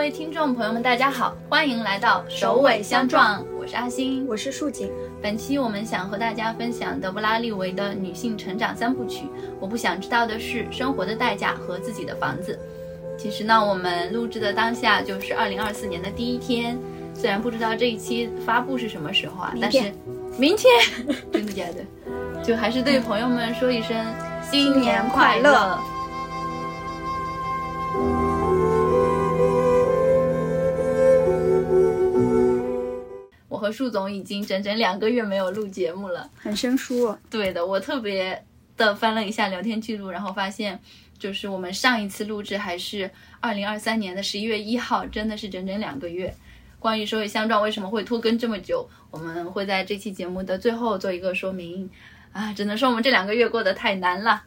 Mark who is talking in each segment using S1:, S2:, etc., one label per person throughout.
S1: 位听众朋友们，大家好，欢迎来到首尾相撞，我是阿星，
S2: 我是树锦。
S1: 本期我们想和大家分享德布拉利维的女性成长三部曲。我不想知道的是生活的代价和自己的房子。其实呢，我们录制的当下就是二零二四年的第一天，虽然不知道这一期发布是什么时候啊，但是明天，真的假的？就还是对朋友们说一声新年快乐。和树总已经整整两个月没有录节目了，
S2: 很生疏。
S1: 对的，我特别的翻了一下聊天记录，然后发现。就是我们上一次录制还是二零二三年的十一月一号，真的是整整两个月。关于首尾相撞为什么会拖更这么久，我们会在这期节目的最后做一个说明。啊，只能说我们这两个月过得太难了。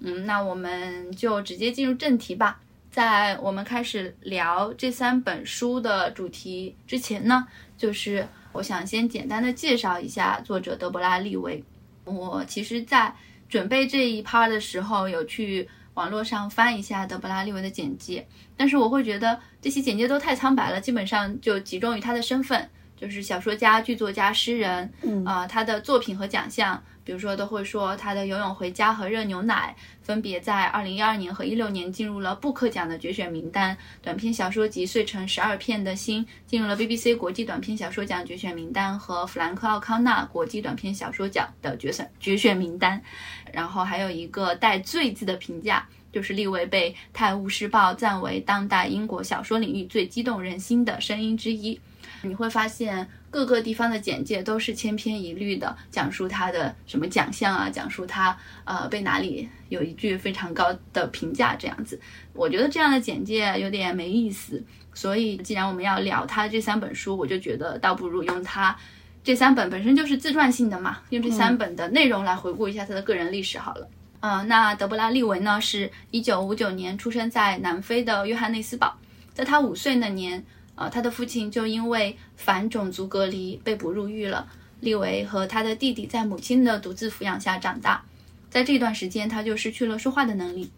S1: 嗯，那我们就直接进入正题吧。在我们开始聊这三本书的主题之前呢，就是我想先简单的介绍一下作者德伯拉利维。我其实，在准备这一 part 的时候，有去。网络上翻一下德布拉利维的简介，但是我会觉得这些简介都太苍白了，基本上就集中于他的身份，就是小说家、剧作家、诗人，
S2: 嗯
S1: 啊，他的作品和奖项。比如说，都会说他的《游泳回家》和《热牛奶》分别在二零一二年和一六年进入了布克奖的决选名单。短篇小说集《碎成十二片的心》进入了 BBC 国际短篇小说奖决选名单和弗兰克·奥康纳国际短篇小说奖的决选决选名单。然后还有一个带“最”字的评价，就是利维被《泰晤士报》赞为当代英国小说领域最激动人心的声音之一。你会发现各个地方的简介都是千篇一律的，讲述他的什么奖项啊，讲述他呃被哪里有一句非常高的评价这样子。我觉得这样的简介有点没意思，所以既然我们要聊他这三本书，我就觉得倒不如用他这三本本身就是自传性的嘛，用这三本的内容来回顾一下他的个人历史好了。嗯，那德布拉利维呢，是一九五九年出生在南非的约翰内斯堡，在他五岁那年。呃，他的父亲就因为反种族隔离被捕入狱了。利维和他的弟弟在母亲的独自抚养下长大，在这段时间他就失去了说话的能力。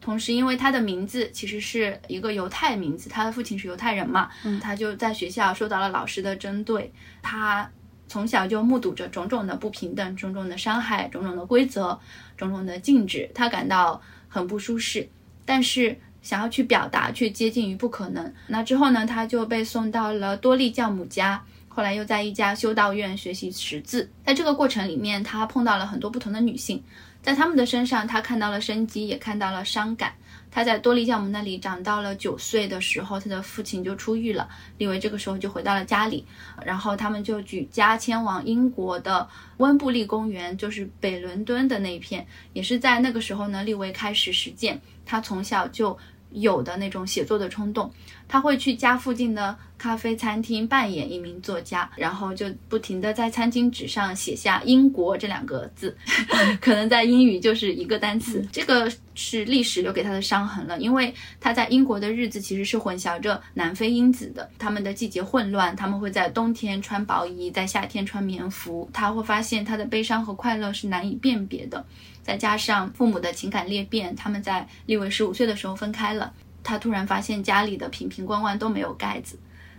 S1: 同时，因为他的名字其实是一个犹太名字，他的父亲是犹太人嘛，
S2: 嗯，
S1: 他就在学校受到了老师的针对。他从小就目睹着种种的不平等、种种的伤害、种种的规则、种种的禁止，他感到很不舒适。但是。想要去表达，却接近于不可能。那之后呢？他就被送到了多利教母家，后来又在一家修道院学习识字。在这个过程里面，他碰到了很多不同的女性，在他们的身上，他看到了生机，也看到了伤感。他在多利教母那里长到了九岁的时候，他的父亲就出狱了。利维这个时候就回到了家里，然后他们就举家迁往英国的温布利公园，就是北伦敦的那一片。也是在那个时候呢，利维开始实践。他从小就有的那种写作的冲动，他会去家附近的咖啡餐厅扮演一名作家，然后就不停的在餐巾纸上写下“英国”这两个字，可能在英语就是一个单词。这个是历史留给他的伤痕了，因为他在英国的日子其实是混淆着南非因子的，他们的季节混乱，他们会在冬天穿薄衣，在夏天穿棉服，他会发现他的悲伤和快乐是难以辨别的。再加上父母的情感裂变，他们在利维十五岁的时候分开了。他突然发现家里的瓶瓶罐罐都没有盖子。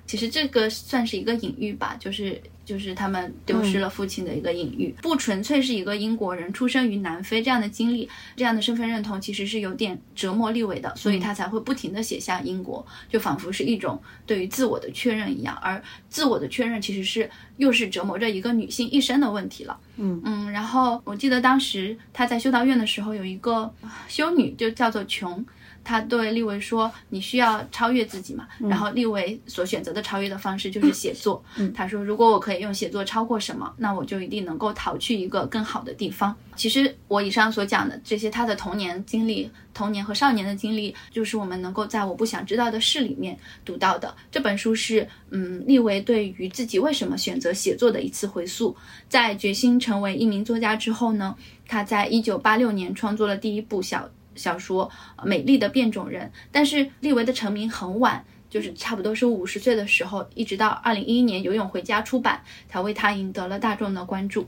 S1: 其实这个算是一个隐喻吧，就是就是他们丢失了父亲的一个隐喻，不纯粹是一个英国人出生于南非这样的经历，这样的身份认同其实是有点折磨立伟的，所以他才会不停的写下英国，就仿佛是一种对于自我的确认一样，而自我的确认其实是又是折磨着一个女性一生的问题了。
S2: 嗯
S1: 嗯，然后我记得当时他在修道院的时候，有一个修女就叫做琼。他对利维说：“你需要超越自己嘛？”然后利维所选择的超越的方式就是写作。他说：“如果我可以用写作超过什么，那我就一定能够逃去一个更好的地方。”其实我以上所讲的这些，他的童年经历、童年和少年的经历，就是我们能够在《我不想知道的事》里面读到的。这本书是，嗯，利维对于自己为什么选择写作的一次回溯。在决心成为一名作家之后呢，他在一九八六年创作了第一部小。小说《美丽的变种人》，但是利维的成名很晚，就是差不多是五十岁的时候，一直到二零一一年《游泳回家》出版，才为他赢得了大众的关注。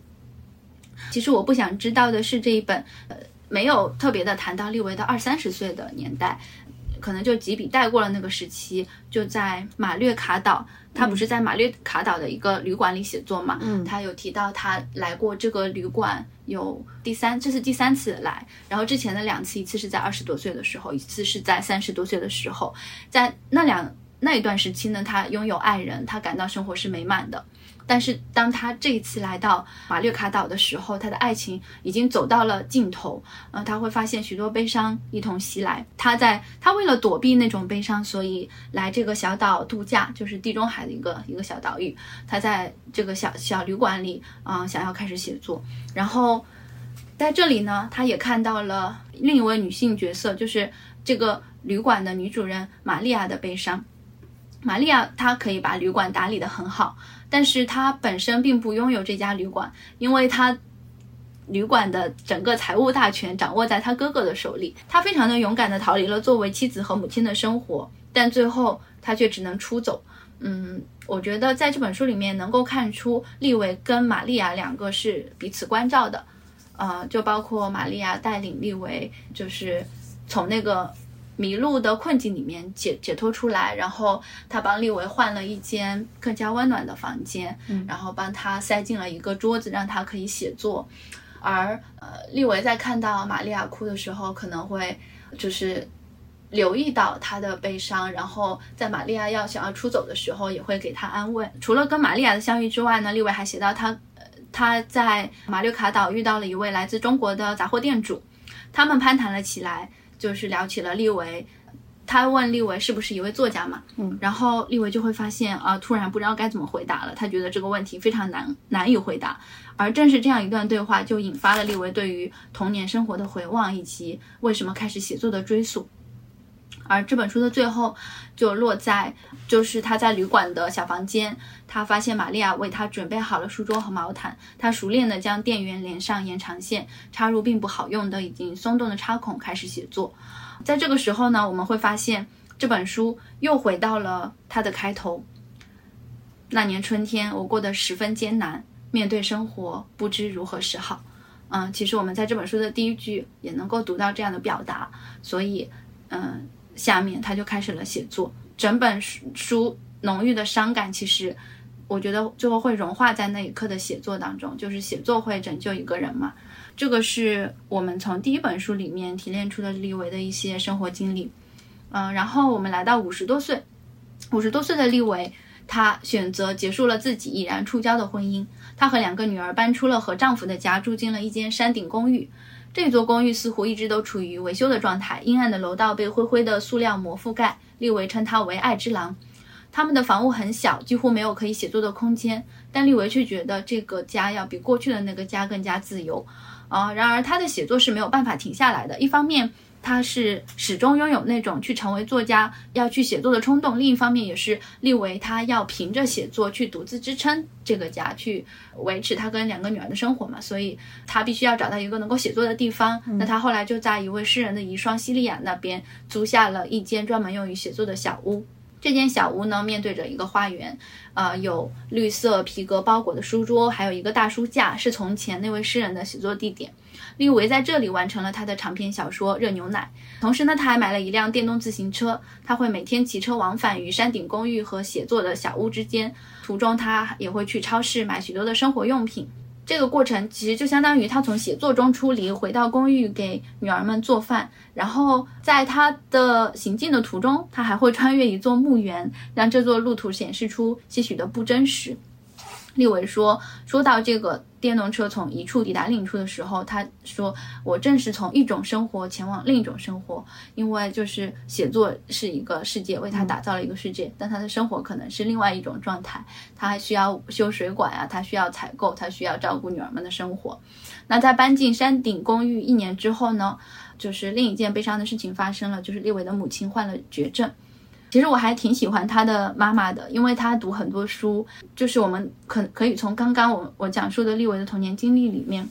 S1: 其实我不想知道的是这一本，呃，没有特别的谈到利维的二三十岁的年代，可能就几笔带过了那个时期，就在马略卡岛，他不是在马略卡岛的一个旅馆里写作嘛？
S2: 嗯，
S1: 他有提到他来过这个旅馆有第三，这是第三次来，然后之前的两次，一次是在二十多岁的时候，一次是在三十多岁的时候，在那两那一段时期呢，他拥有爱人，他感到生活是美满的。但是当他这一次来到马略卡岛的时候，他的爱情已经走到了尽头。呃，他会发现许多悲伤一同袭来。他在他为了躲避那种悲伤，所以来这个小岛度假，就是地中海的一个一个小岛屿。他在这个小小旅馆里，啊、想要开始写作。然后在这里呢，他也看到了另一位女性角色，就是这个旅馆的女主人玛利亚的悲伤。玛利亚她可以把旅馆打理得很好，但是他本身并不拥有这家旅馆，因为他旅馆的整个财务大权掌握在他哥哥的手里。他非常的勇敢的逃离了作为妻子和母亲的生活，但最后他却只能出走。嗯，我觉得在这本书里面能够看出利维跟玛利亚两个是彼此关照的，呃，就包括玛利亚带领利维，就是从那个迷路的困境里面解解脱出来，然后他帮利维换了一间更加温暖的房间，
S2: 嗯
S1: 然后帮他塞进了一个桌子，让他可以写作。而呃，利维在看到玛利亚哭的时候，可能会就是留意到她的悲伤，然后在玛利亚要想要出走的时候，也会给她安慰。除了跟玛利亚的相遇之外呢，利维还写到他呃他在马六卡岛遇到了一位来自中国的杂货店主，他们攀谈了起来，就是聊起了利维。他问利维是不是一位作家嘛？
S2: 嗯，
S1: 然后利维就会发现啊、突然不知道该怎么回答了。他觉得这个问题非常难难以回答，而正是这样一段对话，就引发了利维对于童年生活的回望，以及为什么开始写作的追溯。而这本书的最后就落在，就是他在旅馆的小房间，他发现玛利亚为他准备好了书桌和毛毯，他熟练地将电源连上延长线，插入并不好用的已经松动的插孔，开始写作。在这个时候呢，我们会发现这本书又回到了它的开头。那年春天，我过得十分艰难，面对生活不知如何是好。嗯，其实我们在这本书的第一句也能够读到这样的表达，所以，嗯，下面他就开始了写作。整本书书浓郁的伤感，其实我觉得最后会融化在那一刻的写作当中，就是写作会拯救一个人嘛。这个是我们从第一本书里面提炼出的利维的一些生活经历。嗯，然后我们来到五十多岁，五十多岁的利维，她选择结束了自己已然触礁的婚姻。她和两个女儿搬出了和丈夫的家，住进了一间山顶公寓。这座公寓似乎一直都处于维修的状态，阴暗的楼道被灰灰的塑料膜覆盖。利维称它为“爱之狼”。他们的房屋很小，几乎没有可以写作的空间，但利维却觉得这个家要比过去的那个家更加自由。啊、然而他的写作是没有办法停下来的。一方面，他是始终拥有那种去成为作家、要去写作的冲动；另一方面，也是立维他要凭着写作去独自支撑这个家，去维持他跟两个女儿的生活嘛。所以他必须要找到一个能够写作的地方。那他后来就在一位诗人的遗孀西利亚那边租下了一间专门用于写作的小屋。这间小屋呢，面对着一个花园，呃，有绿色皮革包裹的书桌，还有一个大书架，是从前那位诗人的写作地点。利维在这里完成了他的长篇小说《热牛奶》，同时呢，他还买了一辆电动自行车，他会每天骑车往返于山顶公寓和写作的小屋之间，途中他也会去超市买许多的生活用品。这个过程其实就相当于他从写作中出离，回到公寓给女儿们做饭，然后在他的行进的途中，他还会穿越一座墓园，让这座路途显示出些许的不真实。利维说：“说到这个电动车从一处抵达另一处的时候，他说我正是从一种生活前往另一种生活，因为就是写作是一个世界，为他打造了一个世界，但他的生活可能是另外一种状态。他还需要修水管啊，他需要采购，他需要照顾女儿们的生活。那在搬进山顶公寓一年之后呢，就是另一件悲伤的事情发生了，就是利维的母亲患了绝症。”其实我还挺喜欢他的妈妈的，因为他读很多书，就是我们可可以从刚刚我我讲述的利维的童年经历里面，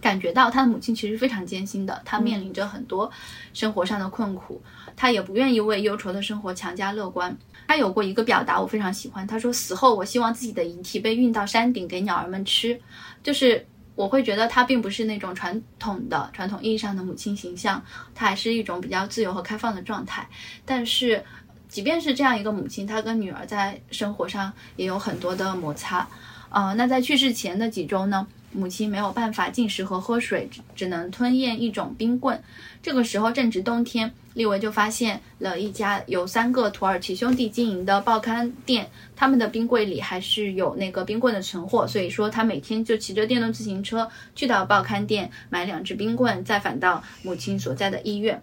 S1: 感觉到他的母亲其实非常艰辛的，她面临着很多生活上的困苦，她也不愿意为忧愁的生活强加乐观。他有过一个表达我非常喜欢，他说死后我希望自己的遗体被运到山顶给鸟儿们吃，就是我会觉得她并不是那种传统的、传统意义上的母亲形象，她还是一种比较自由和开放的状态。但是，即便是这样一个母亲，她跟女儿在生活上也有很多的摩擦。呃，那在去世前的几周呢？母亲没有办法进食和喝水，只只能吞咽一种冰棍。这个时候正值冬天，利维就发现了一家由三个土耳其兄弟经营的报刊店，他们的冰柜里还是有那个冰棍的存货。所以说，他每天就骑着电动自行车去到报刊店买两只冰棍，再返到母亲所在的医院。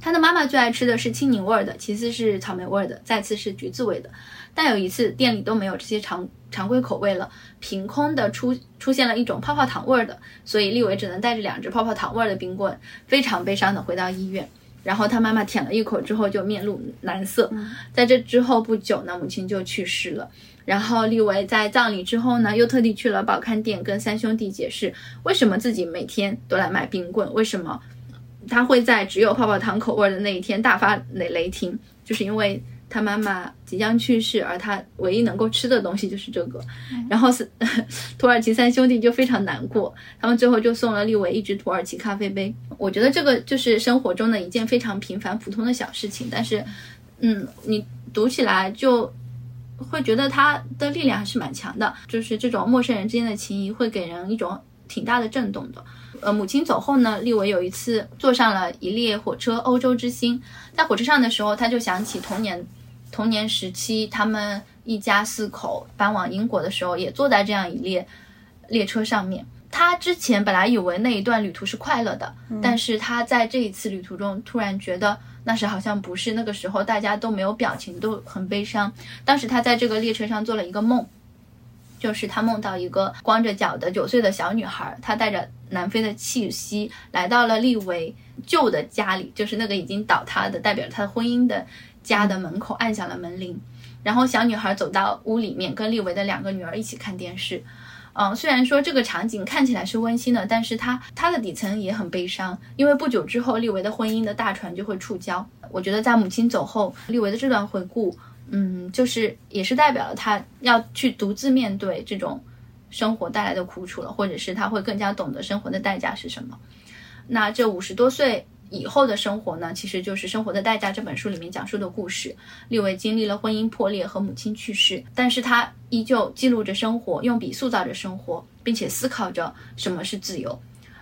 S1: 他的妈妈最爱吃的是青柠味儿的，其次是草莓味儿的，再次是橘子味的。但有一次店里都没有这些常常规口味了，凭空的出出现了一种泡泡糖味儿的，所以利维只能带着两只泡泡糖味儿的冰棍，非常悲伤的回到医院。然后他妈妈舔了一口之后就面露难色。在这之后不久呢，母亲就去世了。然后利维在葬礼之后呢，又特地去了报刊店跟三兄弟解释为什么自己每天都来买冰棍，为什么他会在只有泡泡糖口味的那一天大发雷雷霆，就是因为。他妈妈即将去世，而他唯一能够吃的东西就是这个。然后是 土耳其三兄弟就非常难过，他们最后就送了利维一只土耳其咖啡杯。我觉得这个就是生活中的一件非常平凡普通的小事情，但是，嗯，你读起来就会觉得它的力量还是蛮强的。就是这种陌生人之间的情谊会给人一种挺大的震动的。呃，母亲走后呢，利维有一次坐上了一列火车，欧洲之星，在火车上的时候，他就想起童年。童年时期，他们一家四口搬往英国的时候，也坐在这样一列列车上面。他之前本来以为那一段旅途是快乐的，但是他在这一次旅途中突然觉得那时好像不是。那个时候大家都没有表情，都很悲伤。当时他在这个列车上做了一个梦，就是他梦到一个光着脚的九岁的小女孩，她带着南非的气息来到了利维旧的家里，就是那个已经倒塌的，代表他婚姻的。家的门口按响了门铃，然后小女孩走到屋里面，跟利维的两个女儿一起看电视。嗯，虽然说这个场景看起来是温馨的，但是它它的底层也很悲伤，因为不久之后利维的婚姻的大船就会触礁。我觉得在母亲走后，利维的这段回顾，嗯，就是也是代表了他要去独自面对这种生活带来的苦楚了，或者是他会更加懂得生活的代价是什么。那这五十多岁。以后的生活呢，其实就是《生活的代价》这本书里面讲述的故事。利维经历了婚姻破裂和母亲去世，但是他依旧记录着生活，用笔塑造着生活，并且思考着什么是自由。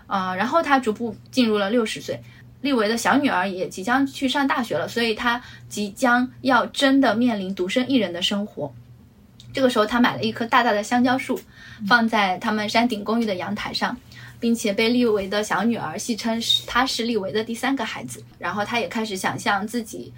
S1: 啊，然后他逐步进入了六十岁，利维的小女儿也即将去上大学了，所以他即将要真的面临独身一人的生活。这个时候，他买了一棵大大的香蕉树，放在他们山顶公寓的阳台上。并且被利维的小女儿戏称是他是利维的第三个孩子，然后他也开始想象自己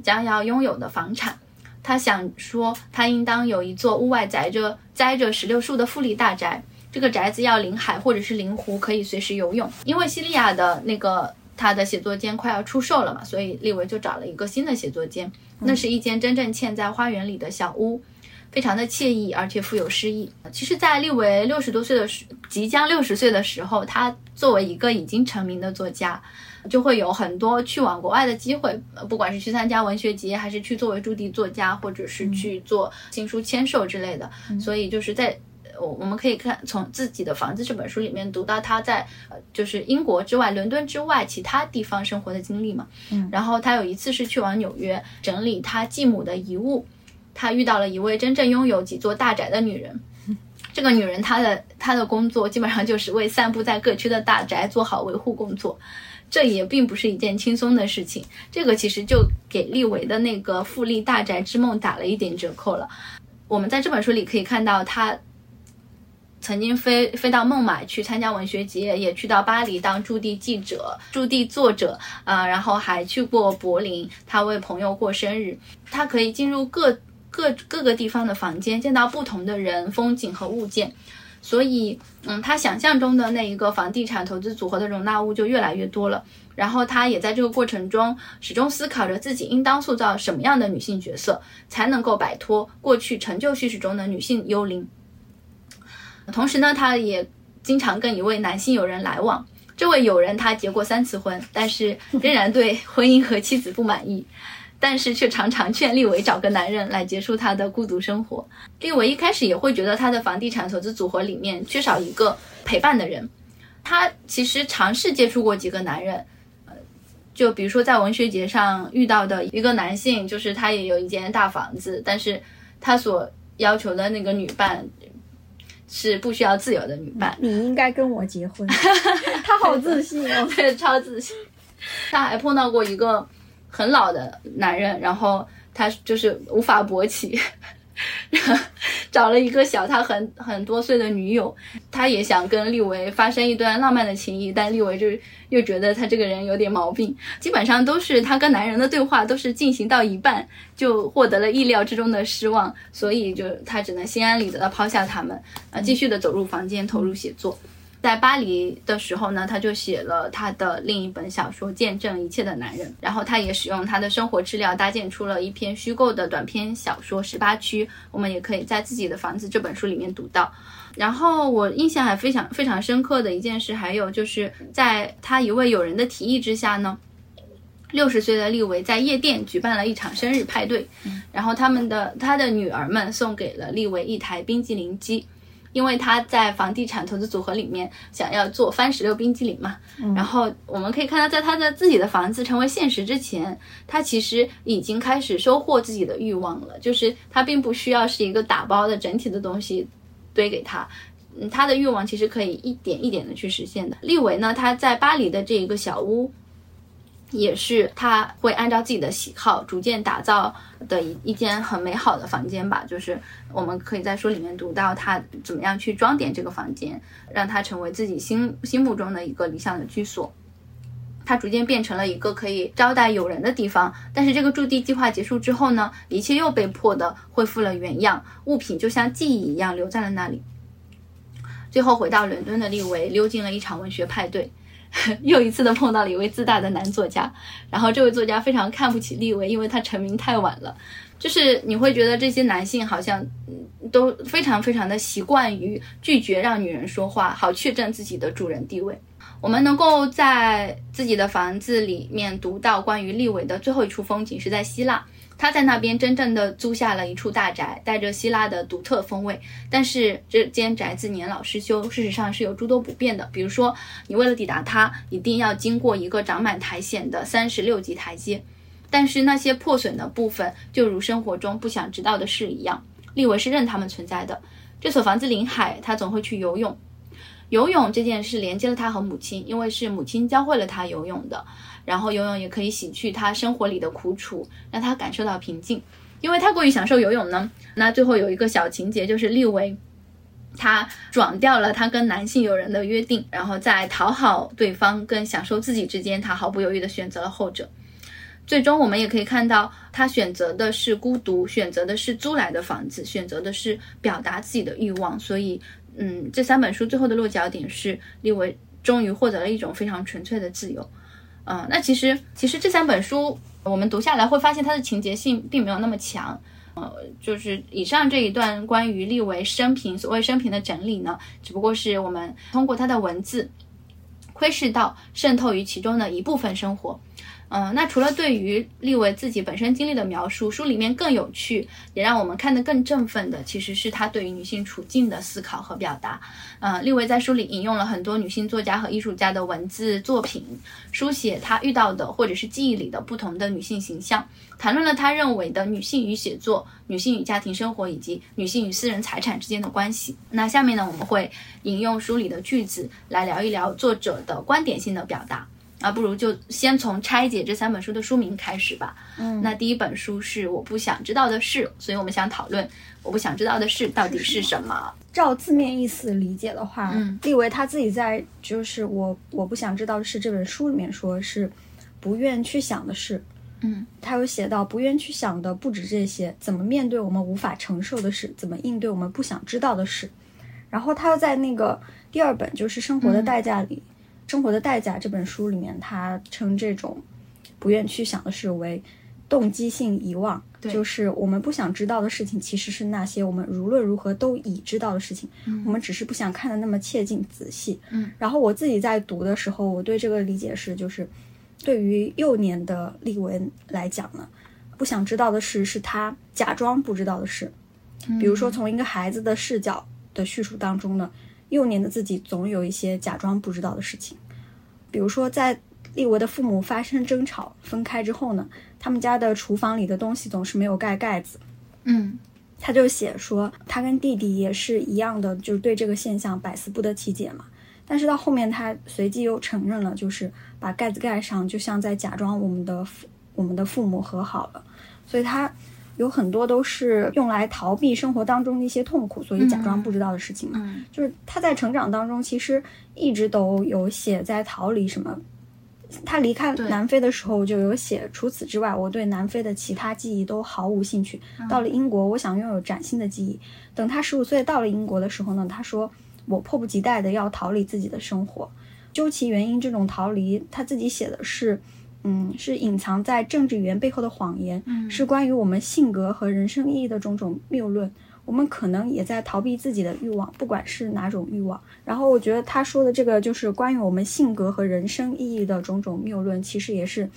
S1: 将要拥有的房产。他想说，他应当有一座屋外栽着栽着石榴树的富丽大宅，这个宅子要临海或者是临湖，可以随时游泳。因为西利亚的那个他的写作间快要出售了嘛，所以利维就找了一个新的写作间，那是一间真正嵌在花园里的小屋。非常的惬意，而且富有诗意。其实，在利维六十多岁的时，即将六十岁的时候，他作为一个已经成名的作家，就会有很多去往国外的机会，不管是去参加文学节，还是去作为驻地作家，或者是去做新书签售之类的。所以，就是在我我们可以看从自己的房子这本书里面读到他在呃，就是英国之外、伦敦之外其他地方生活的经历嘛。嗯。然后他有一次是去往纽约整理他继母的遗物。他遇到了一位真正拥有几座大宅的女人，这个女人她的她的工作基本上就是为散布在各区的大宅做好维护工作，这也并不是一件轻松的事情。这个其实就给利维的那个富丽大宅之梦打了一点折扣了。我们在这本书里可以看到，他曾经飞飞到孟买去参加文学节，也去到巴黎当驻地记者、驻地作者啊，然后还去过柏林，他为朋友过生日，他可以进入各。各各个地方的房间，见到不同的人、风景和物件，所以，嗯，他想象中的那一个房地产投资组合的容纳物就越来越多了。然后，他也在这个过程中始终思考着自己应当塑造什么样的女性角色，才能够摆脱过去陈旧叙事中的女性幽灵。同时呢，他也经常跟一位男性友人来往。这位友人他结过三次婚，但是仍然对婚姻和妻子不满意。但是却常常劝立维找个男人来结束他的孤独生活。立维一开始也会觉得他的房地产投资组合里面缺少一个陪伴的人。他其实尝试接触过几个男人，呃，就比如说在文学节上遇到的一个男性，就是他也有一间大房子，但是他所要求的那个女伴是不需要自由的女伴。
S2: 你应该跟我结婚。他好自信哦，
S1: 对，超自信。他还碰到过一个。很老的男人，然后他就是无法勃起，找了一个小他很很多岁的女友，他也想跟利维发生一段浪漫的情谊，但利维就又觉得他这个人有点毛病，基本上都是他跟男人的对话都是进行到一半就获得了意料之中的失望，所以就他只能心安理得的抛下他们，啊，继续的走入房间投入写作。在巴黎的时候呢，他就写了他的另一本小说《见证一切的男人》，然后他也使用他的生活资料搭建出了一篇虚构的短篇小说《十八区》，我们也可以在自己的房子这本书里面读到。然后我印象还非常非常深刻的一件事，还有就是在他一位友人的提议之下呢，六十岁的利维在夜店举办了一场生日派对，然后他们的他的女儿们送给了利维一台冰激凌机。因为他在房地产投资组合里面想要做番石榴冰激凌嘛，然后我们可以看到，在他的自己的房子成为现实之前，他其实已经开始收获自己的欲望了。就是他并不需要是一个打包的整体的东西堆给他，嗯，他的欲望其实可以一点一点的去实现的。利维呢，他在巴黎的这一个小屋。也是他会按照自己的喜好逐渐打造的一一间很美好的房间吧。就是我们可以在书里面读到他怎么样去装点这个房间，让它成为自己心心目中的一个理想的居所。它逐渐变成了一个可以招待友人的地方。但是这个驻地计划结束之后呢，一切又被迫的恢复了原样，物品就像记忆一样留在了那里。最后回到伦敦的利维溜进了一场文学派对。又一次的碰到了一位自大的男作家，然后这位作家非常看不起利维，因为他成名太晚了。就是你会觉得这些男性好像都非常非常的习惯于拒绝让女人说话，好确证自己的主人地位。我们能够在自己的房子里面读到关于利维的最后一处风景，是在希腊。他在那边真正的租下了一处大宅，带着希腊的独特风味。但是这间宅子年老失修，事实上是有诸多不便的。比如说，你为了抵达它，一定要经过一个长满苔藓的三十六级台阶。但是那些破损的部分，就如生活中不想知道的事一样，利维是任他们存在的。这所房子临海，他总会去游泳。游泳这件事连接了他和母亲，因为是母亲教会了他游泳的。然后游泳也可以洗去他生活里的苦楚，让他感受到平静。因为太过于享受游泳呢，那最后有一个小情节，就是利维他转掉了他跟男性友人的约定，然后在讨好对方跟享受自己之间，他毫不犹豫地选择了后者。最终我们也可以看到，他选择的是孤独，选择的是租来的房子，选择的是表达自己的欲望。所以，嗯，这三本书最后的落脚点是利维终于获得了一种非常纯粹的自由。嗯，那其实其实这三本书我们读下来会发现它的情节性并没有那么强，呃，就是以上这一段关于利维生平所谓生平的整理呢，只不过是我们通过他的文字窥视到渗透于其中的一部分生活。嗯，那除了对于利维自己本身经历的描述，书里面更有趣，也让我们看得更振奋的，其实是他对于女性处境的思考和表达。嗯，利维在书里引用了很多女性作家和艺术家的文字作品，书写他遇到的或者是记忆里的不同的女性形象，谈论了他认为的女性与写作、女性与家庭生活以及女性与私人财产之间的关系。那下面呢，我们会引用书里的句子来聊一聊作者的观点性的表达。那不如就先从拆解这三本书的书名开始吧。
S2: 嗯，
S1: 那第一本书是我不想知道的事，所以我们想讨论我不想知道的事到底是什么。
S2: 照字面意思理解的话，
S1: 嗯，
S2: 立维他自己在就是我我不想知道的事这本书里面说是不愿去想的事。
S1: 嗯，
S2: 他有写到不愿去想的不止这些，怎么面对我们无法承受的事，怎么应对我们不想知道的事。然后他又在那个第二本就是生活的代价里。生活的代价这本书里面，他称这种不愿去想的事为动机性遗忘，就是我们不想知道的事情，其实是那些我们无论如何都已知道的事情，我们只是不想看的那么切近仔细。
S1: 嗯，
S2: 然后我自己在读的时候，我对这个理解是，就是对于幼年的利文来讲呢，不想知道的事是他假装不知道的事。比如说，从一个孩子的视角的叙述当中呢，幼年的自己总有一些假装不知道的事情。比如说，在利维的父母发生争吵分开之后呢，他们家的厨房里的东西总是没有盖盖子。
S1: 嗯，
S2: 他就写说，他跟弟弟也是一样的，就是对这个现象百思不得其解嘛。但是到后面，他随即又承认了，就是把盖子盖上，就像在假装我们的父我们的父母和好了。所以他有很多都是用来逃避生活当中的一些痛苦，所以假装不知道的事情嘛。
S1: 嗯
S2: 就是他在成长当中，其实一直都有写在逃离什么。他离开南非的时候就有写，除此之外，我对南非的其他记忆都毫无兴趣。到了英国，我想拥有崭新的记忆。等他十五岁到了英国的时候呢，他说我迫不及待的要逃离自己的生活。究其原因，这种逃离他自己写的是，嗯，是隐藏在政治语言背后的谎言，
S1: 嗯
S2: 是关于我们性格和人生意义的种种谬论。我们可能也在逃避自己的欲望，不管是哪种欲望。然后我觉得他说的这个就是关于我们性格和人生意义的种种谬论，其实也是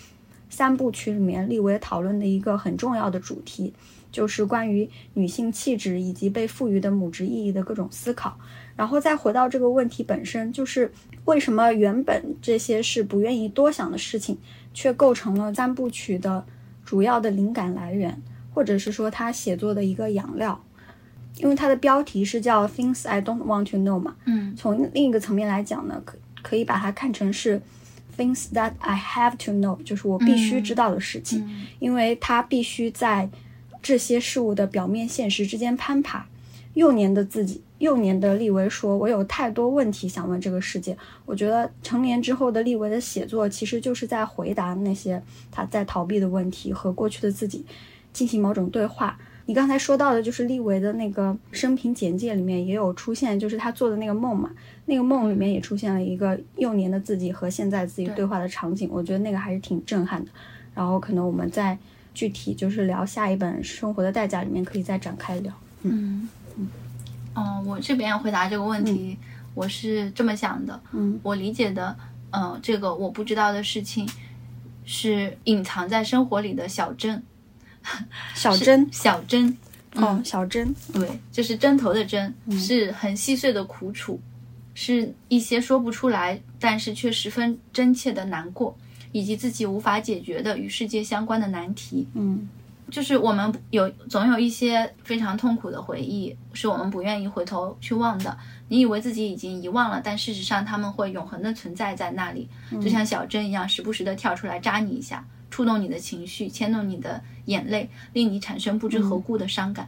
S2: 三部曲里面立维讨论的一个很重要的主题，就是关于女性气质以及被赋予的母职意义的各种思考。然后再回到这个问题本身，就是为什么原本这些是不愿意多想的事情，却构成了三部曲的主要的灵感来源，或者是说他写作的一个养料。因为它的标题是叫 “Things I Don't Want to Know” 嘛，
S1: 嗯
S2: 从另一个层面来讲呢，可可以把它看成是 “Things that I Have to Know”，就是我必须知道的事情，
S1: 嗯
S2: 因为它必须在这些事物的表面现实之间攀爬。幼年的自己，幼年的利维说：“我有太多问题想问这个世界。”我觉得成年之后的利维的写作，其实就是在回答那些他在逃避的问题，和过去的自己进行某种对话。你刚才说到的，就是利维的那个生平简介里面也有出现，就是他做的那个梦嘛，那个梦里面也出现了一个幼年的自己和现在自己对话的场景，我觉得那个还是挺震撼的。然后可能我们在具体就是聊下一本《生活的代价》里面可以再展开聊。
S1: 嗯嗯，哦，我这边回答这个问题，我是这么想的，
S2: 嗯
S1: 我理解的，呃，这个我不知道的事情，是隐藏在生活里的小珍，是
S2: 小针，
S1: 小珍，
S2: 哦，小针，
S1: 对，就是针头的针，是很细碎的苦楚，是一些说不出来，但是却十分真切的难过，以及自己无法解决的与世界相关的难题。
S2: 嗯
S1: 就是我们有总有一些非常痛苦的回忆，是我们不愿意回头去忘的。你以为自己已经遗忘了，但事实上他们会永恒的存在在那里，就像小针一样，时不时的跳出来扎你一下，触动你的情绪，牵动你的眼泪，令你产生不知何故的伤感。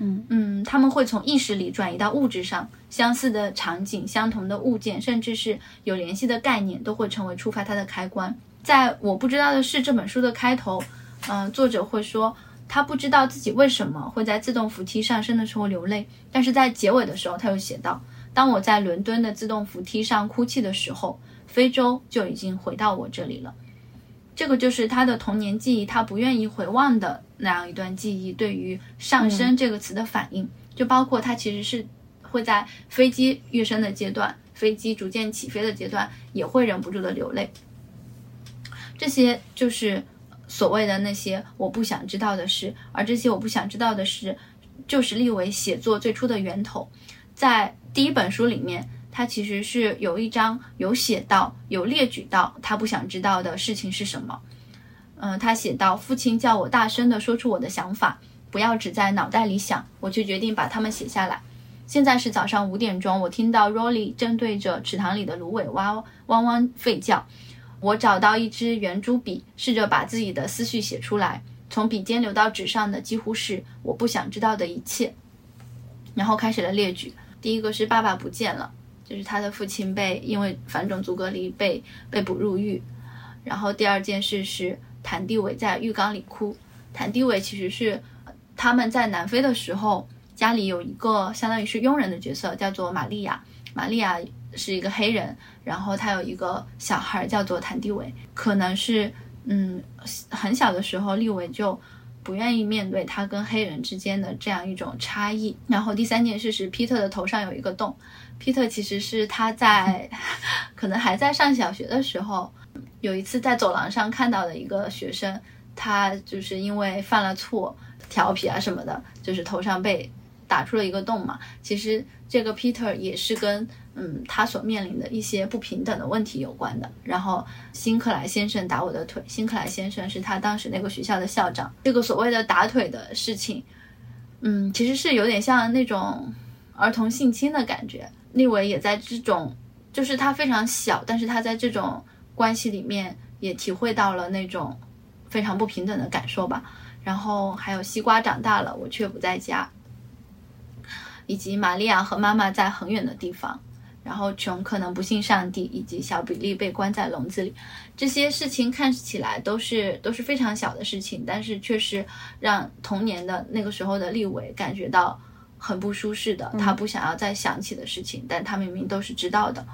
S2: 嗯
S1: 嗯，他们会从意识里转移到物质上，相似的场景、相同的物件，甚至是有联系的概念，都会成为触发它的开关。在我不知道的是这本书的开头，嗯、作者会说他不知道自己为什么会在自动扶梯上升的时候流泪，但是在结尾的时候，他又写道：“当我在伦敦的自动扶梯上哭泣的时候，非洲就已经回到我这里了。”这个就是他的童年记忆，他不愿意回望的那样一段记忆对于“上升”这个词的反应，就包括他其实是会在飞机跃升的阶段，飞机逐渐起飞的阶段，也会忍不住的流泪。这些就是所谓的那些我不想知道的事，而这些我不想知道的事，就是立维写作最初的源头。在第一本书里面，他其实是有一章有写到，有列举到他不想知道的事情是什么。嗯、他写到，父亲叫我大声地说出我的想法，不要只在脑袋里想，我就决定把它们写下来。现在是早上五点钟，我听到 Rolly 正对着池塘里的芦苇蛙汪汪吠叫。我找到一支圆珠笔，试着把自己的思绪写出来。从笔尖流到纸上的几乎是我不想知道的一切。然后开始了列举。第一个是爸爸不见了，就是他的父亲被因为反种族隔离被被捕入狱。然后第二件事是谭地伟在浴缸里哭。谭地伟其实是他们在南非的时候，家里有一个相当于是佣人的角色，叫做玛利亚。玛利亚是一个黑人，然后他有一个小孩叫做谭地伟，可能是嗯很小的时候，利伟就不愿意面对他跟黑人之间的这样一种差异。然后第三件事是皮特的头上有一个洞，皮特其实是他在 可能还在上小学的时候，有一次在走廊上看到的一个学生，他就是因为犯了错，调皮啊什么的，就是头上被打出了一个洞嘛。其实这个 Peter 也是跟嗯他所面临的一些不平等的问题有关的。然后辛克莱先生打我的腿，辛克莱先生是他当时那个学校的校长。这个所谓的打腿的事情，嗯，其实是有点像那种儿童性侵的感觉。利维也在这种，就是他非常小，但是他在这种关系里面也体会到了那种。非常不平等的感受吧，然后还有西瓜长大了，我却不在家，以及玛利亚和妈妈在很远的地方，然后穷可能不信上帝，以及小比利被关在笼子里，这些事情看起来都是都是非常小的事情，但是确实让童年的那个时候的立伟感觉到很不舒适的，他不想要再想起的事情，但他明明都是知道的。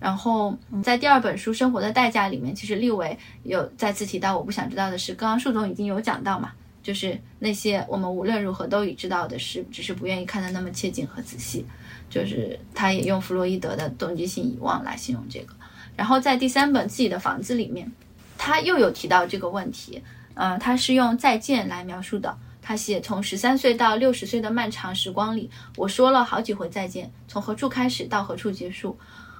S1: 然后在第二本书《生活的代价》里面，其实立伟有再次提到我不想知道的事。刚刚树总已经有讲到嘛，就是那些我们无论如何都已知道的事，只是不愿意看得那么切近和仔细。就是他也用弗洛伊德的动机性遗忘来形容这个。然后在第三本《自己的房子》里面，他又有提到这个问题。呃，他是用再见来描述的。他写从十三岁到六十岁的漫长时光里，我说了好几回再见，从何处开始到何处结束。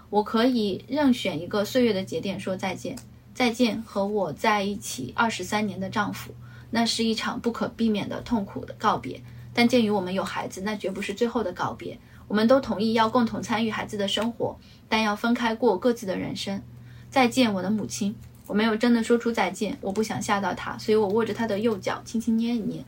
S1: 我可以任选一个岁月的节点说再见，再见和我在一起二十三年的丈夫，那是一场不可避免的痛苦的告别。但鉴于我们有孩子，那绝不是最后的告别。我们都同意要共同参与孩子的生活，但要分开过各自的人生。再见，我的母亲。我没有真的说出再见，我不想吓到她，所以我握着她的右脚，轻轻捏一捏。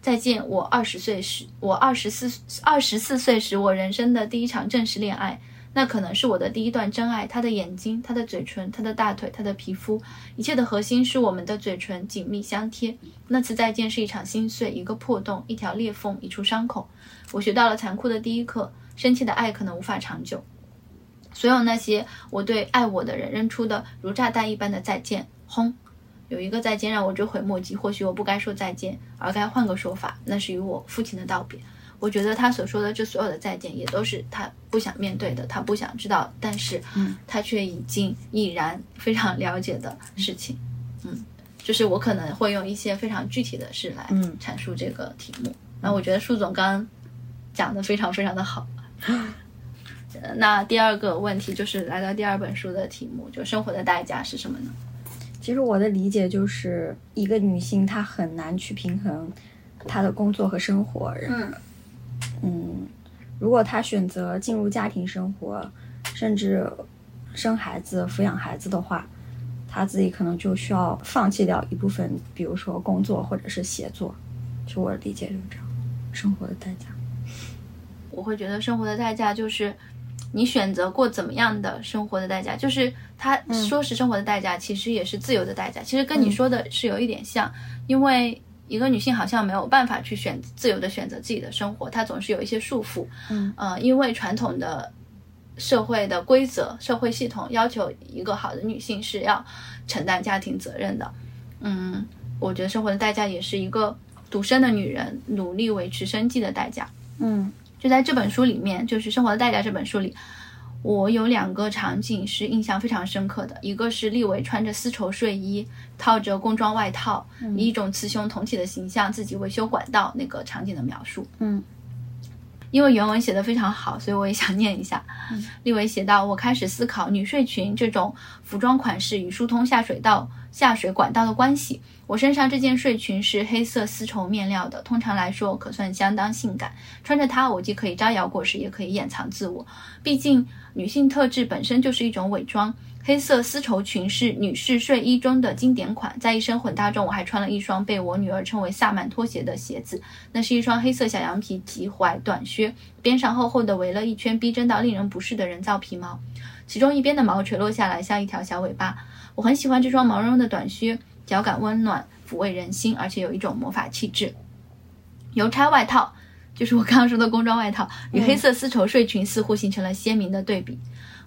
S1: 再见，我二十岁时，我二十四二十四岁时，我人生的第一场正式恋爱。那可能是我的第一段真爱，他的眼睛，他的嘴唇，他的大腿，他的皮肤，一切的核心是我们的嘴唇紧密相贴。那次再见是一场心碎，一个破洞，一条裂缝，一处伤口。我学到了残酷的第一课：深切的爱可能无法长久。所有那些我对爱我的人扔出的如炸弹一般的再见，轰！有一个再见让我追悔莫及。或许我不该说再见，而该换个说法，那是与我父亲的道别。我觉得他所说的这所有的再见，也都是他不想面对的，他不想知道，但是，他却已经已然非常了解的事情。嗯，就是我可能会用一些非常具体的事来阐述这个题目。那我觉得树总刚刚讲的非常非常的好。那第二个问题就是来到第二本书的题目，就生活的代价是什么呢？
S2: 其实我的理解就是一个女性她很难去平衡她的工作和生活。
S1: 嗯。
S2: 嗯，如果她选择进入家庭生活，甚至生孩子、抚养孩子的话，她自己可能就需要放弃掉一部分，比如说工作或者是写作。就我的理解就是这样，生活的代价。
S1: 我会觉得生活的代价就是你选择过怎么样的生活的代价，就是他说是生活的代价，其实也是自由的代价。其实跟你说的是有一点像，因为。一个女性好像没有办法去选自由的选择自己的生活，她总是有一些束缚。
S2: 嗯，
S1: 呃，因为传统的社会的规则、社会系统要求一个好的女性是要承担家庭责任的。嗯，我觉得生活的代价也是一个独身的女人努力维持生计的代价。
S2: 嗯，
S1: 就在这本书里面，就是《生活的代价》这本书里。我有两个场景是印象非常深刻的，一个是立伟穿着丝绸睡衣，套着工装外套，以一种雌雄同体的形象自己维修管道那个场景的描述。
S2: 嗯，
S1: 因为原文写的非常好，所以我也想念一下。立伟写道：“我开始思考女睡裙这种服装款式与疏通下水道、下水管道的关系。我身上这件睡裙是黑色丝绸面料的，通常来说可算相当性感。穿着它，我既可以招摇过市，也可以掩藏自我。毕竟。”女性特质本身就是一种伪装。黑色丝绸裙是女士睡衣中的经典款。在一身混搭中，我还穿了一双被我女儿称为“萨满拖鞋”的鞋子。那是一双黑色小羊皮及踝短靴，边上厚厚的围了一圈逼真到令人不适的人造皮毛，其中一边的毛垂落下来，像一条小尾巴。我很喜欢这双毛茸茸的短靴，脚感温暖，抚慰人心，而且有一种魔法气质。邮差外套。就是我刚刚说的工装外套与黑色丝绸睡裙似乎形成了鲜明的对比。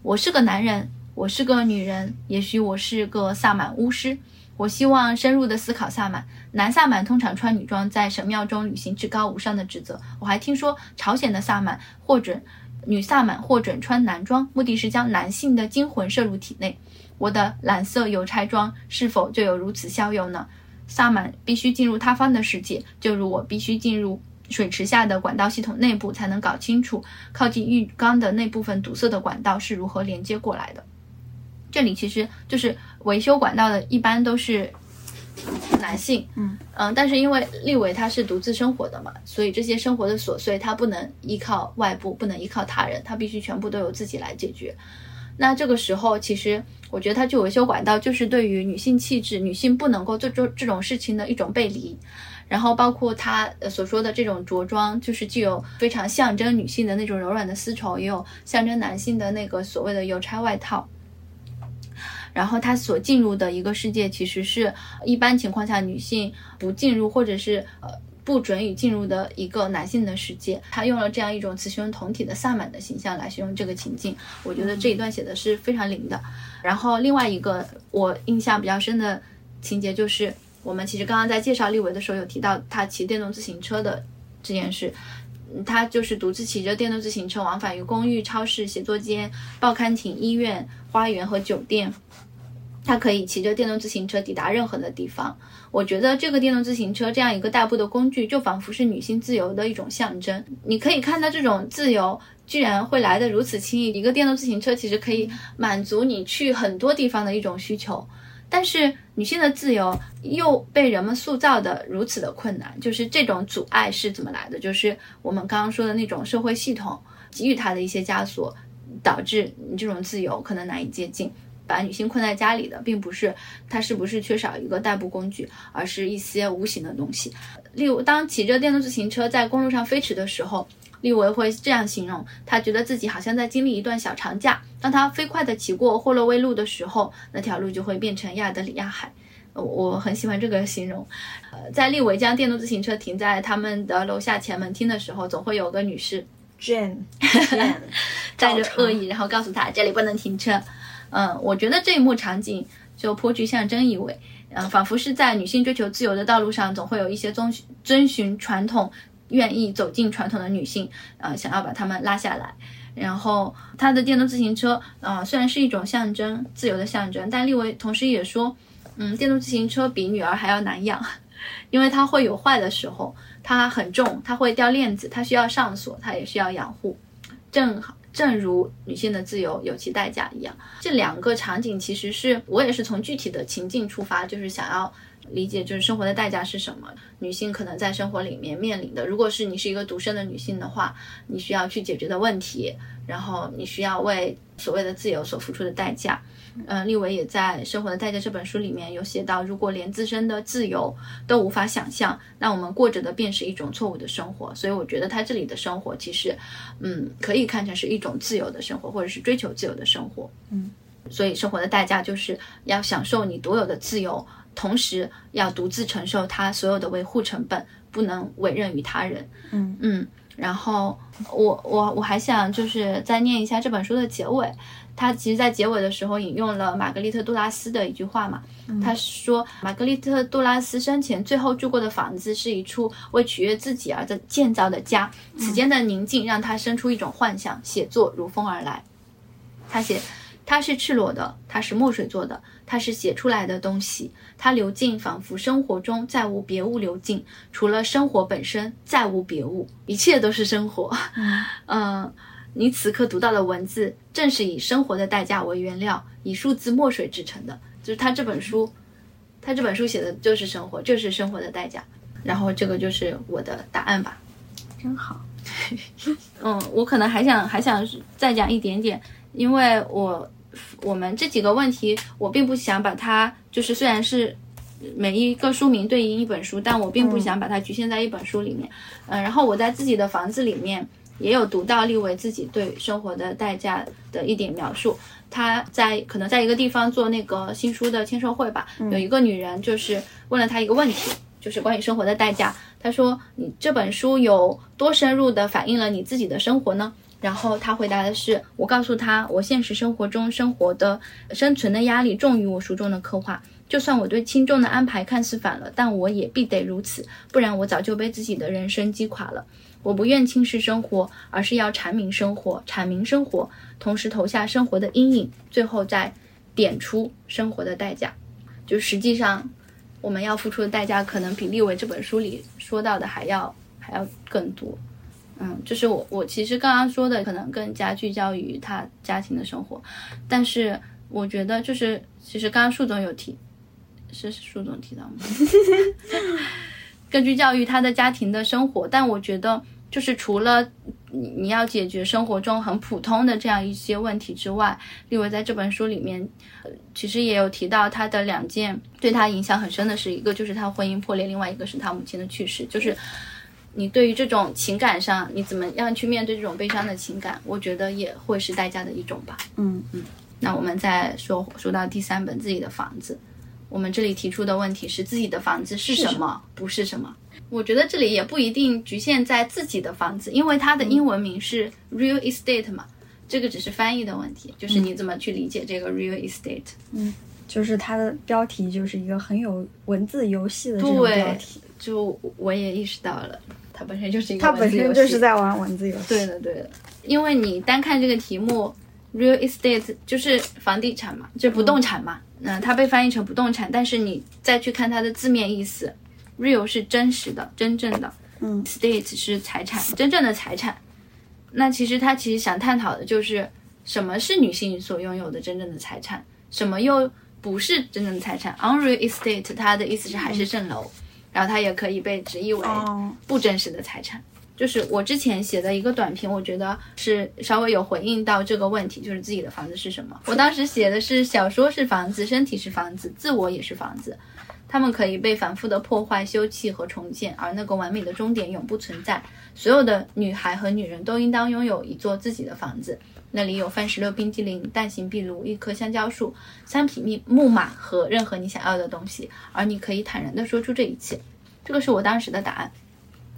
S1: 我是个男人，我是个女人，也许我是个萨满巫师。我希望深入的思考萨满。男萨满通常穿女装，在神庙中履行至高无上的职责。我还听说朝鲜的萨满或准女萨满或准穿男装，目的是将男性的精魂摄入体内。我的蓝色邮差装是否就有如此效用呢？萨满必须进入他方的世界，就如我必须进入水池下的管道系统内部，才能搞清楚靠近浴缸的那部分堵塞的管道是如何连接过来的。这里其实就是维修管道的，一般都是男性，
S2: 嗯
S1: 嗯，但是因为立维他是独自生活的嘛，所以这些生活的琐碎他不能依靠外部，不能依靠他人，他必须全部都由自己来解决。那这个时候，其实我觉得他去维修管道，就是对于女性气质、女性不能够做这这种事情的一种背离。然后包括他所说的这种着装，就是具有非常象征女性的那种柔软的丝绸，也有象征男性的那个所谓的邮差外套。然后他所进入的一个世界，其实是一般情况下女性不进入或者是呃不准予进入的一个男性的世界。他用了这样一种雌雄同体的萨满的形象来形容这个情境，我觉得这一段写的是非常灵的。然后另外一个我印象比较深的情节就是，我们其实刚刚在介绍立维的时候有提到他骑电动自行车的这件事。他就是独自骑着电动自行车往返于公寓、超市、写作间、报刊亭、医院、花园和酒店。它可以骑着电动自行车抵达任何的地方。我觉得这个电动自行车这样一个代步的工具，就仿佛是女性自由的一种象征。你可以看到这种自由居然会来得如此轻易。一个电动自行车其实可以满足你去很多地方的一种需求，但是女性的自由又被人们塑造的如此的困难。就是这种阻碍是怎么来的？就是我们刚刚说的那种社会系统给予她的一些枷锁，导致你这种自由可能难以接近。把女性困在家里的，并不是她是不是缺少一个代步工具，而是一些无形的东西。例如，当骑着电动自行车在公路上飞驰的时候，利维会这样形容：他觉得自己好像在经历一段小长假。当他飞快地骑过霍洛威路的时候，那条路就会变成亚德里亚海。呃我很喜欢这个形容。呃，在利维将电动自行车停在他们的楼下前门厅的时候，总会有个女士
S2: Jane
S1: 带着恶意，然后告诉他这里不能停车。嗯，我觉得这一幕场景就颇具象征意味，嗯，仿佛是在女性追求自由的道路上，总会有一些遵循遵循传统、愿意走进传统的女性，呃，想要把她们拉下来。然后他的电动自行车，呃，虽然是一种象征，自由的象征，但利维同时也说，嗯，电动自行车比女儿还要难养，因为它会有坏的时候，它很重，它会掉链子，它需要上锁，它也需要养护。正好，正如女性的自由有其代价一样，这两个场景其实是我也是从具体的情境出发，就是想要理解，就是生活的代价是什么。女性可能在生活里面面临的，如果是你是一个独生的女性的话，你需要去解决的问题，然后你需要为所谓的自由所付出的代价。嗯，立维也在《生活的代价》这本书里面有写到，如果连自身的自由都无法想象，那我们过着的便是一种错误的生活。所以我觉得他这里的生活其实，嗯，可以看成是一种自由的生活，或者是追求自由的生活。
S2: 嗯，
S1: 所以生活的代价就是要享受你独有的自由，同时要独自承受它所有的维护成本，不能委任于他人。
S2: 嗯
S1: 嗯，然后我我我还想就是再念一下这本书的结尾。他其实，在结尾的时候引用了玛格丽特·杜拉斯的一句话嘛，他说，玛格丽特·杜拉斯生前最后住过的房子是一处为取悦自己而建造的家，此间的宁静让他生出一种幻想，写作如风而来。他写，它是赤裸的，它是墨水做的，它是写出来的东西，它流进，仿佛生活中再无别物流进，除了生活本身，再无别物，一切都是生活。嗯。你此刻读到的文字，正是以生活的代价为原料，以数字墨水制成的。就是他这本书，他这本书写的就是生活，就是生活的代价。然后这个就是我的答案吧。
S2: 真好。
S1: 嗯，我可能还想还想再讲一点点，因为我我们这几个问题，我并不想把它，就是虽然是每一个书名对应一本书，但我并不想把它局限在一本书里面。嗯，然后我在自己的房子里面。也有读到利维自己对生活的代价的一点描述。他在可能在一个地方做那个新书的签售会吧，有一个女人就是问了他一个问题，就是关于生活的代价。他说：“你这本书有多深入的反映了你自己的生活呢？”然后他回答的是：“我告诉他，我现实生活中生活的生存的压力重于我书中的刻画。就算我对轻重的安排看似反了，但我也必得如此，不然我早就被自己的人生击垮了。”我不愿轻视生活，而是要阐明生活，阐明生活，同时投下生活的阴影，最后再点出生活的代价。就实际上，我们要付出的代价可能比立伟这本书里说到的还要还要更多。嗯，就是我我其实刚刚说的可能更加聚焦于他家庭的生活，但是我觉得就是其实刚刚树总有提，是树总提到吗？更聚焦于他的家庭的生活，但我觉得就是除了你你要解决生活中很普通的这样一些问题之外，立伟在这本书里面，呃，其实也有提到他的两件对他影响很深的事，一个就是他婚姻破裂，另外一个是他母亲的去世。就是你对于这种情感上，你怎么样去面对这种悲伤的情感，我觉得也会是代价的一种吧。
S2: 嗯
S1: 嗯。那我们再说说到第三本自己的房子。我们这里提出的问题是：自己的房子是什么？不是什么？我觉得这里也不一定局限在自己的房子，因为它的英文名是 real estate 嘛，这个只是翻译的问题，就是你怎么去理解这个 real estate。
S2: 嗯，就是它的标题就是一个很有文字游戏的这种标题。
S1: 就我也意识到了，它本身就是一个
S2: 它本身就是在玩文字游戏。
S1: 对的，对的。因为你单看这个题目，real estate 就是房地产嘛，就不动产嘛。嗯，它被翻译成不动产，但是你再去看它的字面意思，real 是真实的、真正的，
S2: 嗯
S1: ，state 是财产，真正的财产。那其实他其实想探讨的就是什么是女性所拥有的真正的财产，什么又不是真正的财产。unreal estate 它的意思是海市蜃楼，然后它也可以被直译为不真实的财产。就是我之前写的一个短评，我觉得是稍微有回应到这个问题，就是自己的房子是什么。我当时写的是小说是房子，身体是房子，自我也是房子，它们可以被反复的破坏、修葺和重建，而那个完美的终点永不存在。所有的女孩和女人都应当拥有一座自己的房子，那里有番石榴冰激凌、蛋形壁炉、一棵香蕉树、三匹木木马和任何你想要的东西，而你可以坦然地说出这一切。这个是我当时的答案。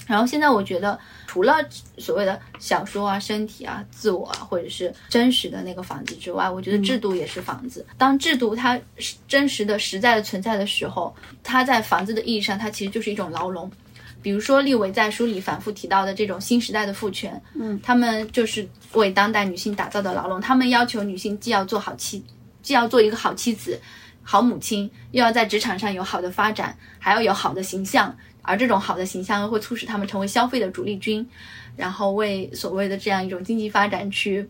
S1: 然后现在我觉得，除了所谓的小说啊、身体啊、自我啊，或者是真实的那个房子之外，我觉得制度也是房子。当制度它是真实的、实在的存在的时候，它在房子的意义上，它其实就是一种牢笼。比如说，利维在书里反复提到的这种新时代的父权，
S2: 嗯，
S1: 他们就是为当代女性打造的牢笼。他们要求女性既要做好妻，既要做一个好妻子、好母亲，又要在职场上有好的发展，还要有好的形象。而这种好的形象又会促使他们成为消费的主力军，然后为所谓的这样一种经济发展去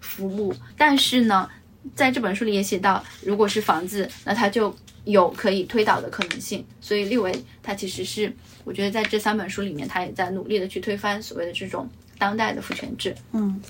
S1: 服务。但是呢，在这本书里也写到，如果是房子，那它就有可以推倒的可能性。所以利维他其实是，我觉得在这三本书里面，他也在努力的去推翻所谓的这种当代的父权制。
S2: 嗯，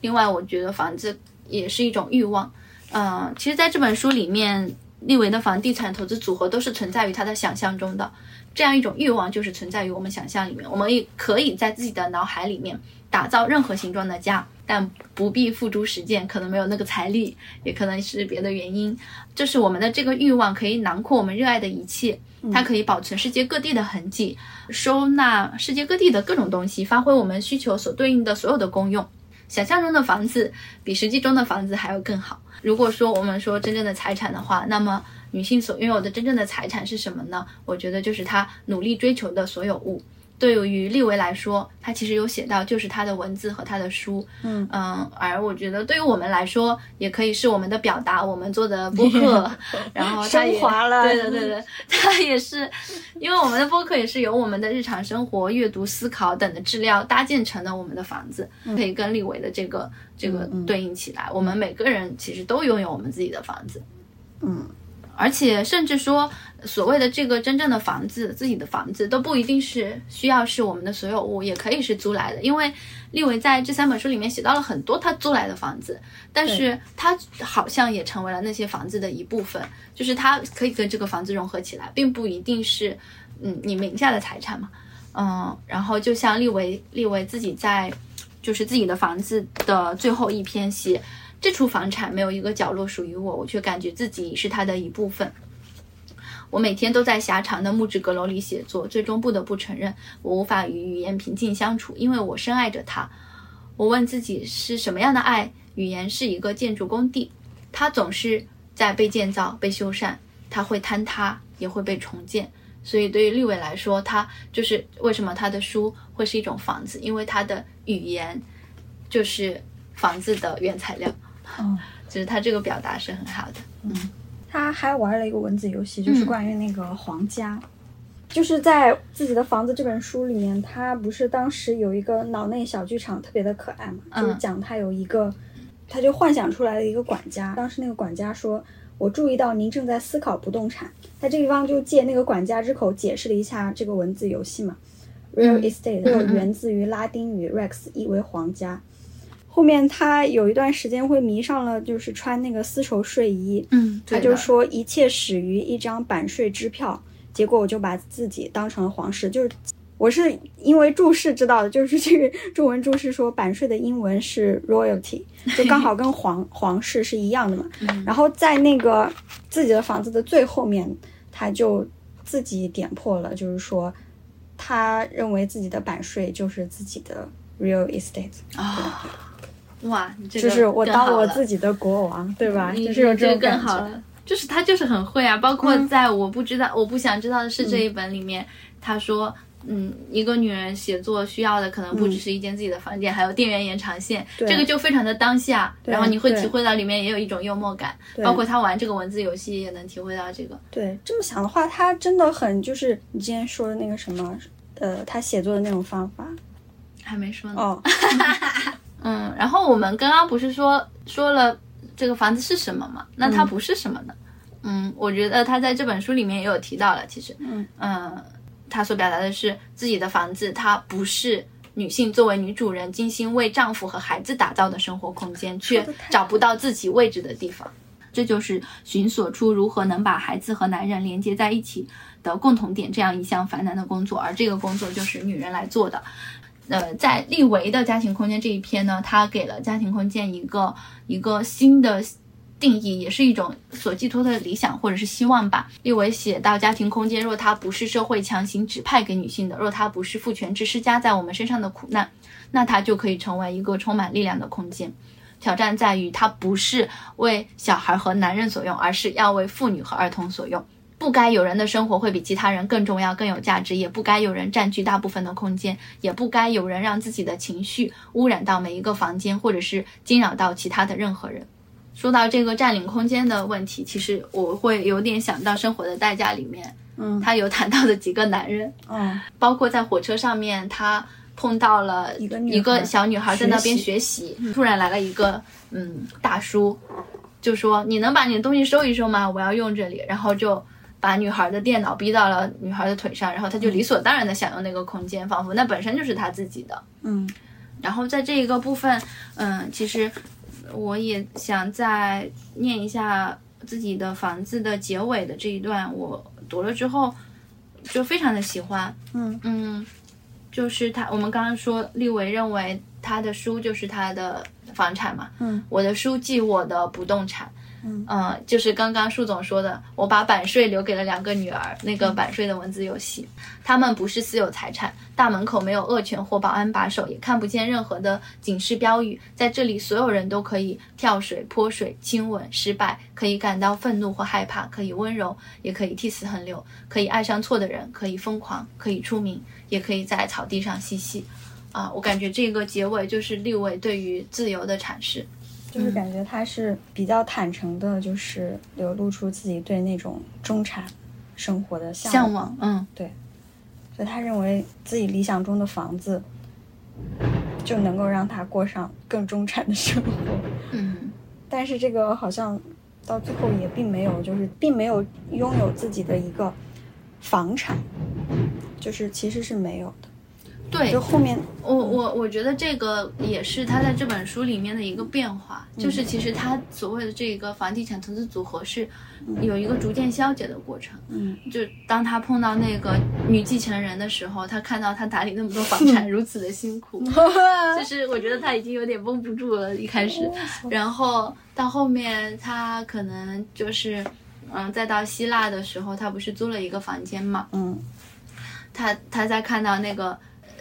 S1: 另外，我觉得房子也是一种欲望。嗯，其实在这本书里面，利维的房地产投资组合都是存在于他的想象中的。这样一种欲望就是存在于我们想象里面，我们也可以在自己的脑海里面打造任何形状的家，但不必付诸实践，可能没有那个财力，也可能是别的原因。就是我们的这个欲望可以囊括我们热爱的一切，它可以保存世界各地的痕迹，收纳世界各地的各种东西，发挥我们需求所对应的所有的功用。想象中的房子比实际中的房子还要更好。如果说我们说真正的财产的话，那么。女性所拥有的真正的财产是什么呢？我觉得就是她努力追求的所有物。对于利维来说，他其实有写到，就是他的文字和他的书。
S2: 嗯
S1: 嗯，而我觉得对于我们来说，也可以是我们的表达，我们做的播客，然后
S2: 升华了。
S1: 对的对的，它也是，因为我们的播客也是由我们的日常生活、阅读、思考等的质料搭建成了我们的房子，可以跟利维的这个这个对应起来。我们每个人其实都拥有我们自己的房子。
S2: 嗯。
S1: 而且甚至说，所谓的这个真正的房子，自己的房子都不一定是需要是我们的所有物，也可以是租来的。因为利维在这三本书里面写到了很多他租来的房子，但是他好像也成为了那些房子的一部分，就是他可以跟这个房子融合起来，并不一定是嗯你名下的财产嘛，嗯。然后就像利维利维自己在就是自己的房子的最后一篇写。这处房产没有一个角落属于我，我却感觉自己是它的一部分。我每天都在狭长的木质阁楼里写作，最终不得不承认，我无法与语言平静相处，因为我深爱着它。我问自己是什么样的爱？语言是一个建筑工地，它总是在被建造、被修缮，它会坍塌，也会被重建。所以，对于立伟来说，他就是为什么他的书会是一种房子，因为他的语言就是房子的原材料。
S2: 嗯，
S1: 就是他这个表达是很好的。
S2: 嗯，他还玩了一个文字游戏，就是关于那个皇家，就是在自己的房子这本书里面，他不是当时有一个脑内小剧场，特别的可爱嘛，就是讲他有一个，他就幻想出来了一个管家，当时那个管家说。我注意到您正在思考不动产，他这个地方就借那个管家之口解释了一下这个文字游戏嘛。Real estate 这个源自于拉丁语 rex，意为皇家。后面他有一段时间会迷上了，就是穿那个丝绸睡衣。
S1: 嗯，
S2: 他就说一切始于一张版税支票，结果我就把自己当成了皇室，就是。我是因为注释知道的，就是 这个中文注释说版税的英文是 royalty，就刚好跟皇 皇室是一样的嘛。然后在那个自己的房子的最后面，他就自己点破了，就是说他认为自己的版税就是自己的 real estate
S1: 啊。哇，
S2: 就是我当我自己的国王，对吧？就是有这种
S1: 更好了，就是他就是很会啊。包括在我不知道我不想知道的是这一本里面，他说。嗯，一个女人写作需要的可能不只是一间自己的房间，还有电源延长线，这个就非常的当下。然后你会体会到里面也有一种幽默感，包括他玩这个文字游戏也能体会到这个。
S2: 对，这么想的话，他真的很就是你之前说的那个什么，呃，他写作的那种方法，
S1: 还没说呢。
S2: 哦，
S1: 嗯，然后我们刚刚不是说说了这个房子是什么吗？那它不是什么呢？嗯，我觉得他在这本书里面也有提到了，其实，嗯嗯。他所表达的是自己的房子，它不是女性作为女主人精心为丈夫和孩子打造的生活空间，却找不到自己位置的地方。这就是寻索出如何能把孩子和男人连接在一起的共同点这样一项繁难的工作，而这个工作就是女人来做的。呃，在利维的家庭空间这一篇呢，他给了家庭空间一个一个新的。定义也是一种所寄托的理想或者是希望吧。立维写到家庭空间，若它不是社会强行指派给女性的，若它不是父权制施加在我们身上的苦难，那它就可以成为一个充满力量的空间。挑战在于，它不是为小孩和男人所用，而是要为妇女和儿童所用。不该有人的生活会比其他人更重要、更有价值，也不该有人占据大部分的空间，也不该有人让自己的情绪污染到每一个房间，或者是惊扰到其他的任何人。说到这个占领空间的问题，其实我会有点想到《生活的代价》里面，
S2: 嗯，
S1: 他有谈到的几个男人，
S2: 嗯，
S1: 包括在火车上面，他碰到了
S2: 一个
S1: 一个小女孩在那边学习，突然来了一个嗯大叔，就说你能把你的东西收一收吗？我要用这里，然后就把女孩的电脑逼到了女孩的腿上，然后他就理所当然的享用那个空间，仿佛那本身就是他自己的，
S2: 嗯，
S1: 然后在这一个部分，嗯，其实。我也想再念一下自己的房子的结尾的这一段，我读了之后就非常的喜欢。
S2: 嗯
S1: 嗯，就是他，我们刚刚说立维认为他的书就是他的房产嘛。
S2: 嗯，
S1: 我的书即我的不动产。
S2: 嗯，
S1: 就是刚刚树总说的，我把版税留给了两个女儿。那个版税的文字游戏，他们不是私有财产。大门口没有恶犬或保安把守，也看不见任何的警示标语。在这里，所有人都可以跳水、泼水、亲吻、失败，可以感到愤怒或害怕，可以温柔，也可以替死横流，可以爱上错的人，可以疯狂，可以出名，也可以在草地上嬉戏。啊，我感觉这个结尾就是六位对于自由的阐释。
S2: 就是感觉他是比较坦诚的，就是流露出自己对那种中产生活的向
S1: 往。嗯，
S2: 对。所以他认为自己理想中的房子就能够让他过上更中产的生活。
S1: 嗯。
S2: 但是这个好像到最后也并没有，就是并没有拥有自己的一个房产，就是其实是没有的。
S1: 对，
S2: 就后面。
S1: 我我我觉得这个也是他在这本书里面的一个变化，就是其实他所谓的这个房地产投资组合是有一个逐渐消解的过程。
S2: 嗯，
S1: 就当他碰到那个女继承人的时候，他看到他打理那么多房产如此的辛苦，就是我觉得他已经有点绷不住了，一开始，然后到后面他可能就是嗯，再到希腊的时候，他不是租了一个房间嘛？
S2: 嗯，
S1: 他他在看到那个。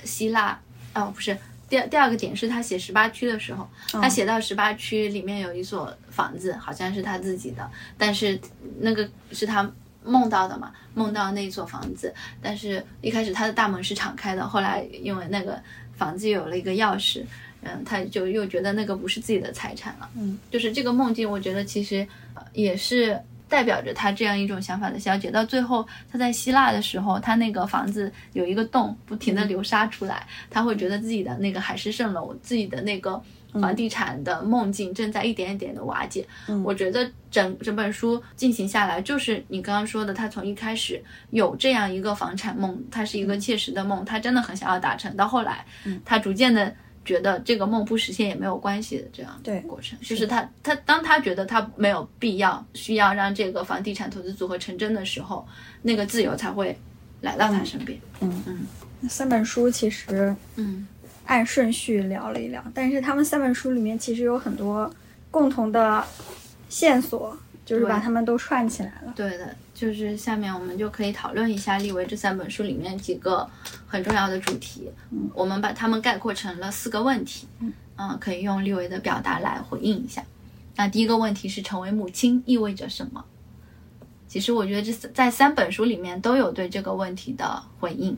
S1: 希腊，哦，不是，第第二个点是他写十八区的时候，他写到十八区里面有一所房子，好像是他自己的，但是那个是他梦到的嘛，梦到那所房子，但是一开始他的大门是敞开的，后来因为那个房子有了一个钥匙，嗯，他就又觉得那个不是自己的财产了，
S2: 嗯，
S1: 就是这个梦境，我觉得其实也是代表着他这样一种想法的消解。到最后，他在希腊的时候，他那个房子有一个洞，不停的流沙出来，他会觉得自己的那个海市蜃楼，自己的那个房地产的梦境正在一点一点的瓦解。我觉得整整本书进行下来，就是你刚刚说的，他从一开始有这样一个房产梦，他是一个切实的梦，他真的很想要达成。到后来，他逐渐的。觉得这个梦不实现也没有关系的这样
S2: 对
S1: 过程，就是他他当他觉得他没有必要需要让这个房地产投资组合成真的时候，那个自由才会来到他身边。
S2: 嗯嗯，那三本书其实
S1: 嗯
S2: 按顺序聊了一聊，但是他们三本书里面其实有很多共同的线索，就是把他们都串起来了。
S1: 对的。就是下面我们就可以讨论一下立维这三本书里面几个很重要的主题，我们把它们概括成了四个问题，嗯，可以用立维的表达来回应一下。那第一个问题是成为母亲意味着什么？其实我觉得这在三本书里面都有对这个问题的回应。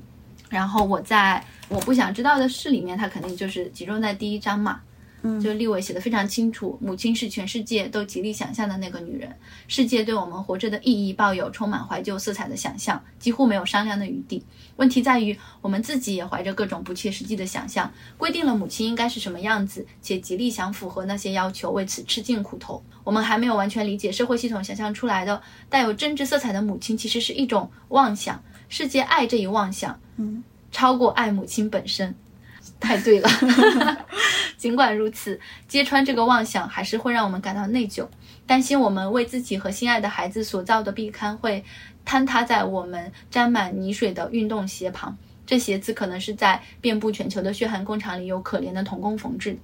S1: 然后我在我不想知道的事里面，它肯定就是集中在第一章嘛。就立伟写的非常清楚，母亲是全世界都极力想象的那个女人，世界对我们活着的意义抱有充满怀旧色彩的想象，几乎没有商量的余地。问题在于，我们自己也怀着各种不切实际的想象，规定了母亲应该是什么样子，且极力想符合那些要求，为此吃尽苦头。我们还没有完全理解社会系统想象出来的带有政治色彩的母亲，其实是一种妄想。世界爱这一妄想，
S2: 嗯，
S1: 超过爱母亲本身。太对了，尽管如此，揭穿这个妄想还是会让我们感到内疚，担心我们为自己和心爱的孩子所造的壁龛会坍塌在我们沾满泥水的运动鞋旁。这鞋子可能是在遍布全球的血汗工厂里有可怜的童工缝制。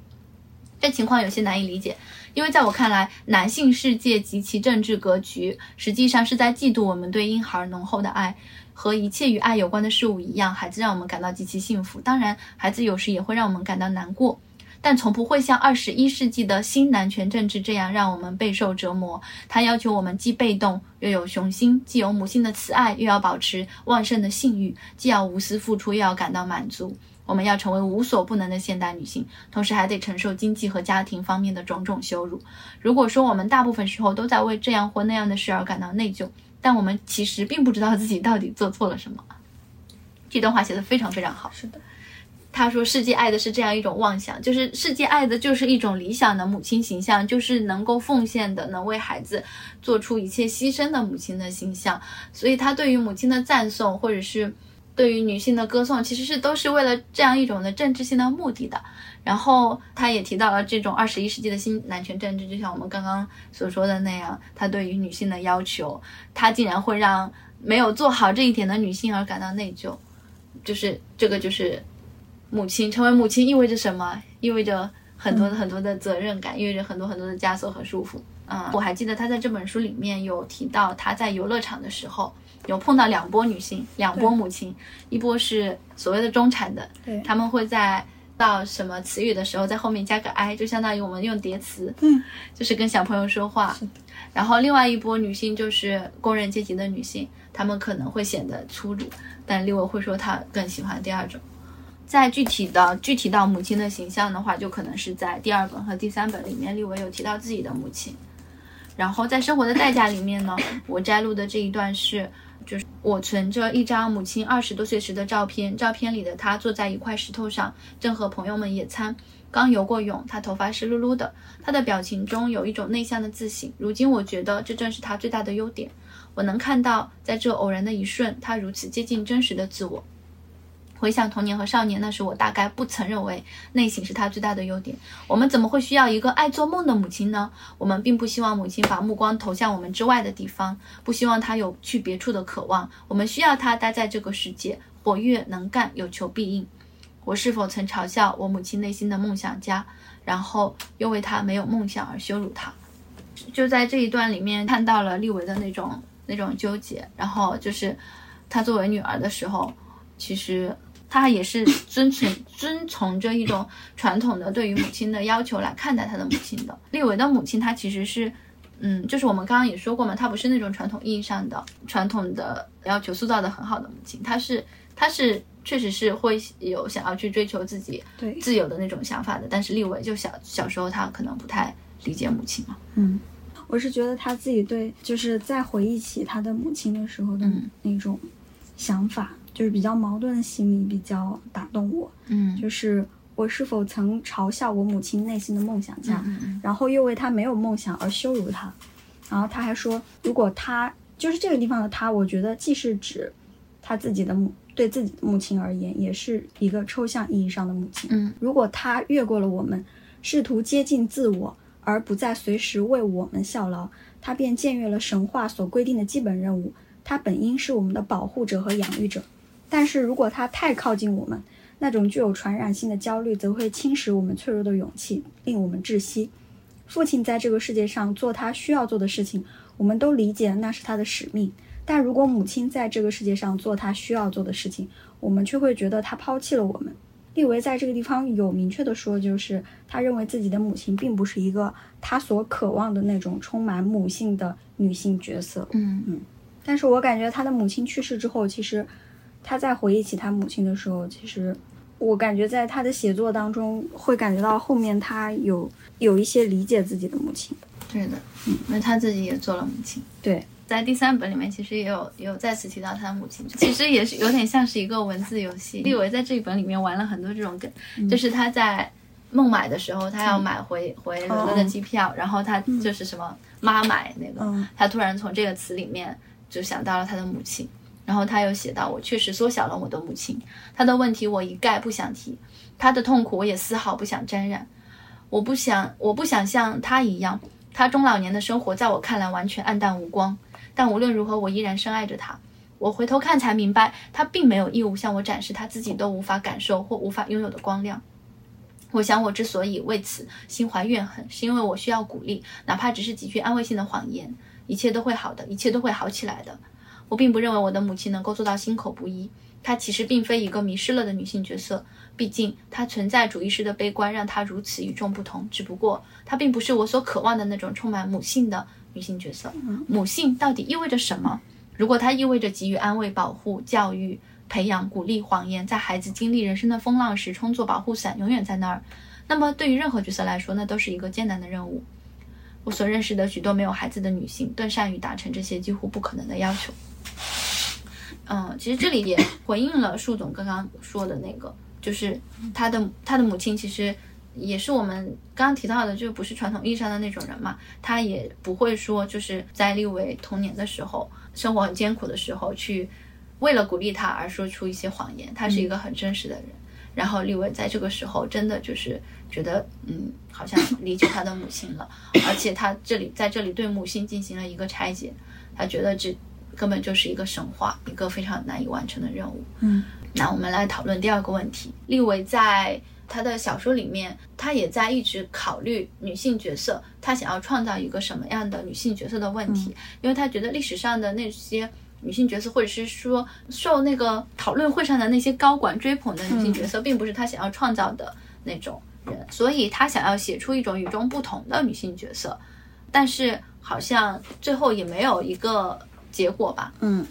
S1: 这情况有些难以理解，因为在我看来，男性世界及其政治格局实际上是在嫉妒我们对婴孩浓厚的爱。和一切与爱有关的事物一样，孩子让我们感到极其幸福。当然，孩子有时也会让我们感到难过，但从不会像二十一世纪的新男权政治这样让我们备受折磨。它要求我们既被动又有雄心，既有母性的慈爱，又要保持旺盛的性欲；既要无私付出，又要感到满足。我们要成为无所不能的现代女性，同时还得承受经济和家庭方面的种种羞辱。如果说我们大部分时候都在为这样或那样的事而感到内疚，但我们其实并不知道自己到底做错了什么。这段话写的非常非常好。
S2: 是的，
S1: 他说：“世界爱的是这样一种妄想，就是世界爱的就是一种理想的母亲形象，就是能够奉献的、能为孩子做出一切牺牲的母亲的形象。所以，他对于母亲的赞颂，或者是对于女性的歌颂，其实是都是为了这样一种的政治性的目的的。”然后他也提到了这种二十一世纪的新男权政治，就像我们刚刚所说的那样，他对于女性的要求，他竟然会让没有做好这一点的女性而感到内疚。就是这个，就是母亲成为母亲意味着什么？意味着很多很多的责任感，意味着很多很多的枷锁和束缚。嗯，我还记得他在这本书里面有提到，他在游乐场的时候有碰到两波女性，两波母亲，一波是所谓的中产的，
S2: 对，
S1: 他们会在。到什么词语的时候，在后面加个 i，就相当于我们用叠词，
S2: 嗯，
S1: 就是跟小朋友说话。然后另外一波女性就是工人阶级的女性，她们可能会显得粗鲁，但六维会说她更喜欢第二种。在具体的具体到母亲的形象的话，就可能是在第二本和第三本里面，六维有提到自己的母亲。然后在生活的代价里面呢，我摘录的这一段是。我存着一张母亲二十多岁时的照片，照片里的她坐在一块石头上，正和朋友们野餐，刚游过泳，她头发湿漉漉的，她的表情中有一种内向的自省。如今我觉得这正是她最大的优点，我能看到在这偶然的一瞬，她如此接近真实的自我。回想童年和少年，那时我大概不曾认为内省是他最大的优点。我们怎么会需要一个爱做梦的母亲呢？我们并不希望母亲把目光投向我们之外的地方，不希望她有去别处的渴望。我们需要她待在这个世界，活跃能干，有求必应。我是否曾嘲笑我母亲内心的梦想家，然后又为她没有梦想而羞辱她？就在这一段里面看到了立维的那种那种纠结。然后就是她作为女儿的时候，其实。他也是遵从 遵从着一种传统的对于母亲的要求来看待他的母亲的。立维的母亲，她其实是，嗯，就是我们刚刚也说过嘛，她不是那种传统意义上的传统的要求塑造的很好的母亲，她是，她是确实是会有想要去追求自己
S2: 对
S1: 自由的那种想法的。但是立伟就小小时候他可能不太理解母亲嘛。
S2: 嗯，我是觉得他自己对，就是在回忆起他的母亲的时候的
S1: 嗯
S2: 那种想法，就是比较矛盾的心理，比较打动我。
S1: 嗯
S2: 就是我是否曾嘲笑我母亲内心的梦想家，
S1: 嗯嗯
S2: 然后又为她没有梦想而羞辱她。然后他还说，如果他就是这个地方的他，我觉得既是指他自己的母，对自己的母亲而言，也是一个抽象意义上的母亲。
S1: 嗯
S2: 如果他越过了我们，试图接近自我，而不再随时为我们效劳，他便僭越了神话所规定的基本任务。他本应是我们的保护者和养育者，但是如果他太靠近我们，那种具有传染性的焦虑则会侵蚀我们脆弱的勇气，令我们窒息。父亲在这个世界上做他需要做的事情，我们都理解那是他的使命。但如果母亲在这个世界上做她需要做的事情，我们却会觉得她抛弃了我们。利维在这个地方有明确的说，就是他认为自己的母亲并不是一个他所渴望的那种充满母性的女性角色。
S1: 嗯嗯
S2: 但是我感觉他的母亲去世之后，其实他在回忆起他母亲的时候，其实我感觉在他的写作当中会感觉到后面他有有一些理解自己的母亲。
S1: 对的，嗯，因为他自己也做了母亲。
S2: 对，
S1: 在第三本里面，其实也有也有再次提到他的母亲，其实也是有点像是一个文字游戏。立维在这一本里面玩了很多这种梗，就是他在孟买的时候，他要买回回伦敦的机票，然后他就是什么妈买那个，
S2: 嗯。
S1: 他突然从这个词里面就想到了他的母亲，然后他又写到我确实缩小了我的母亲，她的问题我一概不想提，她的痛苦我也丝毫不想沾染，我不想我不想像她一样，她中老年的生活在我看来完全暗淡无光，但无论如何我依然深爱着她。我回头看才明白，她并没有义务向我展示她自己都无法感受或无法拥有的光亮。我想，我之所以为此心怀怨恨，是因为我需要鼓励，哪怕只是几句安慰性的谎言。一切都会好的，一切都会好起来的。我并不认为我的母亲能够做到心口不一。她其实并非一个迷失了的女性角色，毕竟她存在主义式的悲观让她如此与众不同。只不过她并不是我所渴望的那种充满母性的女性角色。母性到底意味着什么？如果它意味着给予安慰、保护、教育、培养、鼓励、谎言，在孩子经历人生的风浪时充作保护伞，永远在那儿，那么对于任何角色来说，那都是一个艰难的任务。我所认识的许多没有孩子的女性，更善于达成这些几乎不可能的要求。嗯，其实这里也回应了树总刚刚说的那个，就是他的他的母亲其实也是我们刚刚提到的，就不是传统意义上的那种人嘛。他也不会说就是在立维童年的时候，生活很艰苦的时候，去为了鼓励他而说出一些谎言。他是一个很真实的人。然后立维在这个时候真的就是觉得，嗯，好像理解他的母亲了，而且他这里在这里对母亲进行了一个拆解，他觉得这根本就是一个神话，一个非常难以完成的任务。
S2: 嗯，
S1: 那我们来讨论第二个问题。利维在他的小说里面，他也在一直考虑女性角色，他想要创造一个什么样的女性角色的问题，因为他觉得历史上的那些。女性角色，或者是说受那个讨论会上的那些高管追捧的女性角色，并不是他想要创造的那种人，所以他想要写出一种与众不同的女性角色，但是好像最后也没有一个结果吧。
S2: 嗯，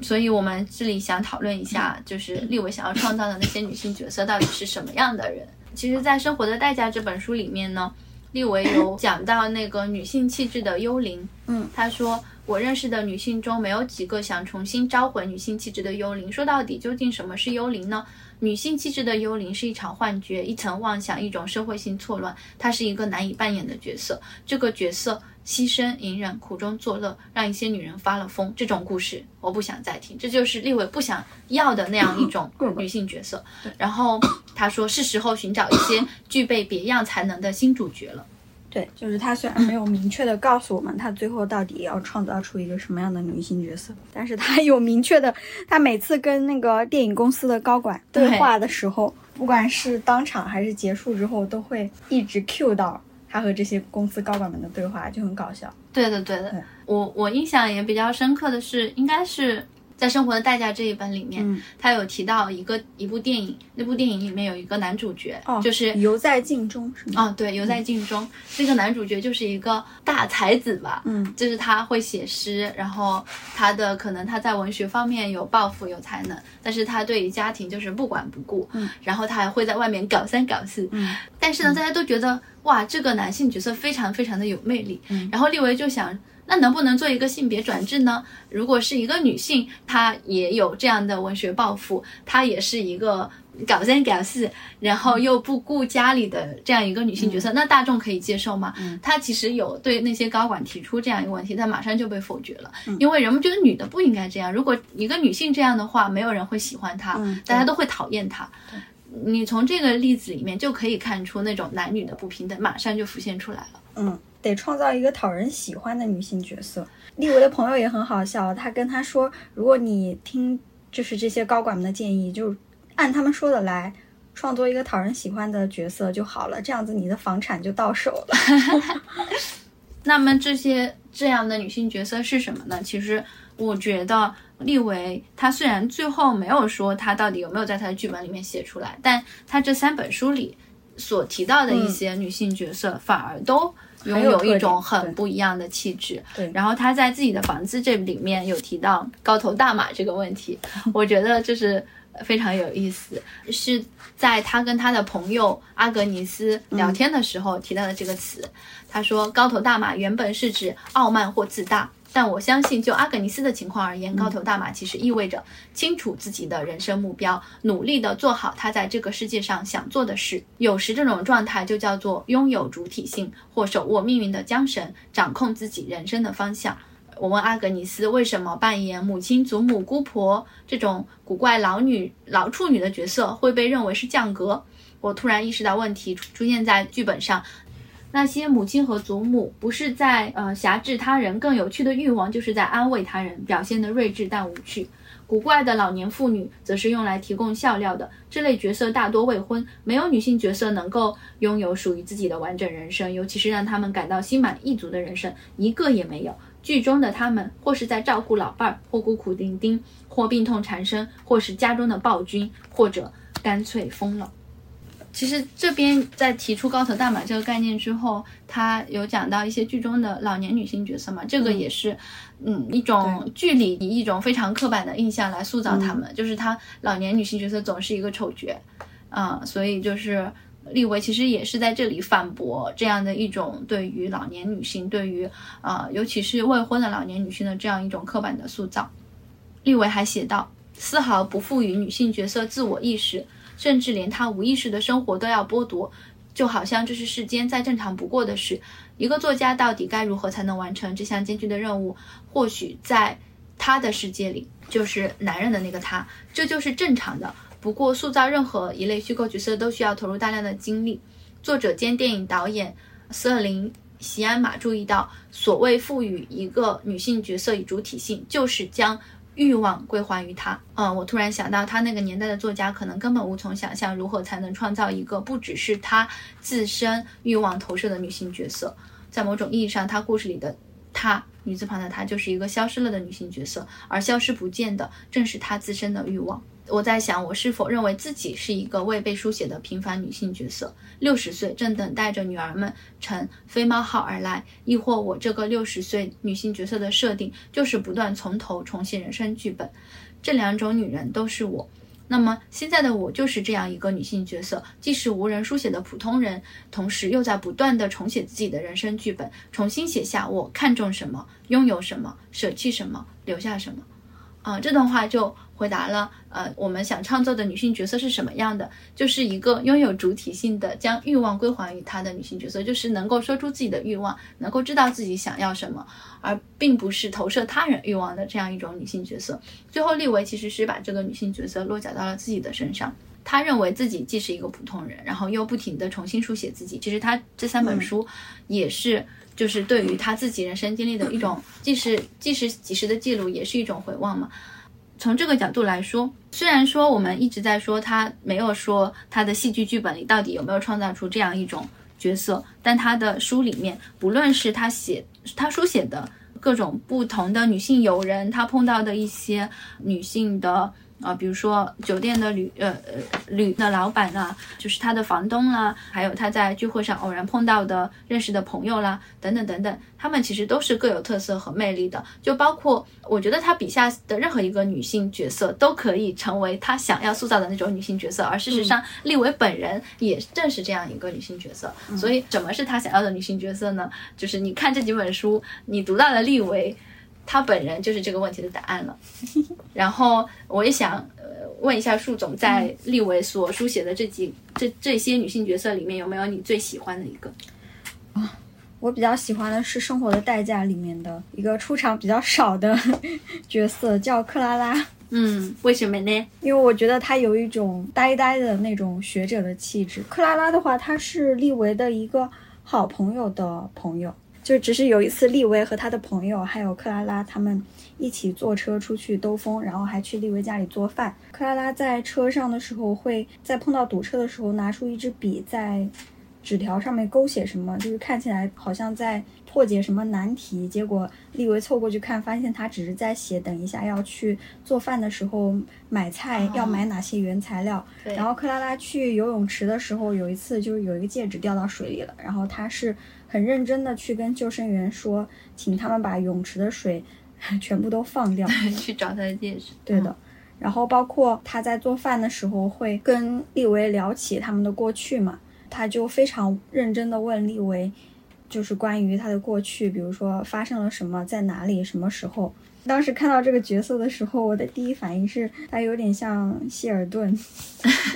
S1: 所以我们这里想讨论一下，就是立伟想要创造的那些女性角色到底是什么样的人。其实，在《生活的代价》这本书里面呢，立维有讲到那个女性气质的幽灵。
S2: 嗯，
S1: 他说。我认识的女性中，没有几个想重新召回女性气质的幽灵。说到底，究竟什么是幽灵呢？女性气质的幽灵是一场幻觉，一层妄想，一种社会性错乱。她是一个难以扮演的角色。这个角色牺牲、隐忍、苦中作乐，让一些女人发了疯。这种故事我不想再听。这就是立伟不想要的那样一种 女性角色。然后他说，是时候寻找一些具备别样才能的新主角了。
S2: 对，就是他虽然没有明确的告诉我们他最后到底要创造出一个什么样的女性角色，但是他有明确的，他每次跟那个电影公司的高管对话的时候，不管是当场还是结束之后，都会一直 cue 到他和这些公司高管们的对话，就很搞笑。
S1: 对的，对的。
S2: 对
S1: 我我印象也比较深刻的是，应该是。在《生活的代价》这一本里面，
S2: 嗯。
S1: 他有提到一个一部电影，那部电影里面有一个男主角，
S2: 哦，
S1: 就是
S2: 游在镜中是吗？
S1: 哦，对，游在镜中，这个男主角就是一个大才子吧，
S2: 嗯。
S1: 就是他会写诗，然后他的可能他在文学方面有抱负有才能，但是他对于家庭就是不管不顾，
S2: 嗯，
S1: 然后他还会在外面搞三搞四，
S2: 嗯，
S1: 但是呢，大家都觉得哇，这个男性角色非常非常的有魅力，
S2: 嗯。
S1: 然后利维就想。那能不能做一个性别转制呢？如果是一个女性，她也有这样的文学抱负，她也是一个搞三搞四，然后又不顾家里的这样一个女性角色，那大众可以接受吗？
S2: 嗯
S1: 她其实有对那些高管提出这样一个问题，但马上就被否决了，
S2: 嗯
S1: 因为人们觉得女的不应该这样。如果一个女性这样的话，没有人会喜欢她，
S2: 嗯
S1: 大家都会讨厌她。你从这个例子里面就可以看出那种男女的不平等，马上就浮现出来了。
S2: 嗯，得创造一个讨人喜欢的女性角色。立维的朋友也很好笑，他跟他说，如果你听就是这些高管们的建议，就按他们说的来，创作一个讨人喜欢的角色就好了，这样子你的房产就到手了。
S1: 那么这些这样的女性角色是什么呢？其实我觉得利维他虽然最后没有说他到底有没有在他的剧本里面写出来，但他这三本书里所提到的一些女性角色，反而都拥有一种很不一样的气质。
S2: 对
S1: 然后他在自己的房子这里面有提到高头大马这个问题，我觉得就是非常有意思，是在他跟他的朋友阿格尼斯聊天的时候提到的这个词。他说，高头大马原本是指傲慢或自大。但我相信，就阿格尼斯的情况而言，高头大马其实意味着清楚自己的人生目标，努力的做好他在这个世界上想做的事。有时这种状态就叫做拥有主体性，或手握命运的缰绳，掌控自己人生的方向。我问阿格尼斯为什么扮演母亲、祖母、姑婆这种古怪老女、老处女的角色会被认为是降格？我突然意识到问题出现在剧本上。那些母亲和祖母不是在呃辖制他人更有趣的欲望，就是在安慰他人，表现的睿智但无趣。古怪的老年妇女则是用来提供笑料的。这类角色大多未婚，没有女性角色能够拥有属于自己的完整人生，尤其是让他们感到心满意足的人生，一个也没有。剧中的他们，或是在照顾老伴儿，或孤苦伶仃，或病痛缠身，或是家中的暴君，或者干脆疯了。其实这边在提出高头大马这个概念之后，他有讲到一些剧中的老年女性角色嘛，这个也是，嗯，一种剧里以一种非常刻板的印象来塑造她们，就是她老年女性角色总是一个丑角，啊、所以就是利维其实也是在这里反驳这样的一种对于老年女性，对于啊、尤其是未婚的老年女性的这样一种刻板的塑造。立维还写道，丝毫不赋予女性角色自我意识。甚至连他无意识的生活都要剥夺，就好像这是世间再正常不过的事。一个作家到底该如何才能完成这项艰巨的任务？或许在他的世界里，就是男人的那个他，这就是正常的。不过，塑造任何一类虚构角色都需要投入大量的精力。作者兼电影导演瑟琳·席安玛注意到，所谓赋予一个女性角色以主体性，就是将欲望归还于他。嗯，我突然想到，他那个年代的作家可能根本无从想象如何才能创造一个不只是他自身欲望投射的女性角色。在某种意义上，他故事里的她，女字旁的她，就是一个消失了的女性角色，而消失不见的正是她自身的欲望。我在想，我是否认为自己是一个未被书写的平凡女性角色？六十岁正等待着女儿们乘飞猫号而来，亦或我这个六十岁女性角色的设定就是不断从头重写人生剧本？这两种女人都是我。那么现在的我就是这样一个女性角色，既是无人书写的普通人，同时又在不断的重写自己的人生剧本，重新写下我看重什么，拥有什么，舍弃什么，留下什么。啊、这段话就回答了，呃，我们想创作的女性角色是什么样的？就是一个拥有主体性的，将欲望归还于她的女性角色，就是能够说出自己的欲望，能够知道自己想要什么，而并不是投射他人欲望的这样一种女性角色。最后，利维其实是把这个女性角色落脚到了自己的身上。他认为自己既是一个普通人，然后又不停地重新书写自己。其实他这三本书也是，就是对于他自己人生经历的一种，既是既是及时的记录，也是一种回望嘛。从这个角度来说，虽然说我们一直在说他没有说他的戏剧剧本里到底有没有创造出这样一种角色，但他的书里面，不论是他写他书写的各种不同的女性友人，他碰到的一些女性的。啊，比如说酒店的旅呃呃旅的老板啊，就是他的房东啦，还有他在聚会上偶然碰到的认识的朋友啦，等等等等，他们其实都是各有特色和魅力的。就包括我觉得他笔下的任何一个女性角色都可以成为他想要塑造的那种女性角色，而事实上，立维本人也正是这样一个女性角色。所以，什么是他想要的女性角色呢？就是你看这几本书，你读到了立维。他本人就是这个问题的答案了。然后我也想呃问一下树总，在立维所书写的这几这这些女性角色里面，有没有你最喜欢的一个？
S2: 啊，我比较喜欢的是《生活的代价》里面的一个出场比较少的 角色，叫克拉拉。
S1: 嗯，为什么呢？
S2: 因为我觉得她有一种呆呆的那种学者的气质。克拉拉的话，她是立维的一个好朋友的朋友。就只是有一次，利维和他的朋友还有克拉拉他们一起坐车出去兜风，然后还去利维家里做饭。克拉拉在车上的时候，会在碰到堵车的时候拿出一支笔，在纸条上面勾写什么，就是看起来好像在破解什么难题。结果利维凑过去看，发现他只是在写等一下要去做饭的时候买菜要买哪些原材料。然后克拉拉去游泳池的时候，有一次就是有一个戒指掉到水里了，然后他是。很认真的去跟救生员说，请他们把泳池的水 全部都放掉，
S1: 去找他的戒指。
S2: 对的，然后包括他在做饭的时候会跟利维聊起他们的过去嘛，他就非常认真的问利维，就是关于他的过去，比如说发生了什么，在哪里，什么时候。当时看到这个角色的时候，我的第一反应是他有点像希尔顿，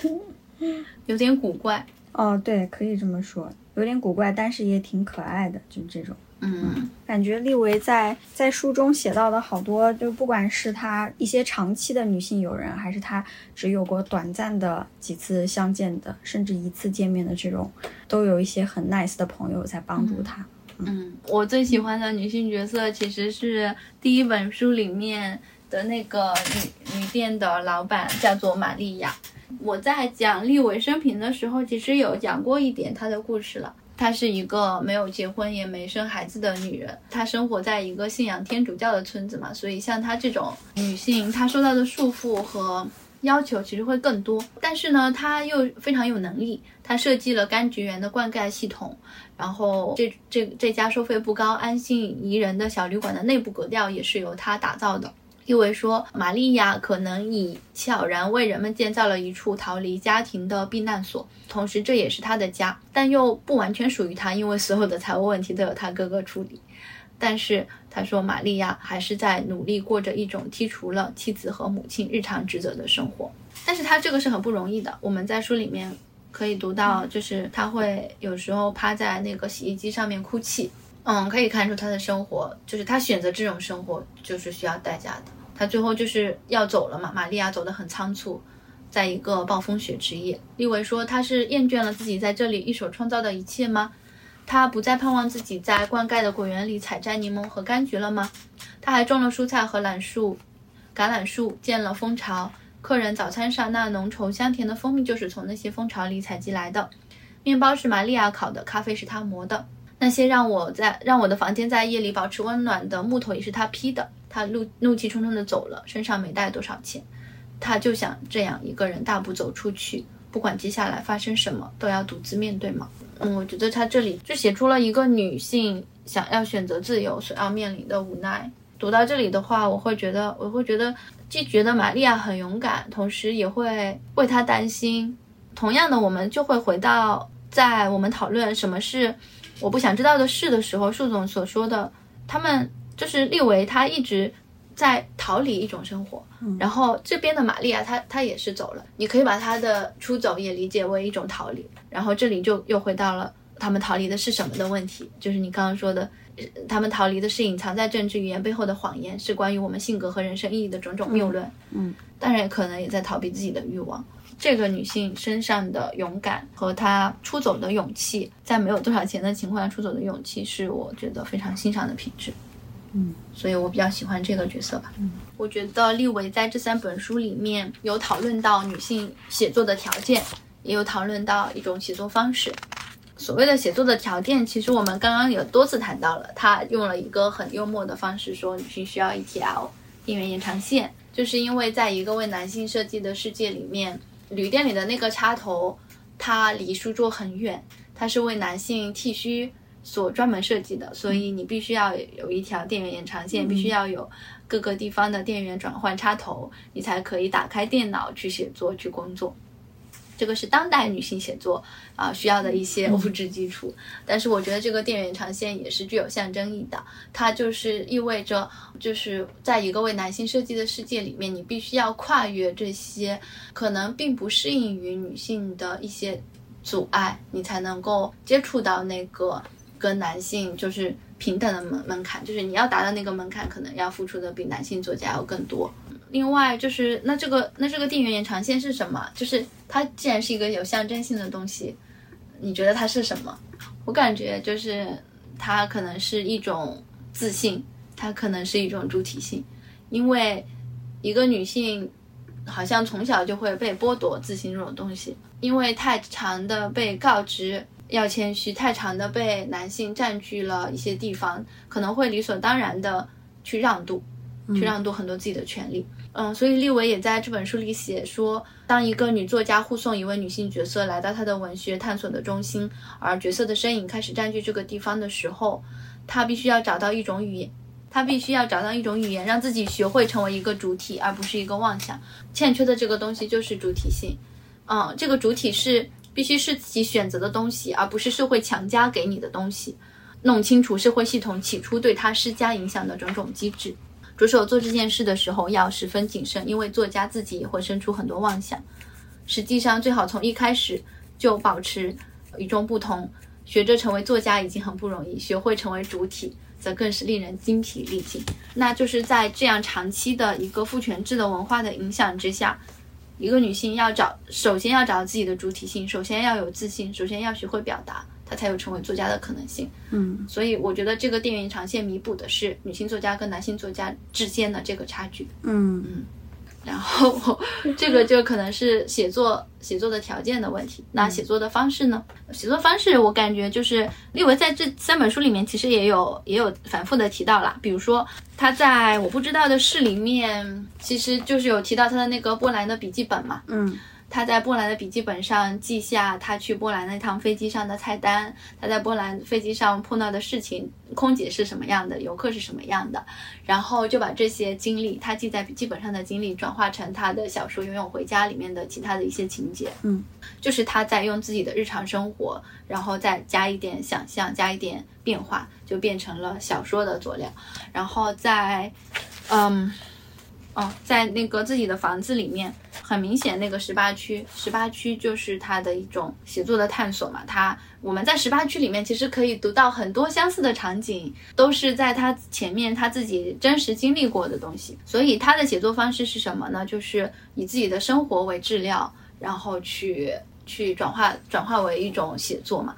S1: 有点古怪。
S2: 哦，对，可以这么说。有点古怪，但是也挺可爱的，就这种。
S1: 嗯，
S2: 感觉利维在在书中写到的好多，就不管是他一些长期的女性友人，还是他只有过短暂的几次相见的，甚至一次见面的这种，都有一些很 nice 的朋友在帮助他。
S1: 嗯，我最喜欢的女性角色其实是第一本书里面的那个女女店的老板，叫做玛利亚。我在讲立维生平的时候，其实有讲过一点她的故事了。她是一个没有结婚也没生孩子的女人，她生活在一个信仰天主教的村子嘛，所以像她这种女性，她受到的束缚和要求其实会更多。但是呢，她又非常有能力，她设计了柑橘园的灌溉系统，然后这这这家收费不高、安心宜人的小旅馆的内部格调也是由她打造的。因为说，玛利亚可能已悄然为人们建造了一处逃离家庭的避难所，同时这也是他的家，但又不完全属于他，因为所有的财务问题都由他哥哥处理。但是他说，玛利亚还是在努力过着一种剔除了妻子和母亲日常职责的生活。但是他这个是很不容易的。我们在书里面可以读到，就是他会有时候趴在那个洗衣机上面哭泣。嗯，可以看出他的生活，就是他选择这种生活就是需要代价的。他最后就是要走了嘛，玛利亚走得很仓促，在一个暴风雪之夜。利维说他是厌倦了自己在这里一手创造的一切吗？他不再盼望自己在灌溉的果园里采摘柠檬和柑橘了吗？他还种了蔬菜和榄树、橄榄树，建了蜂巢。客人早餐上那浓稠香甜的蜂蜜就是从那些蜂巢里采集来的。面包是玛利亚烤的，咖啡是他磨的。那些让我在让我的房间在夜里保持温暖的木头也是他劈的。他怒怒气冲冲地走了，身上没带多少钱。他就想这样一个人大步走出去，不管接下来发生什么，都要独自面对吗？嗯，我觉得他这里就写出了一个女性想要选择自由所要面临的无奈。读到这里的话，我会觉得，我会觉得既觉得玛利亚很勇敢，同时也会为她担心。同样的，我们就会回到在我们讨论什么是我不想知道的事的时候，树总所说的他们。就是利维，他一直在逃离一种生活，然后这边的玛利亚，她她也是走了。你可以把她的出走也理解为一种逃离。然后这里就又回到了他们逃离的是什么的问题，就是你刚刚说的，他们逃离的是隐藏在政治语言背后的谎言，是关于我们性格和人生意义的种种谬论。
S2: 嗯，
S1: 当然可能也在逃避自己的欲望。这个女性身上的勇敢和她出走的勇气，在没有多少钱的情况下出走的勇气，是我觉得非常欣赏的品质。
S2: 嗯，
S1: 所以我比较喜欢这个角色吧。
S2: 嗯，
S1: 我觉得立维在这三本书里面有讨论到女性写作的条件，也有讨论到一种写作方式。所谓的写作的条件，其实我们刚刚有多次谈到了，他用了一个很幽默的方式说，女性需要一条电源延长线，就是因为在一个为男性设计的世界里面，旅店里的那个插头，它离书桌很远，它是为男性剃须所专门设计的，所以你必须要有一条电源延长线，必须要有各个地方的电源转换插头，你才可以打开电脑去写作去工作。这个是当代女性写作啊需要的一些物质基础，但是我觉得这个电源长线也是具有象征意义的，它就是意味着就是在一个为男性设计的世界里面，你必须要跨越这些可能并不适应于女性的一些阻碍，你才能够接触到那个跟男性就是平等的门门槛，就是你要达到那个门槛，可能要付出的比男性作家要更多。另外就是那这个那这个电源延长线是什么？就是它既然是一个有象征性的东西，你觉得它是什么？我感觉就是它可能是一种自信，它可能是一种主体性，因为一个女性好像从小就会被剥夺自信这种东西，因为太长的被告知要谦虚，太长的被男性占据了一些地方，可能会理所当然的去让渡，去让渡很多自己的权利。嗯，所以立维也在这本书里写说，当一个女作家护送一位女性角色来到她的文学探索的中心，而角色的身影开始占据这个地方的时候，她必须要找到一种语言，她必须要找到一种语言，让自己学会成为一个主体，而不是一个妄想。欠缺的这个东西就是主体性。嗯，这个主体是必须是自己选择的东西，而不是社会强加给你的东西。弄清楚社会系统起初对他施加影响的种种机制。着手做这件事的时候要十分谨慎，因为作家自己也会生出很多妄想。实际上，最好从一开始就保持与众不同。学着成为作家已经很不容易，学会成为主体，则更是令人精疲力尽。那就是在这样长期的一个父权制的文化的影响之下，一个女性要找，首先要找到自己的主体性，首先要有自信，首先要学会表达。她才有成为作家的可能性。
S2: 嗯，
S1: 所以我觉得这个电影长线弥补的是女性作家跟男性作家之间的这个差距。
S2: 嗯
S1: 嗯，然后这个就可能是写作写作的条件的问题。那写作的方式呢？写作方式我感觉就是利维在这三本书里面其实也有也有反复的提到了。比如说他在我不知道的事里面，其实就是有提到他的那个波兰的笔记本嘛。
S2: 嗯。
S1: 他在波兰的笔记本上记下他去波兰那趟飞机上的菜单，他在波兰飞机上碰到的事情，空姐是什么样的，游客是什么样的，然后就把这些经历，他记在笔记本上的经历，转化成他的小说《游泳回家》里面的其他的一些情节。
S2: 嗯，
S1: 就是他在用自己的日常生活，然后再加一点想象，加一点变化，就变成了小说的佐料。然后在，嗯。哦，在那个自己的房子里面，很明显，那个十八区，十八区就是他的一种写作的探索嘛。他我们在十八区里面，其实可以读到很多相似的场景，都是在他前面他自己真实经历过的东西。所以他的写作方式是什么呢？就是以自己的生活为质料，然后去去转化转化为一种写作嘛。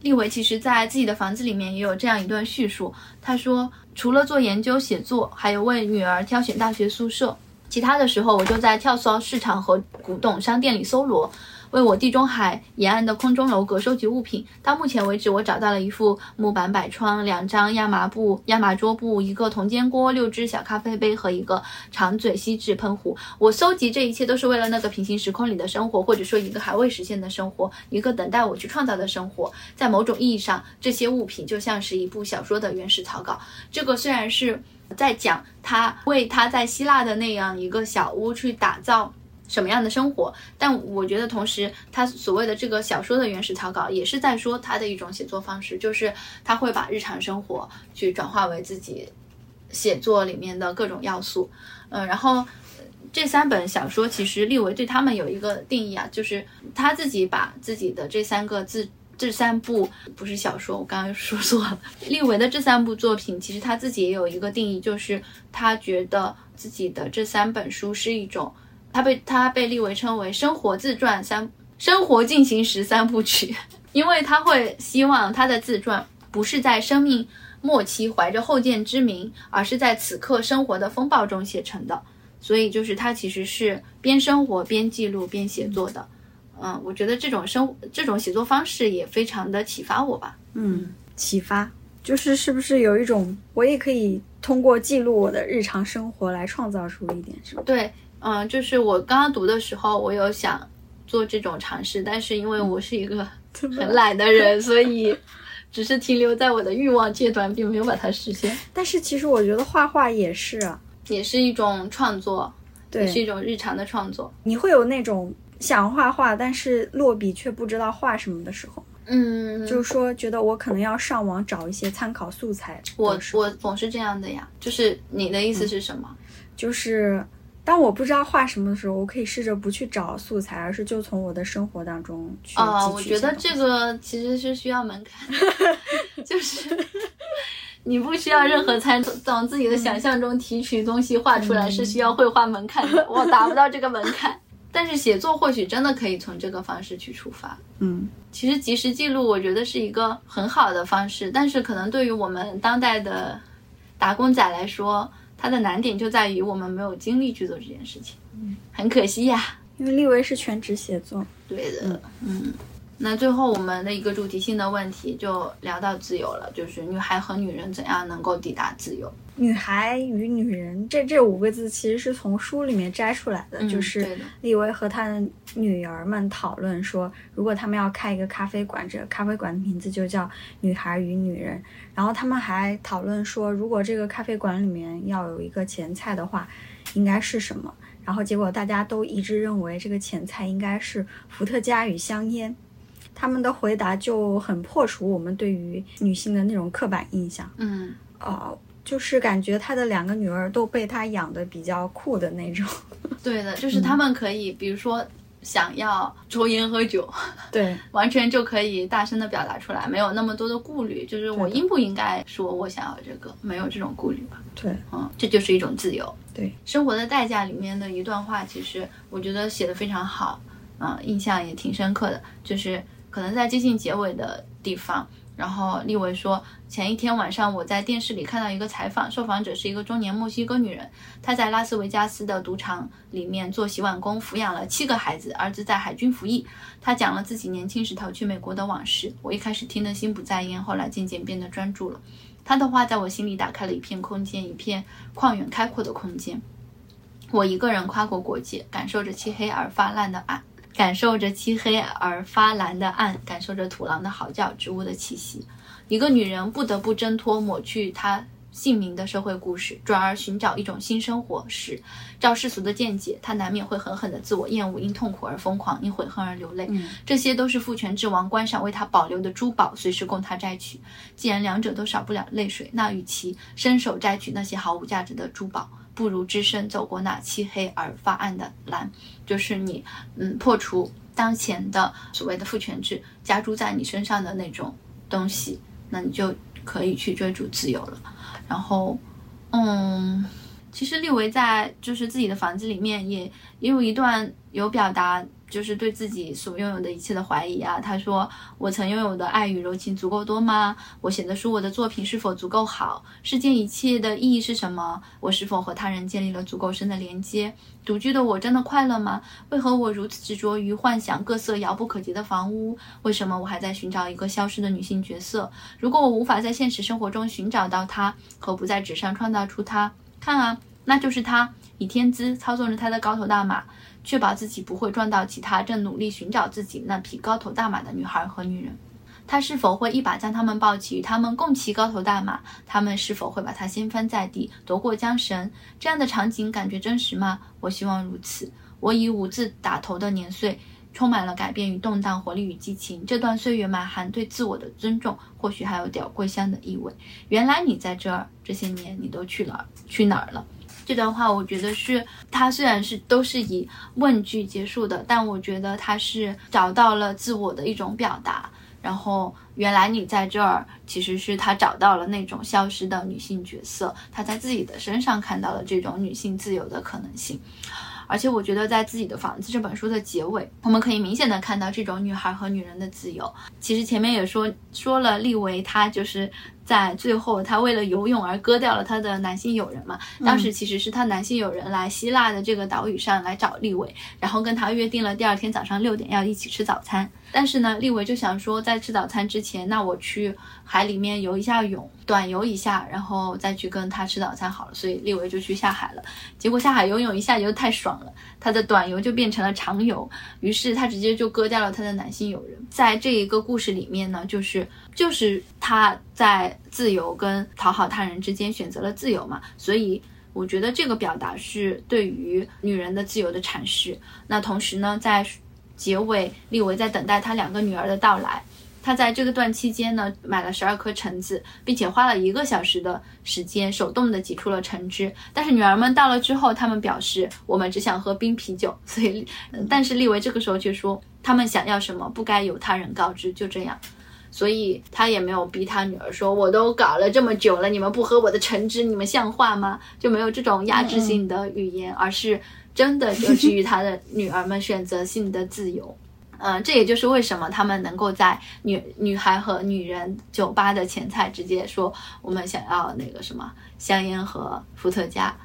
S1: 利维其实在自己的房子里面也有这样一段叙述，他说。除了做研究写作，还有为女儿挑选大学宿舍，其他的时候我就在跳蚤市场和古董商店里搜罗。为我地中海沿岸的空中楼阁收集物品。到目前为止，我找到了一副木板摆窗、两张亚麻布亚麻桌布、一个铜煎锅、六只小咖啡杯和一个长嘴锡纸喷壶。我搜集这一切都是为了那个平行时空里的生活，或者说一个还未实现的生活，一个等待我去创造的生活。在某种意义上，这些物品就像是一部小说的原始草稿。这个虽然是在讲他为他在希腊的那样一个小屋去打造。什么样的生活？但我觉得，同时他所谓的这个小说的原始草稿，也是在说他的一种写作方式，就是他会把日常生活去转化为自己写作里面的各种要素。嗯，然后这三本小说其实利维对他们有一个定义啊，就是他自己把自己的这三个字、这三部不是小说，我刚刚说错了。利维的这三部作品，其实他自己也有一个定义，就是他觉得自己的这三本书是一种。他被他被立为称为生活自传三生活进行时三部曲，因为他会希望他的自传不是在生命末期怀着后见之明，而是在此刻生活的风暴中写成的。所以就是他其实是边生活边记录边写作的。嗯，我觉得这种生这种写作方式也非常的启发我吧。
S2: 嗯，启发就是是不是有一种我也可以通过记录我的日常生活来创造出一点什么？
S1: 对，嗯，就是我刚刚读的时候，我有想做这种尝试，但是因为我是一个很懒的人，所以只是停留在我的欲望阶段，并没有把它实现。
S2: 但是其实我觉得画画也是啊，
S1: 也是一种创作，
S2: 对，
S1: 也是一种日常的创作。
S2: 你会有那种想画画，但是落笔却不知道画什么的时候。
S1: 嗯，
S2: 就是说，觉得我可能要上网找一些参考素材。
S1: 我我总是这样的呀。就是你的意思是什么？
S2: 就是当我不知道画什么的时候，我可以试着不去找素材，而是就从我的生活当中去。
S1: 啊，我觉得这个其实是需要门槛，就是你不需要任何参从自己的想象中提取东西画出来，是需要绘画门槛的。我达不到这个门槛。但是写作或许真的可以从这个方式去出发。
S2: 嗯，
S1: 其实即时记录我觉得是一个很好的方式，但是可能对于我们当代的打工仔来说，它的难点就在于我们没有精力去做这件事情。嗯，很可惜呀。
S2: 因为立维是全职写作。
S1: 对的。嗯。那最后我们的一个主题性的问题就聊到自由了，就是女孩和女人怎样能够抵达自由？
S2: 女孩与女人这这五个字其实是从书里面摘出来的，就是李维和他的女儿们讨论说，如果他们要开一个咖啡馆，这个咖啡馆的名字就叫女孩与女人。然后他们还讨论说，如果这个咖啡馆里面要有一个前菜的话，应该是什么？然后结果大家都一致认为这个前菜应该是伏特加与香烟。他们的回答就很破除我们对于女性的那种刻板印象。
S1: 嗯，
S2: 呃，就是感觉他的两个女儿都被他养的比较酷的那种。
S1: 对的，就是他们可以，比如说想要抽烟喝酒，
S2: 对，
S1: 完全就可以大声的表达出来，没有那么多的顾虑。就是我应不应该说我想要这个，没有这种顾虑吧？
S2: 对，
S1: 嗯，这就是一种自由。
S2: 对，
S1: 生活的代价里面的一段话，其实我觉得写的非常好，嗯，印象也挺深刻的，就是。可能在接近结尾的地方，然后利维说，前一天晚上我在电视里看到一个采访，受访者是一个中年墨西哥女人，她在拉斯维加斯的赌场里面做洗碗工，抚养了七个孩子，儿子在海军服役。她讲了自己年轻时逃去美国的往事。我一开始听得心不在焉，后来渐渐变得专注了。她的话在我心里打开了一片空间，一片旷远开阔的空间。我一个人跨过国界，感受着漆黑而发烂的岸。感受着漆黑而发蓝的暗，感受着土狼的嚎叫，植物的气息。一个女人不得不挣脱抹去她姓名的社会故事，转而寻找一种新生活时，照世俗的见解，她难免会狠狠的自我厌恶，因痛苦而疯狂，因悔恨而流泪。这些都是父权之王观赏为她保留的珠宝，随时供她摘取。既然两者都少不了泪水，那与其伸手摘取那些毫无价值的珠宝。不如只身走过那漆黑而发暗的蓝，就是你，嗯，破除当前的所谓的父权制加诸在你身上的那种东西，那你就可以去追逐自由了。然后，嗯，其实立维在就是自己的房子里面也也有一段有表达。就是对自己所拥有的一切的怀疑啊！他说：“我曾拥有的爱与柔情足够多吗？我写的书，我的作品是否足够好？世间一切的意义是什么？我是否和他人建立了足够深的连接？独居的我真的快乐吗？为何我如此执着于幻想各色遥不可及的房屋？为什么我还在寻找一个消失的女性角色？如果我无法在现实生活中寻找到她，何不在纸上创造出她？看啊，那就是她，以天资操纵着她的高头大马。”确保自己不会撞到其他正努力寻找自己那匹高头大马的女孩和女人。他是否会一把将他们抱起，与他们共骑高头大马？他们是否会把他掀翻在地，夺过缰绳？这样的场景感觉真实吗？我希望如此。我以五字打头的年岁，充满了改变与动荡，活力与激情。这段岁月满含对自我的尊重，或许还有点桂香的意味。原来你在这儿，这些年你都去了，去哪儿了？这段话我觉得是，他虽然是都是以问句结束的，但我觉得他是找到了自我的一种表达。然后，原来你在这儿，其实是他找到了那种消失的女性角色，他在自己的身上看到了这种女性自由的可能性。而且我觉得，在自己的房子这本书的结尾，我们可以明显的看到这种女孩和女人的自由。其实前面也说说了，利维他就是在最后他为了游泳而割掉了他的男性友人嘛。当时其实是他男性友人来希腊的这个岛屿上来找立伟，然后跟他约定了第二天早上六点要一起吃早餐。但是呢，立伟就想说，在吃早餐之前，那我去海里面游一下泳，短游一下，然后再去跟他吃早餐好了。所以立伟就去下海了。结果下海游泳一下游太爽了，他的短游就变成了长游，于是他直接就割掉了他的男性友人。在这一个故事里面呢，就是就是他在自由跟讨好他人之间选择了自由嘛，所以我觉得这个表达是对于女人的自由的阐释。那同时呢，在结尾，利维在等待他两个女儿的到来。他在这个段期间呢，买了十二颗橙子，并且花了一个小时的时间手动的挤出了橙汁。但是女儿们到了之后，他们表示我们只想喝冰啤酒。所以，但是利维这个时候却说，他们想要什么不该由他人告知。就这样，所以他也没有逼他女儿说，我都搞了这么久了，你们不喝我的橙汁，你们像话吗？就没有这种压制性的语言，而是。真的就给予他的女儿们选择性的自由，嗯，这也就是为什么他们能够在女女孩和女人酒吧的前菜直接说我们想要那个什么香烟和伏特加，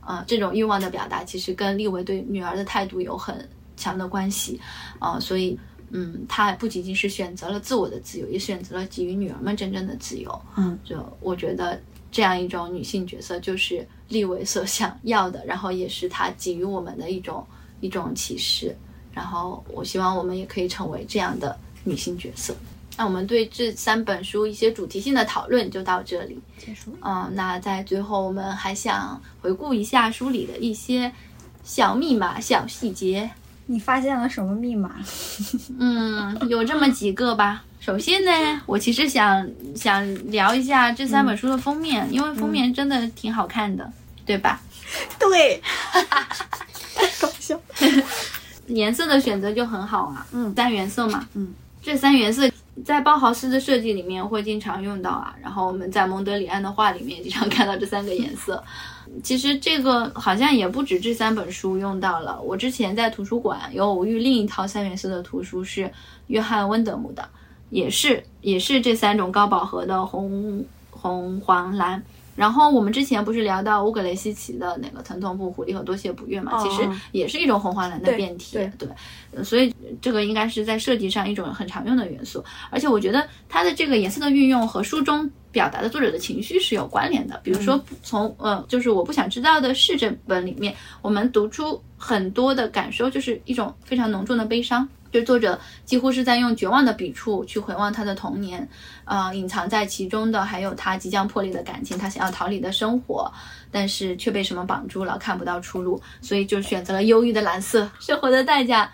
S1: 啊，这种欲望的表达其实跟立维对女儿的态度有很强的关系，啊，所以，嗯，他不仅仅是选择了自我的自由，也选择了给予女儿们真正的自由，
S2: 嗯，
S1: 就我觉得。这样一种女性角色，就是立伟所想要的，然后也是他给予我们的一种一种启示。然后我希望我们也可以成为这样的女性角色。那我们对这三本书一些主题性的讨论就到这里
S2: 结束。
S1: 嗯，那在最后我们还想回顾一下书里的一些小密码、小细节。
S2: 你发现了什么密码？
S1: 嗯，有这么几个吧。首先呢，我其实想想聊一下这三本书的封面，因为封面真的挺好看的，对吧？
S2: 对，太搞笑。
S1: 颜色的选择就很好啊，
S2: 嗯，
S1: 三原色嘛，
S2: 嗯，
S1: 这三原色在包豪斯的设计里面会经常用到啊，然后我们在蒙德里安的画里面经常看到这三个颜色。其实这个好像也不止这三本书用到了，我之前在图书馆有偶遇另一套三原色的图书，是约翰温德姆的。也是也是这三种高饱和的红红黄蓝，然后我们之前不是聊到乌格雷西奇的那个疼痛不狐狸和多谢不悦嘛，其实也是一种红黄蓝的变体，对，所以这个应该是在设计上一种很常用的元素，而且我觉得它的这个颜色的运用和书中表达的作者的情绪是有关联的，比如说从呃就是我不想知道的是这本里面，我们读出很多的感受，就是一种非常浓重的悲伤。就作者几乎是在用绝望的笔触去回望他的童年，啊，隐藏在其中的还有他即将破裂的感情，他想要逃离的生活，但是却被什么绑住了，看不到出路，所以就选择了忧郁的蓝色。生活的代价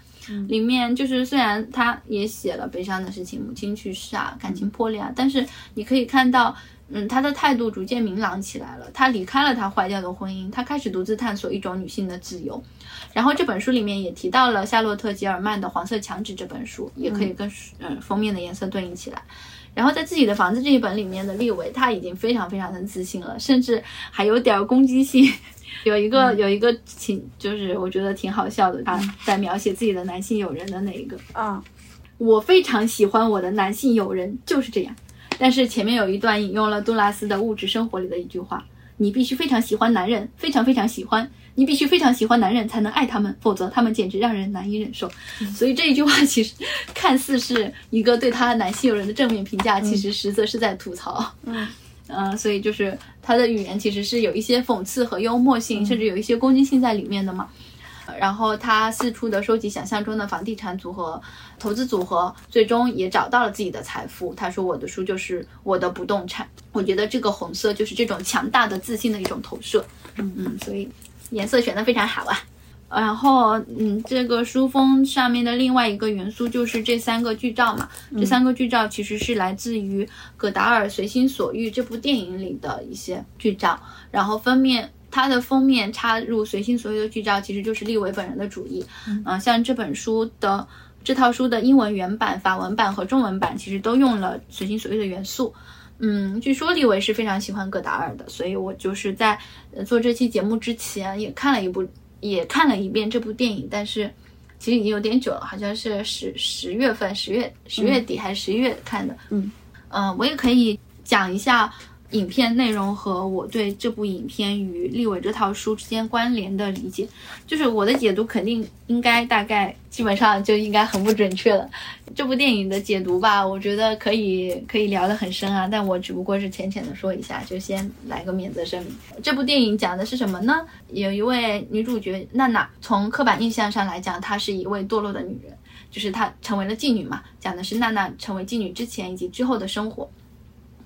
S1: 里面，就是虽然他也写了悲伤的事情，母亲去世啊，感情破裂啊，但是你可以看到。嗯，他的态度逐渐明朗起来了。他离开了他坏掉的婚姻，他开始独自探索一种女性的自由。然后这本书里面也提到了夏洛特·吉尔曼的《黄色墙纸》这本书，也可以跟嗯封面的颜色对应起来。然后在自己的房子这一本里面的立维，他已经非常非常的自信了，甚至还有点攻击性。有一个有一个挺就是我觉得挺好笑的，他在描写自己的男性友人的那一个
S2: 啊，
S1: 我非常喜欢我的男性友人，就是这样。但是前面有一段引用了杜拉斯的物质生活里的一句话：“你必须非常喜欢男人，非常非常喜欢，你必须非常喜欢男人才能爱他们，否则他们简直让人难以忍受。”所以这一句话其实看似是一个对他男性友人的正面评价，其实实则是在吐槽。
S2: 嗯
S1: 嗯，所以就是他的语言其实是有一些讽刺和幽默性，甚至有一些攻击性在里面的嘛。然后他四处的收集想象中的房地产组合、投资组合，最终也找到了自己的财富。他说：“我的书就是我的不动产。”我觉得这个红色就是这种强大的自信的一种投射。
S2: 嗯
S1: 嗯，所以颜色选的非常好啊。然后，嗯，这个书封上面的另外一个元素就是这三个剧照嘛。这三个剧照其实是来自于葛达尔《随心所欲》这部电影里的一些剧照。然后封面。它的封面插入随心所欲的剧照，其实就是立维本人的主意。嗯，像这本书的这套书的英文原版、法文版和中文版，其实都用了随心所欲的元素。嗯，据说立维是非常喜欢戈达尔的，所以我就是在做这期节目之前也看了一部，也看了一遍这部电影，但是其实已经有点久了，好像是十十月份、十月十月底还是十一月看的。
S2: 嗯，
S1: 嗯，我也可以。讲一下。影片内容和我对这部影片与立伟这套书之间关联的理解，就是我的解读肯定应该大概基本上就应该很不准确了。这部电影的解读吧，我觉得可以可以聊得很深啊，但我只不过是浅浅的说一下，就先来个免责声明。这部电影讲的是什么呢？有一位女主角娜娜，从刻板印象上来讲，她是一位堕落的女人，就是她成为了妓女嘛，讲的是娜娜成为妓女之前以及之后的生活。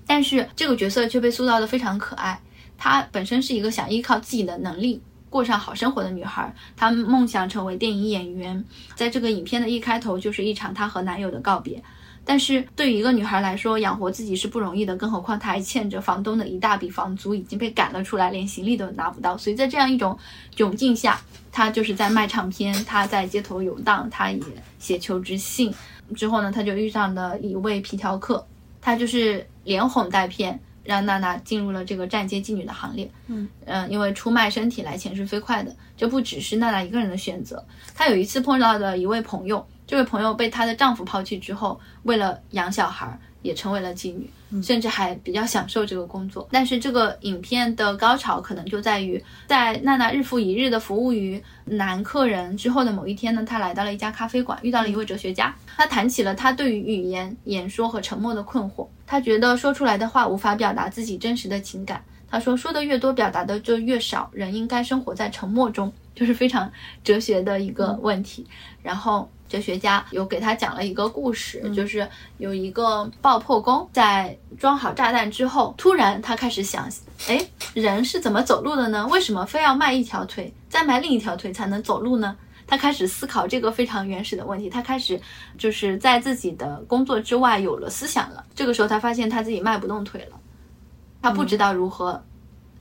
S1: 但是这个角色却被塑造的非常可爱。她本身是一个想依靠自己的能力过上好生活的女孩，她梦想成为电影演员。在这个影片的一开头，就是一场她和男友的告别。但是对于一个女孩来说，养活自己是不容易的，更何况她还欠着房东的一大笔房租，已经被赶了出来，连行李都拿不到。所以在这样一种窘境下，她就是在卖唱片，她在街头游荡，她也写求职信。之后呢，她就遇上了一位皮条客。他就是连哄带骗，让娜娜进入了这个站街妓女的行列。
S2: 嗯
S1: 嗯，因为出卖身体来钱是飞快的，这不只是娜娜一个人的选择。她有一次碰到的一位朋友，这位朋友被她的丈夫抛弃之后，为了养小孩。也成为了妓女，甚至还比较享受这个工作。但是这个影片的高潮可能就在于，在娜娜日复一日的服务于男客人之后的某一天呢，她来到了一家咖啡馆，遇到了一位哲学家。他谈起了他对于语言、演说和沉默的困惑。他觉得说出来的话无法表达自己真实的情感。他说，说的越多，表达的就越少。人应该生活在沉默中，就是非常哲学的一个问题。然后。哲学家有给他讲了一个故事，就是有一个爆破工在装好炸弹之后，突然他开始想，哎，人是怎么走路的呢？为什么非要迈一条腿，再迈另一条腿才能走路呢？他开始思考这个非常原始的问题。他开始就是在自己的工作之外有了思想了。这个时候他发现他自己迈不动腿了，他不知道如何。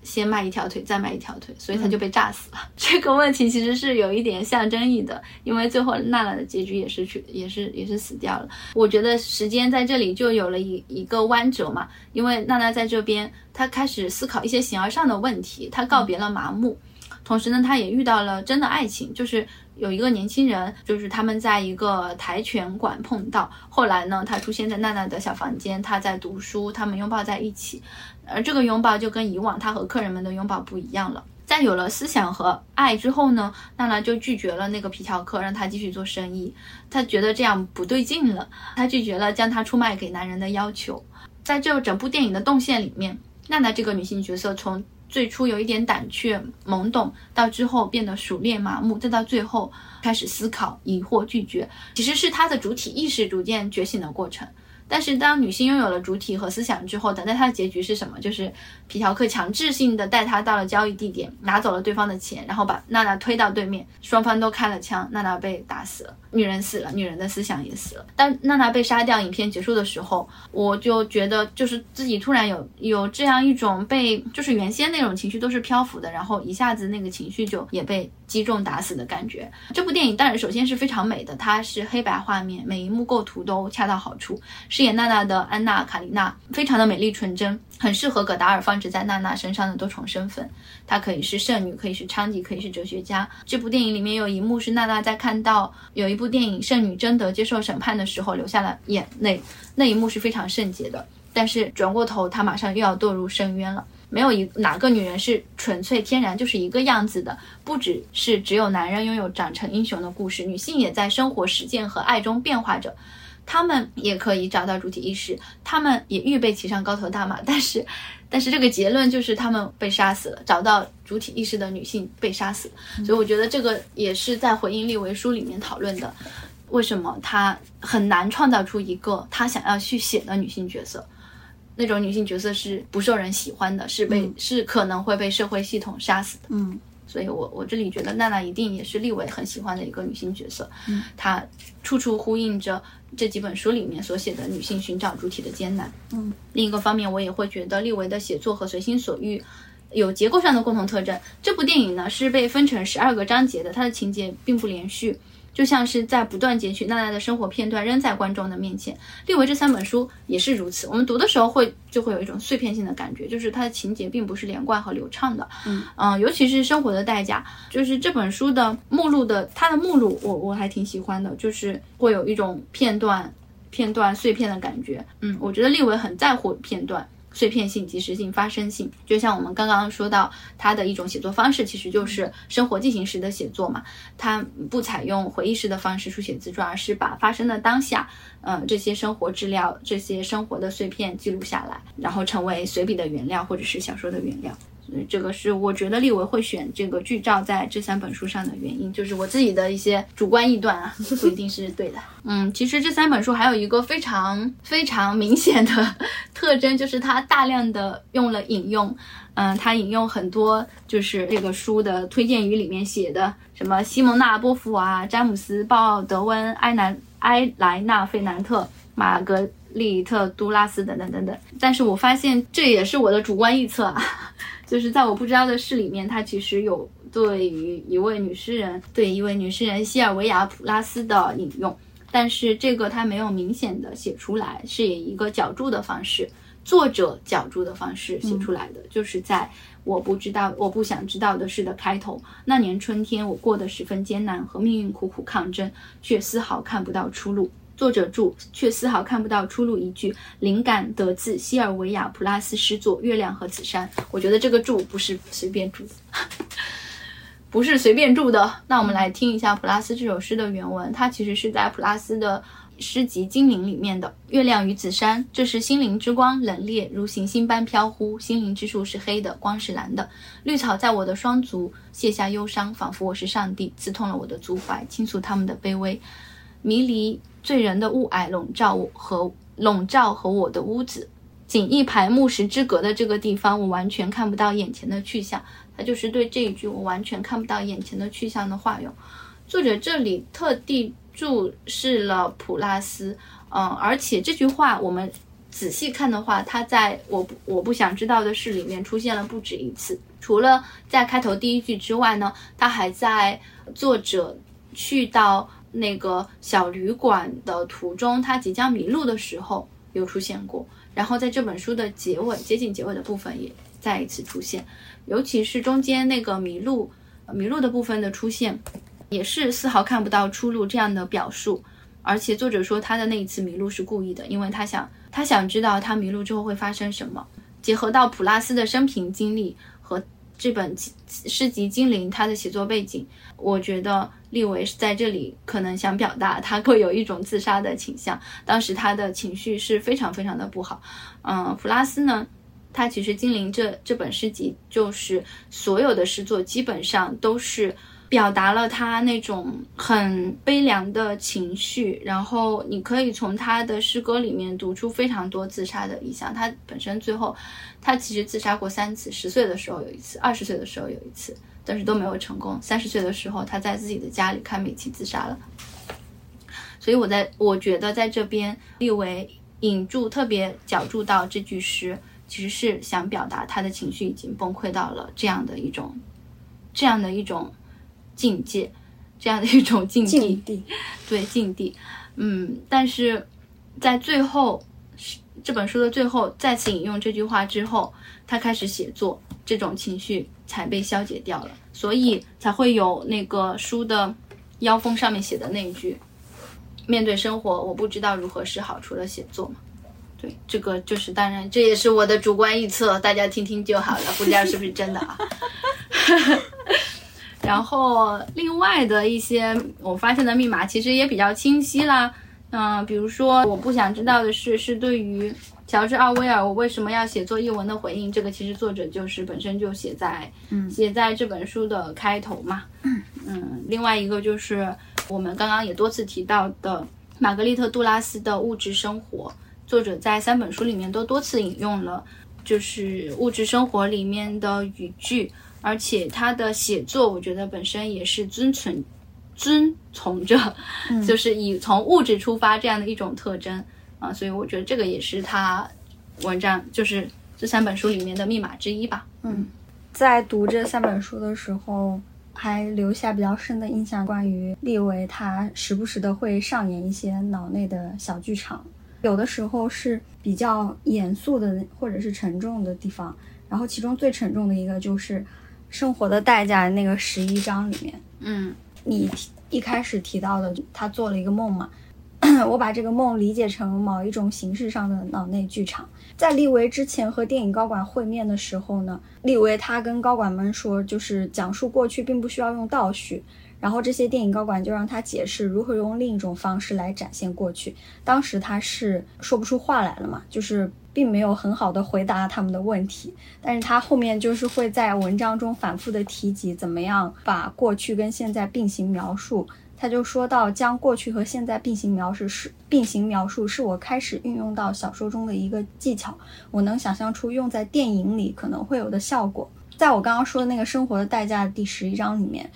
S1: 先迈一条腿，再迈一条腿，所以他就被炸死了。这个问题其实是有一点象征意的，因为最后娜娜的结局也是去，也是也是死掉了。我觉得时间在这里就有了一一个弯折嘛，因为娜娜在这边，她开始思考一些形而上的问题，她告别了麻木，同时呢，她也遇到了真的爱情，就是有一个年轻人，就是他们在一个跆拳馆碰到，后来呢，他出现在娜娜的小房间，他在读书，他们拥抱在一起。而这个拥抱就跟以往他和客人们的拥抱不一样了。在有了思想和爱之后呢，娜娜就拒绝了那个皮条客，让他继续做生意。她觉得这样不对劲了，她拒绝了将他出卖给男人的要求。在这整部电影的动线里面，娜娜这个女性角色从最初有一点胆怯懵懂，到之后变得熟练麻木，再到最后开始思考、疑惑、拒绝，其实是他的主体意识逐渐觉醒的过程。但是当女性拥有了主体和思想之后，等待她的结局是什么？就是皮条客强制性的带她到了交易地点，拿走了对方的钱，然后把娜娜推到对面，双方都开了枪，娜娜被打死了，女人死了，女人的思想也死了。当娜娜被杀掉，影片结束的时候，我就觉得就是自己突然有有这样一种被，就是原先那种情绪都是漂浮的，然后一下子那个情绪就也被击中打死的感觉。这部电影当然首先是非常美的，它是黑白画面，每一幕构图都恰到好处。饰演娜娜的安娜·卡琳娜非常的美丽纯真，很适合葛达尔放置在娜娜身上的多重身份。她可以是圣女，可以是娼妓，可以是哲学家。这部电影里面有一幕是娜娜在看到有一部电影圣女贞德接受审判的时候流下了眼泪，那一幕是非常圣洁的。但是转过头，她马上又要堕入深渊了。没有一哪个女人是纯粹天然就是一个样子的，不只是只有男人拥有长成英雄的故事，女性也在生活实践和爱中变化着。他们也可以找到主体意识，他们也预备骑上高头大马，但是，但是这个结论就是他们被杀死了。找到主体意识的女性被杀死，所以我觉得这个也是在回应立维书里面讨论的，为什么他很难创造出一个他想要去写的女性角色，那种女性角色是不受人喜欢的，是被是可能会被社会系统杀死的。
S2: 嗯。
S1: 所以，我我这里觉得娜娜一定也是立伟很喜欢的一个女性角色，嗯，她处处呼应着这几本书里面所写的女性寻找主体的艰难，
S2: 嗯。
S1: 另一个方面，我也会觉得立维的写作和随心所欲有结构上的共同特征。这部电影呢是被分成十二个章节的，它的情节并不连续。就像是在不断截取娜娜的生活片段，扔在观众的面前。利维这三本书也是如此。我们读的时候会就会有一种碎片性的感觉，就是它的情节并不是连贯和流畅的。
S2: 嗯
S1: 嗯，尤其是《生活的代价》，就是这本书的目录的它的目录，我我还挺喜欢的，就是会有一种片段片段碎片的感觉。嗯，我觉得立维很在乎片段。碎片性、即时性、发生性。就像我们刚刚说到，它的一种写作方式其实就是生活进行时的写作嘛，它不采用回忆式的方式书写自传，而是把发生的当下，呃，这些生活资料、这些生活的碎片记录下来，然后成为随笔的原料或者是小说的原料。这个是我觉得立维会选这个剧照在这三本书上的原因，就是我自己的一些主观臆断啊，不一定是对的。嗯，其实这三本书还有一个非常非常明显的特征，就是它大量的用了引用。嗯，它引用很多就是这个书的推荐语里面写的，什么西蒙娜·波伏娃、詹姆斯·鲍德温、埃南埃莱纳·费南特、玛格丽特·杜拉斯等等等等。但是我发现这也是我的主观臆测啊。就是在我不知道的事里面，他其实有对于一位女诗人，对一位女诗人西尔维亚·普拉斯的引用，但是这个他没有明显的写出来，是以一个脚注的方式，作者脚注的方式写出来的，就是在我不知道、我不想知道的事的开头。那年春天，我过得十分艰难，和命运苦苦抗争，却丝毫看不到出路。作者注却丝毫看不到出路。一句灵感得自西尔维亚·普拉斯诗作《月亮和紫山》。我觉得这个注不是随便注的，不是随便注的。那我们来听一下普拉斯这首诗的原文。它其实是在普拉斯的诗集《精灵》里面的《月亮与紫山》。这是心灵之光，冷冽如行星般飘忽。心灵之树是黑的，光是蓝的。绿草在我的双足卸下忧伤，仿佛我是上帝，刺痛了我的足踝，倾诉他们的卑微。迷离。醉人的雾霭笼罩我和笼罩和我的屋子，仅一排木石之隔的这个地方，我完全看不到眼前的去向。他就是对这一句“我完全看不到眼前的去向”的化用。作者这里特地注释了普拉斯，嗯，而且这句话我们仔细看的话，他在我我不想知道的事里面出现了不止一次。除了在开头第一句之外呢，他还在作者去到。那个小旅馆的途中，他即将迷路的时候有出现过，然后在这本书的结尾，接近结尾的部分也再一次出现，尤其是中间那个迷路迷路的部分的出现，也是丝毫看不到出路这样的表述。而且作者说他的那一次迷路是故意的，因为他想他想知道他迷路之后会发生什么。结合到普拉斯的生平经历和这本诗集《精灵》他的写作背景，我觉得。利维是在这里可能想表达，他会有一种自杀的倾向。当时他的情绪是非常非常的不好。嗯，弗拉斯呢，他其实《精灵》这这本诗集，就是所有的诗作基本上都是表达了他那种很悲凉的情绪。然后你可以从他的诗歌里面读出非常多自杀的意象。他本身最后，他其实自杀过三次：十岁的时候有一次，二十岁的时候有一次。但是都没有成功。三十岁的时候，他在自己的家里看美琪自杀了。所以我在我觉得在这边立维引注特别脚注到这句诗，其实是想表达他的情绪已经崩溃到了这样的一种这样的一种境界，这样的一种境
S2: 地，
S1: 对境地。嗯，但是在最后这本书的最后再次引用这句话之后，他开始写作，这种情绪。才被消解掉了，所以才会有那个书的腰封上面写的那一句：“面对生活，我不知道如何是好，除了写作嘛。”对，这个就是当然，这也是我的主观臆测，大家听听就好了，不知道是不是真的啊。然后另外的一些我发现的密码其实也比较清晰啦，嗯，比如说我不想知道的是，是对于。乔治·奥威尔，我为什么要写作译文的回应？这个其实作者就是本身就写在，写在这本书的开头嘛。嗯，另外一个就是我们刚刚也多次提到的玛格丽特·杜拉斯的《物质生活》，作者在三本书里面都多次引用了，就是《物质生活》里面的语句，而且他的写作，我觉得本身也是遵从、遵从着，就是以从物质出发这样的一种特征。啊，所以我觉得这个也是他文章，就是这三本书里面的密码之一吧。
S2: 嗯，在读这三本书的时候，还留下比较深的印象，关于利维他时不时的会上演一些脑内的小剧场，有的时候是比较严肃的或者是沉重的地方，然后其中最沉重的一个就是《生活的代价》那个十一章里面。
S1: 嗯，
S2: 你一开始提到的，他做了一个梦嘛？我把这个梦理解成某一种形式上的脑内剧场。在利维之前和电影高管会面的时候呢，利维他跟高管们说，就是讲述过去并不需要用倒叙。然后这些电影高管就让他解释如何用另一种方式来展现过去。当时他是说不出话来了嘛，就是并没有很好的回答他们的问题。但是他后面就是会在文章中反复的提及怎么样把过去跟现在并行描述。他就说到，将过去和现在并行描述是并行描述是我开始运用到小说中的一个技巧。我能想象出用在电影里可能会有的效果。在我刚刚说的那个《生活的代价》第十一章里面，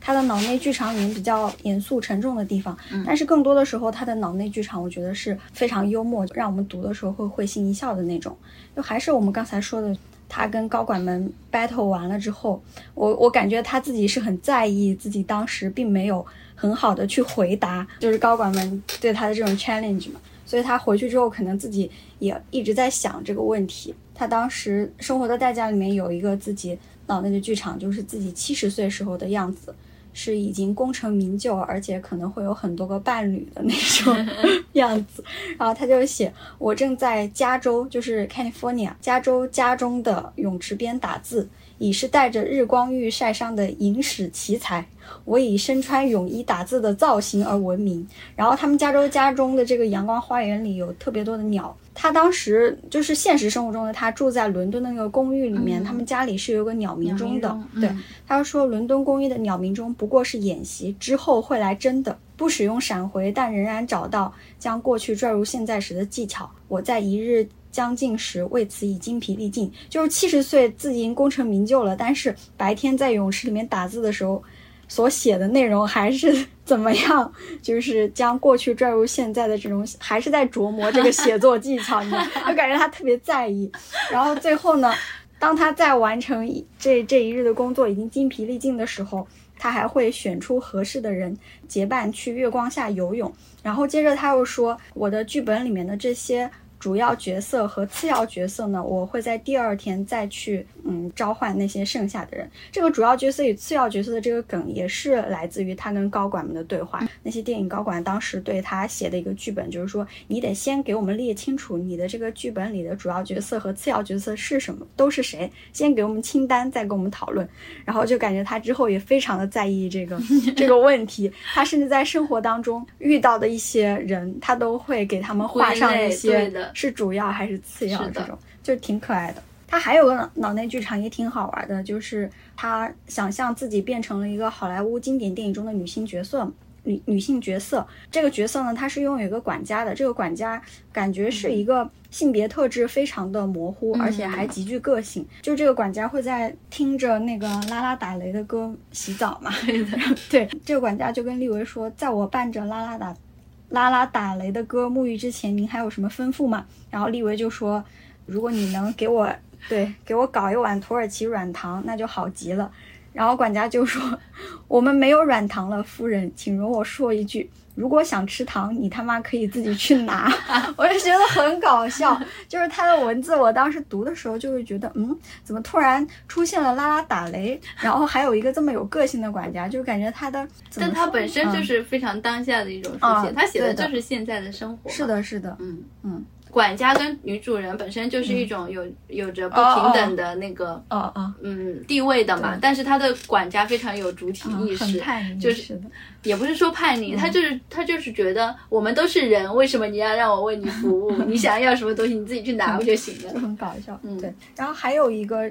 S2: 他的脑内剧场里面比较严肃沉重的地方，但是更多的时候，他的脑内剧场我觉得是非常幽默，让我们读的时候会会心一笑的那种。就还是我们刚才说的，他跟高管们 battle 完了之后，我我感觉他自己是很在意自己当时并没有很好的去回答，就是高管们对他的这种 challenge 嘛。所以他回去之后，可能自己也一直在想这个问题。他当时《生活的代价》里面有一个自己脑内的剧场，就是自己七十岁时候的样子，是已经功成名就，而且可能会有很多个伴侣的那种 样子。然后他就写：“我正在加州，就是 California，加州家中的泳池边打字。”已是带着日光浴晒伤的影史奇才，我以身穿泳衣打字的造型而闻名。然后他们加州家中的这个阳光花园里有特别多的鸟。他当时就是现实生活中的他住在伦敦的那个公寓里面，他们家里是有个鸟鸣钟的。对，他说伦敦公寓的鸟鸣钟不过是演习，之后会来真的。不使用闪回，但仍然找到将过去拽入现在时的技巧。我在一日。将近时，为此已精疲力尽。就是七十岁，自己已经功成名就了，但是白天在泳池里面打字的时候，所写的内容还是 怎么样？就是将过去拽入现在的这种，还是在琢磨这个写作技巧。你就感觉他特别在意。然后最后呢，当他在完成这这一日的工作已经精疲力尽的时候，他还会选出合适的人结伴去月光下游泳。然后接着他又说：“我的剧本里面的这些。”主要角色和次要角色呢，我会在第二天再去，嗯，召唤那些剩下的人。这个主要角色与次要角色的这个梗也是来自于他跟高管们的对话。那些电影高管当时对他写的一个剧本，就是说你得先给我们列清楚你的这个剧本里的主要角色和次要角色是什么，都是谁，先给我们清单，再跟我们讨论。然后就感觉他之后也非常的在意这个 这个问题。他甚至在生活当中遇到的一些人，他都会给他们画上一些。是主要还是次要？这种就挺可爱的。他还有个脑内剧场也挺好玩的，就是他想象自己变成了一个好莱坞经典电影中的女性角色，女女性角色。这个角色呢，他是拥有一个管家的。这个管家感觉是一个性别特质非常的模糊，而且还极具个性。就这个管家会在听着那个拉拉打雷的歌洗澡嘛？对，这个管家就跟利维说，在我伴着拉拉打。拉拉打雷的歌沐浴之前，您还有什么吩咐吗？然后利维就说：“如果你能给我对给我搞一碗土耳其软糖，那就好极了。”然后管家就说：“ 我们没有软糖了，夫人，请容我说一句。”如果想吃糖，你他妈可以自己去拿。我就觉得很搞笑，就是他的文字，我当时读的时候就会觉得，嗯，怎么突然出现了拉拉打雷，然后还有一个这么有个性的管家，就感觉他的，
S1: 但他本身就是非常当下的一种书写，他写的就是现在的生活。
S2: 是的，是的，
S1: 嗯
S2: 嗯。
S1: 管家跟女主人本身就是一种有有着不平等的那个，
S2: 哦哦，
S1: 嗯，地位的嘛。但是他的管家非常有主体意识，就是也不是说叛逆，他就是他就是觉得我们都是人，为什么你要让我为你服务？你想要什么东西你自己去拿不就行了？
S2: 就很搞笑，嗯，对。然后还有一个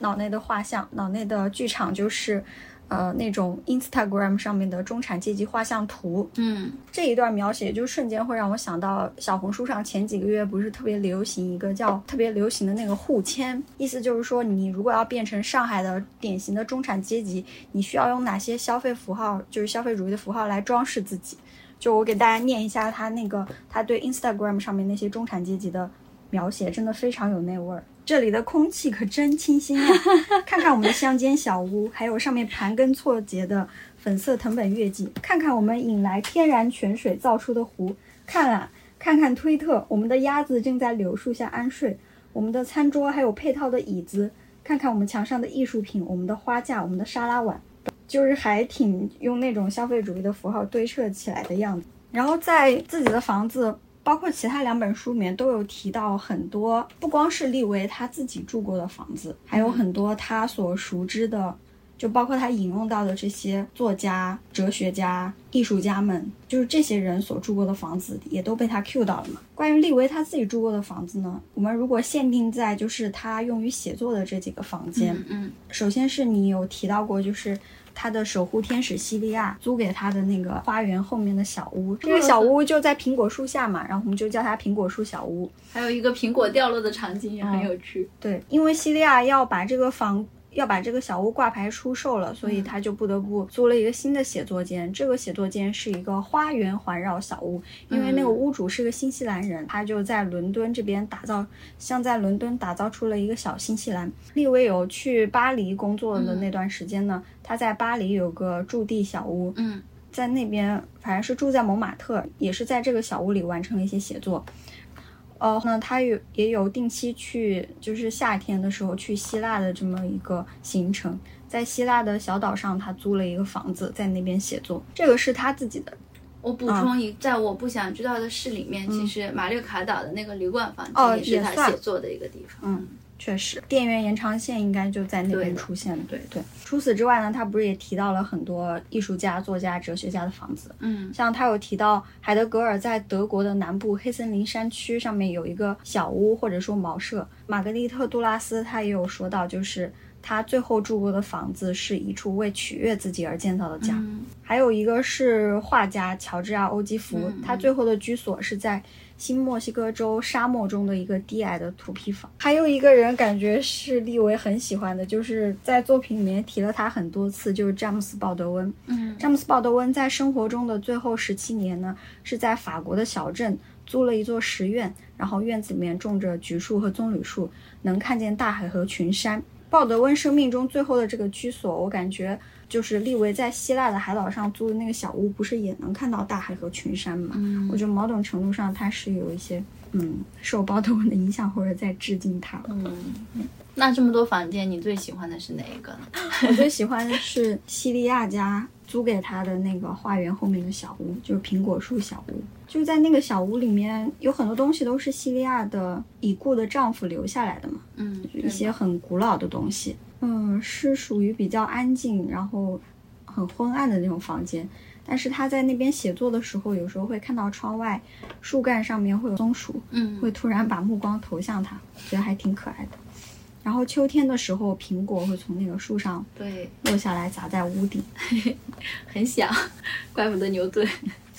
S2: 脑内的画像，脑内的剧场就是。呃，那种 Instagram 上面的中产阶级画像图，
S1: 嗯，
S2: 这一段描写就瞬间会让我想到小红书上前几个月不是特别流行一个叫特别流行的那个互签，意思就是说你如果要变成上海的典型的中产阶级，你需要用哪些消费符号，就是消费主义的符号来装饰自己。就我给大家念一下他那个他对 Instagram 上面那些中产阶级的描写，真的非常有那味儿。这里的空气可真清新呀！看看我们的乡间小屋，还有上面盘根错节的粉色藤本月季；看看我们引来天然泉水造出的湖；看啊，看看推特，我们的鸭子正在柳树下安睡；我们的餐桌还有配套的椅子；看看我们墙上的艺术品，我们的花架，我们的沙拉碗，就是还挺用那种消费主义的符号堆砌起来的样子。然后在自己的房子，包括其他两本书里面都有提到很多，不光是利维他自己住过的房子，还有很多他所熟知的。就包括他引用到的这些作家、哲学家、艺术家们，就是这些人所住过的房子，也都被他 Q 到了嘛。关于利维他自己住过的房子呢，我们如果限定在就是他用于写作的这几个房间，
S1: 嗯，
S2: 首先是你有提到过，就是他的守护天使西利亚租给他的那个花园后面的小屋，这个小屋就在苹果树下嘛，然后我们就叫它苹果树小屋。
S1: 还有一个苹果掉落的场景也很有趣。
S2: 对，因为西利亚要把这个房。要把这个小屋挂牌出售了，所以他就不得不租了一个新的写作间。这个写作间是一个花园环绕小屋，因为那个屋主是个新西兰人，他就在伦敦这边打造，像在伦敦打造出了一个小新西兰。利维有去巴黎工作的那段时间呢，他在巴黎有个驻地小屋，
S1: 嗯，
S2: 在那边反正是住在蒙马特，也是在这个小屋里完成了一些写作。哦，那他有也有定期去，就是夏天的时候去希腊的这么一个行程，在希腊的小岛上，他租了一个房子，在那边写作。这个是他自己的。
S1: 我补充一，在我不想知道的事里面，其实马略卡岛的那个旅馆房间也是他写作的一个地方。
S2: 嗯。确实，电源延长线应该就在那边出现。对对。除此之外呢，他不是也提到了很多艺术家、作家、哲学家的房子？
S1: 嗯，
S2: 像他有提到海德格尔在德国的南部黑森林山区上面有一个小屋或者说茅舍。玛格丽特·杜拉斯他也有说到，就是他最后住过的房子是一处为取悦自己而建造的家。还有一个是画家乔治亚·欧基弗，他最后的居所是在。新墨西哥州沙漠中的一个低矮的土坯房，还有一个人感觉是利维很喜欢的，就是在作品里面提了他很多次，就是詹姆斯·鲍德温。
S1: 嗯，
S2: 詹姆斯·鲍德温在生活中的最后十七年呢，是在法国的小镇租了一座石院，然后院子里面种着橘树和棕榈树，能看见大海和群山。鲍德温生命中最后的这个居所，我感觉。就是利维在希腊的海岛上租的那个小屋，不是也能看到大海和群山吗？
S1: 嗯，
S2: 我觉得某种程度上它是有一些嗯受包德文的影响，或者在致敬他。
S1: 嗯，那这么多房间，你最喜欢的是哪一个呢？
S2: 我最喜欢的是西利亚家租给他的那个花园后面的小屋，就是苹果树小屋。就在那个小屋里面，有很多东西都是西利亚的已故的丈夫留下来的嘛。
S1: 嗯，
S2: 一些很古老的东西。嗯，是属于比较安静，然后很昏暗的那种房间。但是他在那边写作的时候，有时候会看到窗外树干上面会有松鼠，
S1: 嗯，
S2: 会突然把目光投向他，觉得还挺可爱的。然后秋天的时候，苹果会从那个树上
S1: 对
S2: 落下来砸在屋顶，
S1: 很响，怪不得牛顿。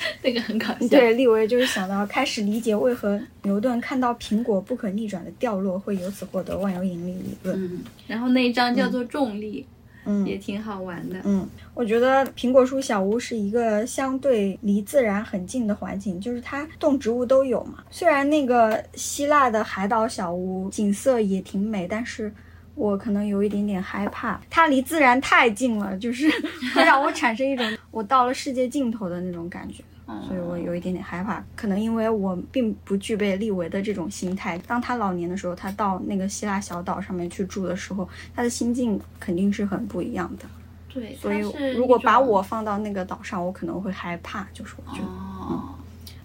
S1: 那个很搞笑。
S2: 对，利维就是想到开始理解为何牛顿看到苹果不可逆转的掉落，会由此获得万有引力理论。
S1: 嗯，然后那一章叫做重力，
S2: 嗯，
S1: 也挺好玩的。
S2: 嗯，我觉得苹果树小屋是一个相对离自然很近的环境，就是它动植物都有嘛。虽然那个希腊的海岛小屋景色也挺美，但是我可能有一点点害怕，它离自然太近了，就是 会让我产生一种我到了世界尽头的那种感觉。所以我有一点点害怕，可能因为我并不具备利维的这种心态。当他老年的时候，他到那个希腊小岛上面去住的时候，他的心境肯定是很不一样的。
S1: 对，
S2: 所以如果把我放到那个岛上，我可能会害怕。就是我觉得，
S1: 哦，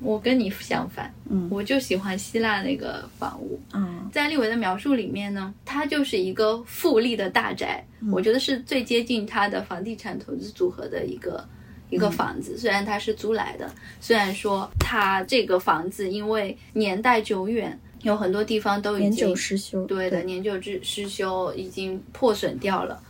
S1: 我跟你相反，
S2: 嗯，
S1: 我就喜欢希腊那个房屋。
S2: 嗯，
S1: 在利维的描述里面呢，它就是一个富丽的大宅，我觉得是最接近他的房地产投资组合的一个。一个房子，虽然它是租来的，虽然说它这个房子因为年代久远，有很多地方都已经
S2: 年久失修，
S1: 对的，年久之失修已经破损掉了，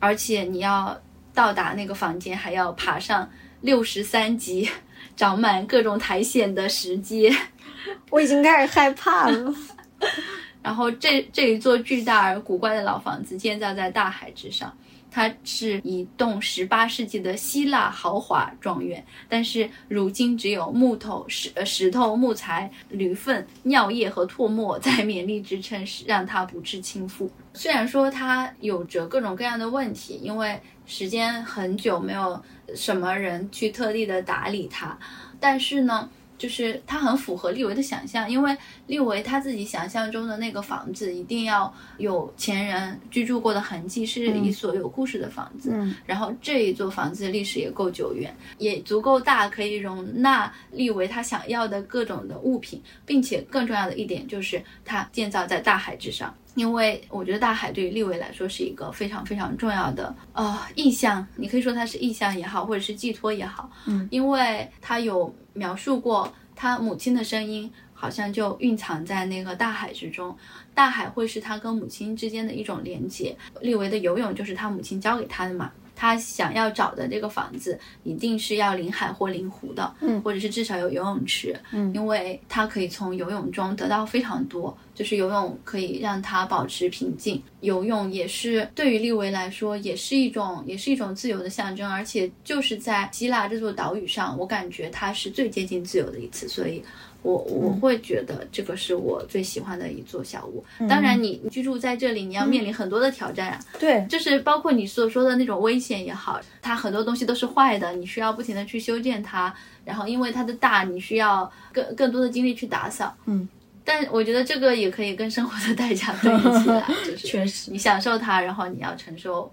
S1: 而且你要到达那个房间，还要爬上六十三级，长满各种苔藓的石阶，
S2: 我已经开始害怕了。
S1: 然后这这一座巨大而古怪的老房子建造在大海之上。它是一栋十八世纪的希腊豪华庄园，但是如今只有木头、石、呃石头、木材、驴粪、尿液和唾沫在勉力支撑，让它不致倾覆。虽然说它有着各种各样的问题，因为时间很久没有什么人去特地的打理它，但是呢，就是它很符合利维的想象，因为利维他自己想象中的那个房子一定要有前人居住过的痕迹，是一所有故事的房子。
S2: 嗯
S1: 然后这一座房子历史也够久远，也足够大，可以容纳利维他想要的各种的物品，并且更重要的一点就是它建造在大海之上。因为我觉得大海对于利维来说是一个非常非常重要的呃意象，你可以说它是意象也好，或者是寄托也好，
S2: 嗯，
S1: 因为他有描述过他母亲的声音，好像就蕴藏在那个大海之中，大海会是他跟母亲之间的一种连接。利维的游泳就是他母亲教给他的嘛。他想要找的这个房子一定是要临海或临湖的，
S2: 嗯。
S1: 或者是至少有游泳池，
S2: 嗯。
S1: 因为他可以从游泳中得到非常多，就是游泳可以让他保持平静，游泳也是对于利维来说也是一种也是一种自由的象征，而且就是在希腊这座岛屿上，我感觉它是最接近自由的一次，所以我我会觉得这个是我最喜欢的一座小屋。当然你，你居住在这里，你要面临很多的挑战啊，
S2: 对，
S1: 就是包括你所说的那种危险也好，它很多东西都是坏的，你需要不停的去修建它，然后因为它的大，你需要更更多的精力去打扫。
S2: 嗯，
S1: 但我觉得这个也可以跟生活的代价对应起来，就 是
S2: 确实。
S1: 你享受它，然后你要承受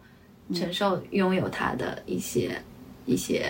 S1: 承受拥有它的一些一些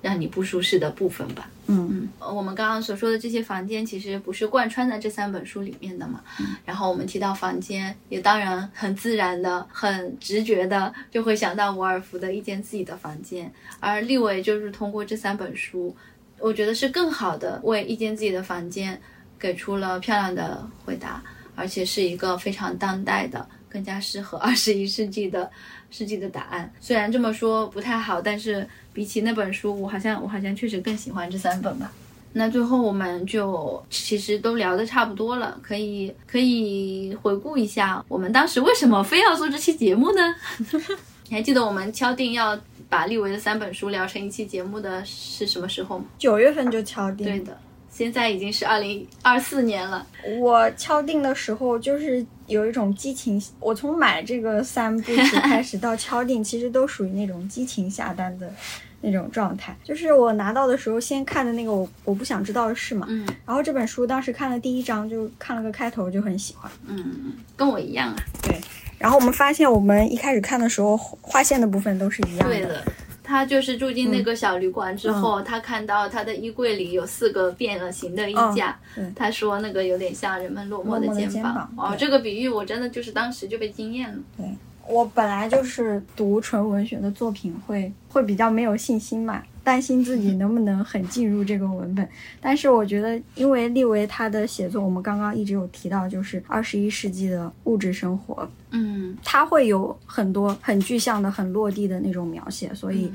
S1: 让你不舒适的部分吧。
S2: 嗯
S1: 嗯我们刚刚所说的这些房间，其实不是贯穿在这三本书里面的嘛。然后我们提到房间，也当然很自然的、很直觉的就会想到伍尔夫的一间自己的房间，而立伟就是通过这三本书，我觉得是更好的为一间自己的房间给出了漂亮的回答，而且是一个非常当代的、更加适合二十一世纪的世纪的答案。虽然这么说不太好，但是比起那本书，我好像我好像确实更喜欢这三本吧。那最后我们就其实都聊的差不多了，可以可以回顾一下我们当时为什么非要做这期节目呢？你还记得我们敲定要把立维的三本书聊成一期节目的是什么时候吗？
S2: 九月份就敲定。
S1: 对的，现在已经是二零二四年了。
S2: 我敲定的时候就是有一种激情，我从买这个三部曲开始到敲定，其实都属于那种激情下单的 那种状态。就是我拿到的时候，先看的那个我我不想知道的事嘛，
S1: 嗯
S2: 然后这本书当时看了第一章，就看了个开头就很喜欢。
S1: 嗯，跟我一样啊。
S2: 对然后我们发现，我们一开始看的时候，划线的部分都是一样的。
S1: 对的，他就是住进那个小旅馆之后，他看到他的衣柜里有四个变了形的衣架，
S2: 嗯
S1: 他说那个有点像人们落寞
S2: 的
S1: 肩
S2: 肩膀
S1: 哦，这个比喻我真的就是当时就被惊艳了。
S2: 对我本来就是读纯文学的作品会会比较没有信心嘛，担心自己能不能很进入这个文本。但是我觉得，因为利维他的写作，我们刚刚一直有提到，就是二十一世纪的物质生活，
S1: 嗯
S2: 他会有很多很具象的、很落地的那种描写，所以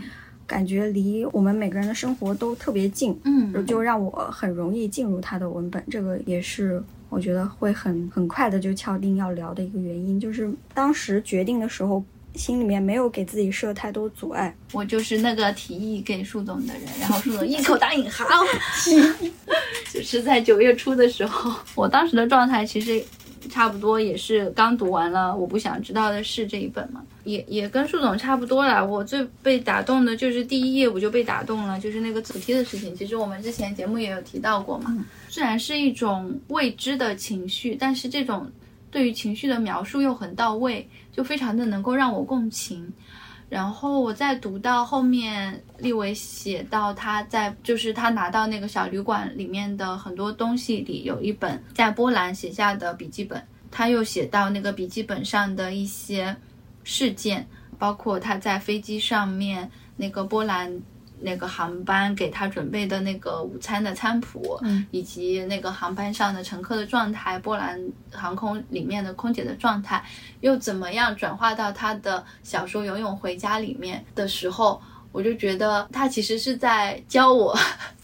S2: 感觉离我们每个人的生活都特别近，
S1: 嗯，
S2: 就让我很容易进入他的文本。这个也是我觉得会很很快的就敲定要聊的一个原因，就是当时决定的时候，心里面没有给自己设太多阻碍。
S1: 我就是那个提议给树总的人，然后树总 一口答应，好。就是在九月初的时候，我当时的状态其实差不多也是刚读完了《我不想知道的事》这一本嘛，也也跟树总差不多了。我最被打动的就是第一页我就被打动了，就是那个主题的事情。其实我们之前节目也有提到过嘛，虽然是一种未知的情绪，但是这种对于情绪的描述又很到位，就非常的能够让我共情。然后我再读到后面，利维写到他在就是他拿到那个小旅馆里面的很多东西里有一本在波兰写下的笔记本，他又写到那个笔记本上的一些事件，包括他在飞机上面那个波兰那个航班给他准备的那个午餐的餐谱，
S2: 嗯。
S1: 以及那个航班上的乘客的状态，波兰航空里面的空姐的状态，又怎么样转化到他的小说《游泳回家》里面的时候，我就觉得他其实是在教我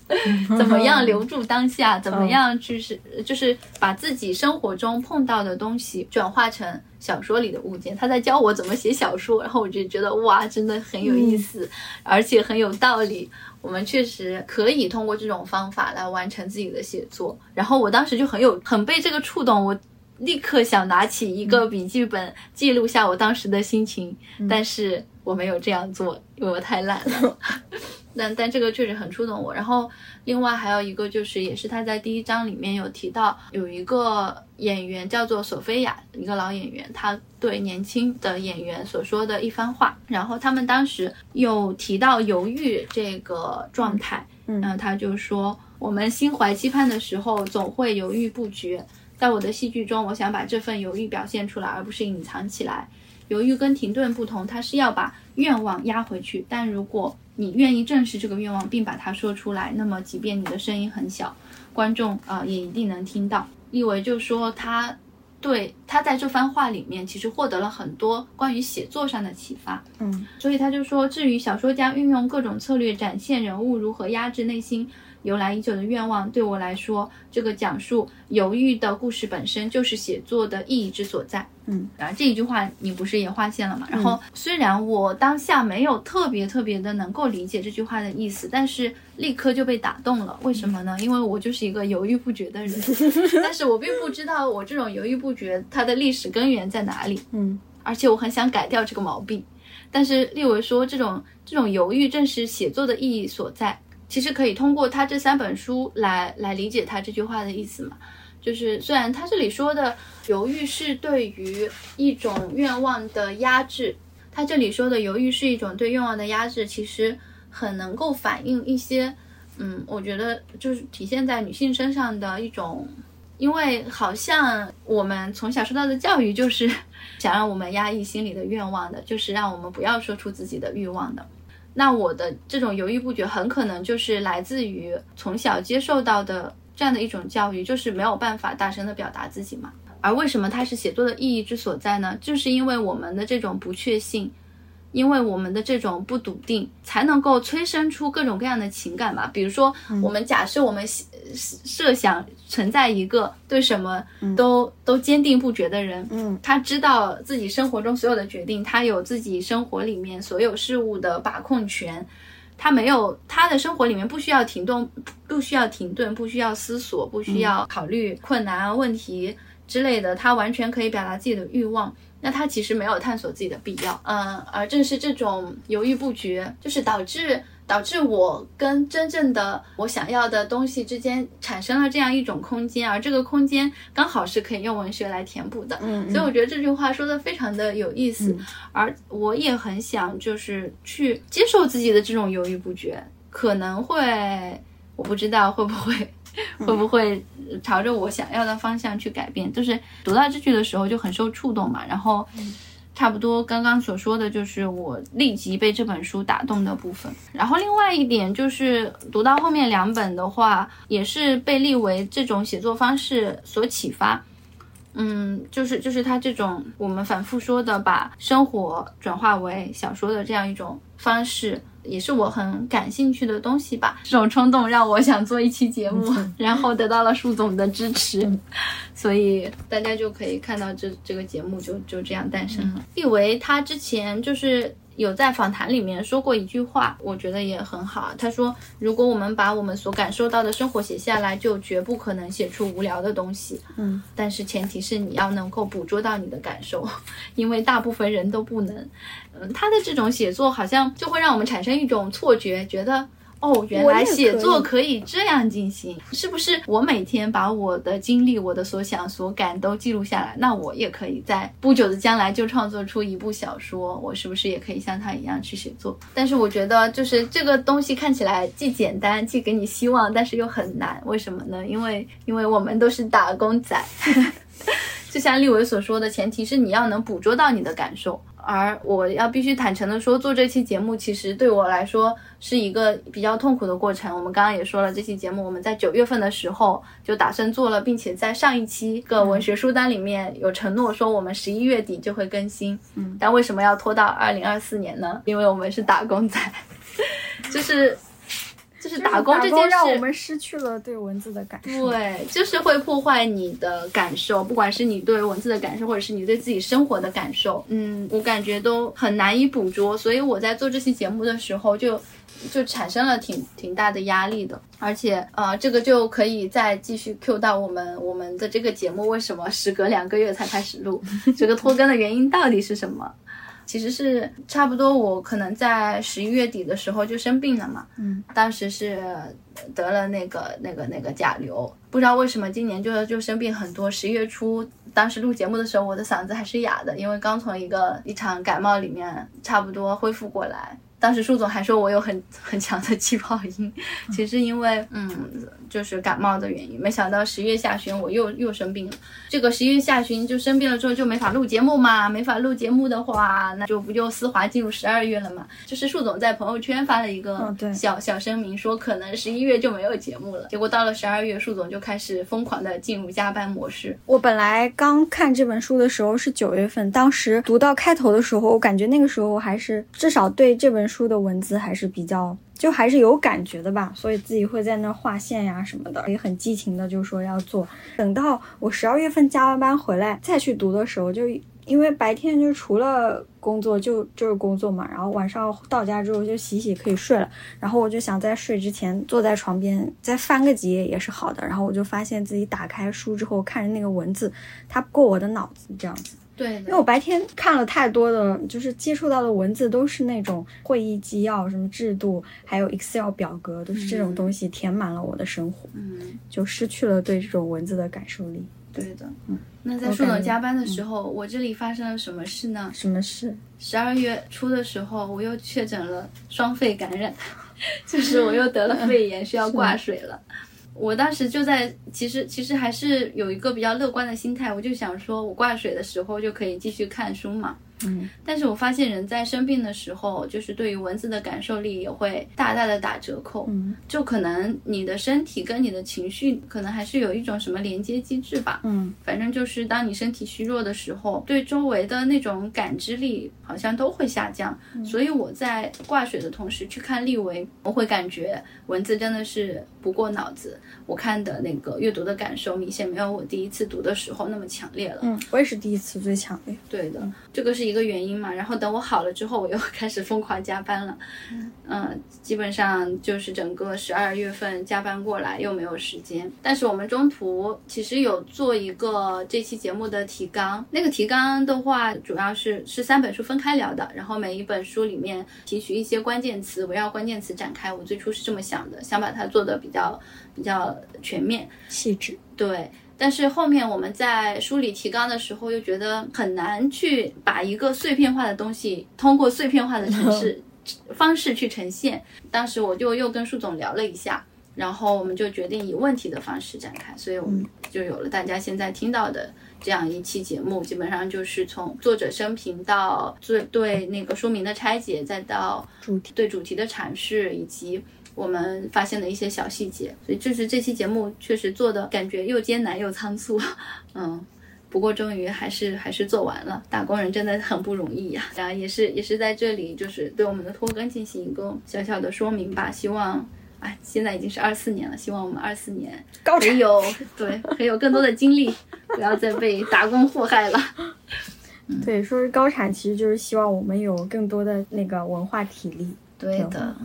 S1: 怎么样留住当下，怎么样就是就是把自己生活中碰到的东西转化成小说里的物件。他在教我怎么写小说，然后我就觉得哇，真的很有意思，而且很有道理。我们确实可以通过这种方法来完成自己的写作。然后我当时就很有很被这个触动，我立刻想拿起一个笔记本记录下我当时的心情，但是我没有这样做，因为我太懒了。但但这个确实很触动我。然后另外还有一个就是，也是他在第一章里面有提到，有一个演员叫做索菲亚，一个老演员，他对年轻的演员所说的一番话。然后他们当时有提到犹豫这个状态，嗯，他就说，我们心怀期盼的时候，总会犹豫不决。在我的戏剧中，我想把这份犹豫表现出来，而不是隐藏起来。犹豫跟停顿不同，它是要把愿望压回去。但如果你愿意正视这个愿望，并把它说出来，那么即便你的声音很小，观众啊也一定能听到。利维就说他对他在这番话里面其实获得了很多关于写作上的启发。
S2: 嗯，
S1: 所以他就说，至于小说家运用各种策略展现人物如何压制内心。由来已久的愿望，对我来说，这个讲述犹豫的故事本身就是写作的意义之所在。
S2: 嗯，
S1: 然后这一句话你不是也划线了嘛？然后虽然我当下没有特别特别的能够理解这句话的意思，但是立刻就被打动了。为什么呢？因为我就是一个犹豫不决的人，但是我并不知道我这种犹豫不决它的历史根源在哪里。
S2: 嗯，
S1: 而且我很想改掉这个毛病，但是立维说这种这种犹豫正是写作的意义所在。其实可以通过他这三本书来来理解他这句话的意思嘛，就是虽然他这里说的犹豫是对于一种愿望的压制，他这里说的犹豫是一种对愿望的压制，其实很能够反映一些，嗯，我觉得就是体现在女性身上的一种，因为好像我们从小受到的教育就是想让我们压抑心里的愿望的，就是让我们不要说出自己的欲望的。那我的这种犹豫不决，很可能就是来自于从小接受到的这样的一种教育，就是没有办法大声的表达自己嘛。而为什么它是写作的意义之所在呢？就是因为我们的这种不确信。因为我们的这种不笃定，才能够催生出各种各样的情感吧。比如说，我们假设我们设想存在一个对什么都都坚定不绝的人，
S2: 嗯，
S1: 他知道自己生活中所有的决定，他有自己生活里面所有事物的把控权，他没有他的生活里面不需要停顿，不需要停顿，不需要思索，不需要考虑困难问题之类的，他完全可以表达自己的欲望。那他其实没有探索自己的必要，嗯，而正是这种犹豫不决，就是导致导致我跟真正的我想要的东西之间产生了这样一种空间，而这个空间刚好是可以用文学来填补的，
S2: 嗯，
S1: 所以我觉得这句话说的非常的有意思，而我也很想就是去接受自己的这种犹豫不决，可能会我不知道会不会。会不会朝着我想要的方向去改变？就是读到这句的时候就很受触动嘛。然后，差不多刚刚所说的就是我立即被这本书打动的部分。然后另外一点就是读到后面两本的话，也是被立为这种写作方式所启发。嗯，就是就是他这种我们反复说的把生活转化为小说的这样一种方式。也是我很感兴趣的东西吧，这种冲动让我想做一期节目，然后得到了树总的支持，所以大家就可以看到这这个节目就就这样诞生了。立维他之前就是。有在访谈里面说过一句话，我觉得也很好。他说：“如果我们把我们所感受到的生活写下来，就绝不可能写出无聊的东西。”
S2: 嗯，
S1: 但是前提是你要能够捕捉到你的感受，因为大部分人都不能。嗯，他的这种写作好像就会让我们产生一种错觉，觉得。哦，原来写作可以这样进行，是不是？我每天把我的经历、我的所想、所感都记录下来，那我也可以在不久的将来就创作出一部小说。我是不是也可以像他一样去写作？但是我觉得，就是这个东西看起来既简单，既给你希望，但是又很难。为什么呢？因为，因为我们都是打工仔。就像立伟所说的，前提是你要能捕捉到你的感受。而我要必须坦诚的说，做这期节目其实对我来说是一个比较痛苦的过程。我们刚刚也说了，这期节目我们在九月份的时候就打算做了，并且在上一期个文学书单里面有承诺说我们十一月底就会更新。
S2: 嗯，
S1: 但为什么要拖到二零二四年呢？因为我们是打工仔，就是。就是打工这件事，
S2: 让我们失去了对文字的感受。
S1: 对，就是会破坏你的感受，不管是你对文字的感受，或者是你对自己生活的感受，嗯，我感觉都很难以捕捉。所以我在做这期节目的时候，就就产生了挺挺大的压力的。而且，呃，这个就可以再继续 Q 到我们我们的这个节目为什么时隔两个月才开始录，这个拖更的原因到底是什么？其实是差不多，我可能在十一月底的时候就生病了嘛。
S2: 嗯，
S1: 当时是得了那个那个那个甲流，不知道为什么今年就就生病很多。十一月初，当时录节目的时候，我的嗓子还是哑的，因为刚从一个一场感冒里面差不多恢复过来。当时树总还说我有很 很强的气泡音，其实因为嗯就是感冒的原因，没想到十月下旬我又又生病了。这个十一月下旬就生病了之后就没法录节目嘛，没法录节目的话，那就不就丝滑进入十二月了嘛。就是树总在朋友圈发了一个
S2: 哦
S1: 小小声明，说可能十一月就没有节目了。结果到了十二月，树总就开始疯狂的进入加班模式。
S2: 我本来刚看这本书的时候是九月份，当时读到开头的时候，我感觉那个时候我还是至少对这本书的文字还是比较，就还是有感觉的吧，所以自己会在那画线呀什么的，也很激情的就说要做。等到我十二月份加完班回来再去读的时候，就因为白天就除了工作就就是工作嘛，然后晚上到家之后就洗洗可以睡了，然后我就想在睡之前坐在床边再翻个几页也是好的，然后我就发现自己打开书之后看着那个文字，它过我的脑子这样子。
S1: 对
S2: 因为我白天看了太多的，就是接触到的文字都是那种会议纪要、什么制度，还有 Excel 表格，都是这种东西填满了我的生活，
S1: 嗯，
S2: 就失去了对这种文字的感受力。
S1: 对的。
S2: 嗯
S1: 那在舒
S2: 我感觉
S1: 总加班的时候，我这里发生了什么事呢？
S2: 什么事？
S1: 十二月初的时候，我又确诊了双肺感染，就是我又得了肺炎，需要挂水了。我当时就在，其实其实还是有一个比较乐观的心态，我就想说，我挂水的时候就可以继续看书嘛。
S2: 嗯，
S1: 但是我发现人在生病的时候，就是对于文字的感受力也会大大的打折扣。
S2: 嗯
S1: 就可能你的身体跟你的情绪，可能还是有一种什么连接机制吧。
S2: 嗯
S1: 反正就是当你身体虚弱的时候，对周围的那种感知力好像都会下降。所以我在挂水的同时去看立维，我会感觉文字真的是不过脑子。我看的那个阅读的感受明显没有我第一次读的时候那么强烈了。
S2: 嗯，我也是第一次最强烈。
S1: 对的，这个是一个原因嘛。然后等我好了之后，我又 开始疯狂加班了。嗯、基本上就是整个十二月份加班过来又没有时间。但是我们中途其实有做一个这期节目的提纲，那个提纲的话主要是是三本书分开聊的，然后每一本书里面提取一些关键词，围绕关键词展开。我最初是这么想的，想把它做的比较比较全面。
S2: 细致。
S1: 对，但是后面我们在梳理提纲的时候，又觉得很难去把一个碎片化的东西通过碎片化的城市 方式去呈现。当时我就又跟树总聊了一下，然后我们就决定以问题的方式展开，所以我们就有了大家现在听到的。这样一期节目，基本上就是从作者生平到对对那个书名的拆解，再到
S2: 主题
S1: 对主题的阐释，以及我们发现的一些小细节，所以就是这期节目确实做的感觉又艰难又仓促，嗯，不过终于还是还是做完了，打工人真的很不容易呀、然后也是也是在这里就是对我们的拖更进行一个小小的说明吧，希望。哎，现在已经是二四年了，希望我们二四年
S2: 高产
S1: 可以有对，可以有更多的精力，不要再被打工祸害了。
S2: 对，说是高产，其实就是希望我们有更多的那个文化体力。
S1: 对的，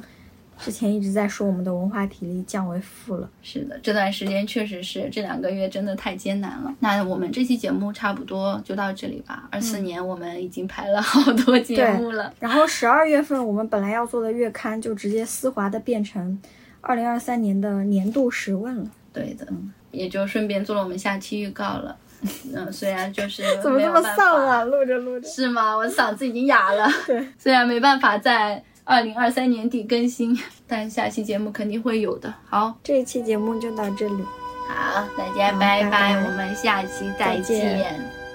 S2: 之前一直在说我们的文化体力降为负了。
S1: 是的，这段时间确实是这两个月真的太艰难了。那我们这期节目差不多就到这里吧。二四年我们已经排了好多节目了，
S2: 然后十二月份我们本来要做的月刊就直接丝滑的变成二零二三年的年度十问了。
S1: 对的，也就顺便做了我们下期预告了。嗯，虽然就是
S2: 怎么这么丧啊？录着录着。
S1: 是吗？我嗓子已经哑了。
S2: 对，
S1: 虽然没办法在二零二三年底更新，但下期节目肯定会有的。好，
S2: 这一期节目就到这里。
S1: 好，大家拜
S2: 拜拜
S1: 我们下期再见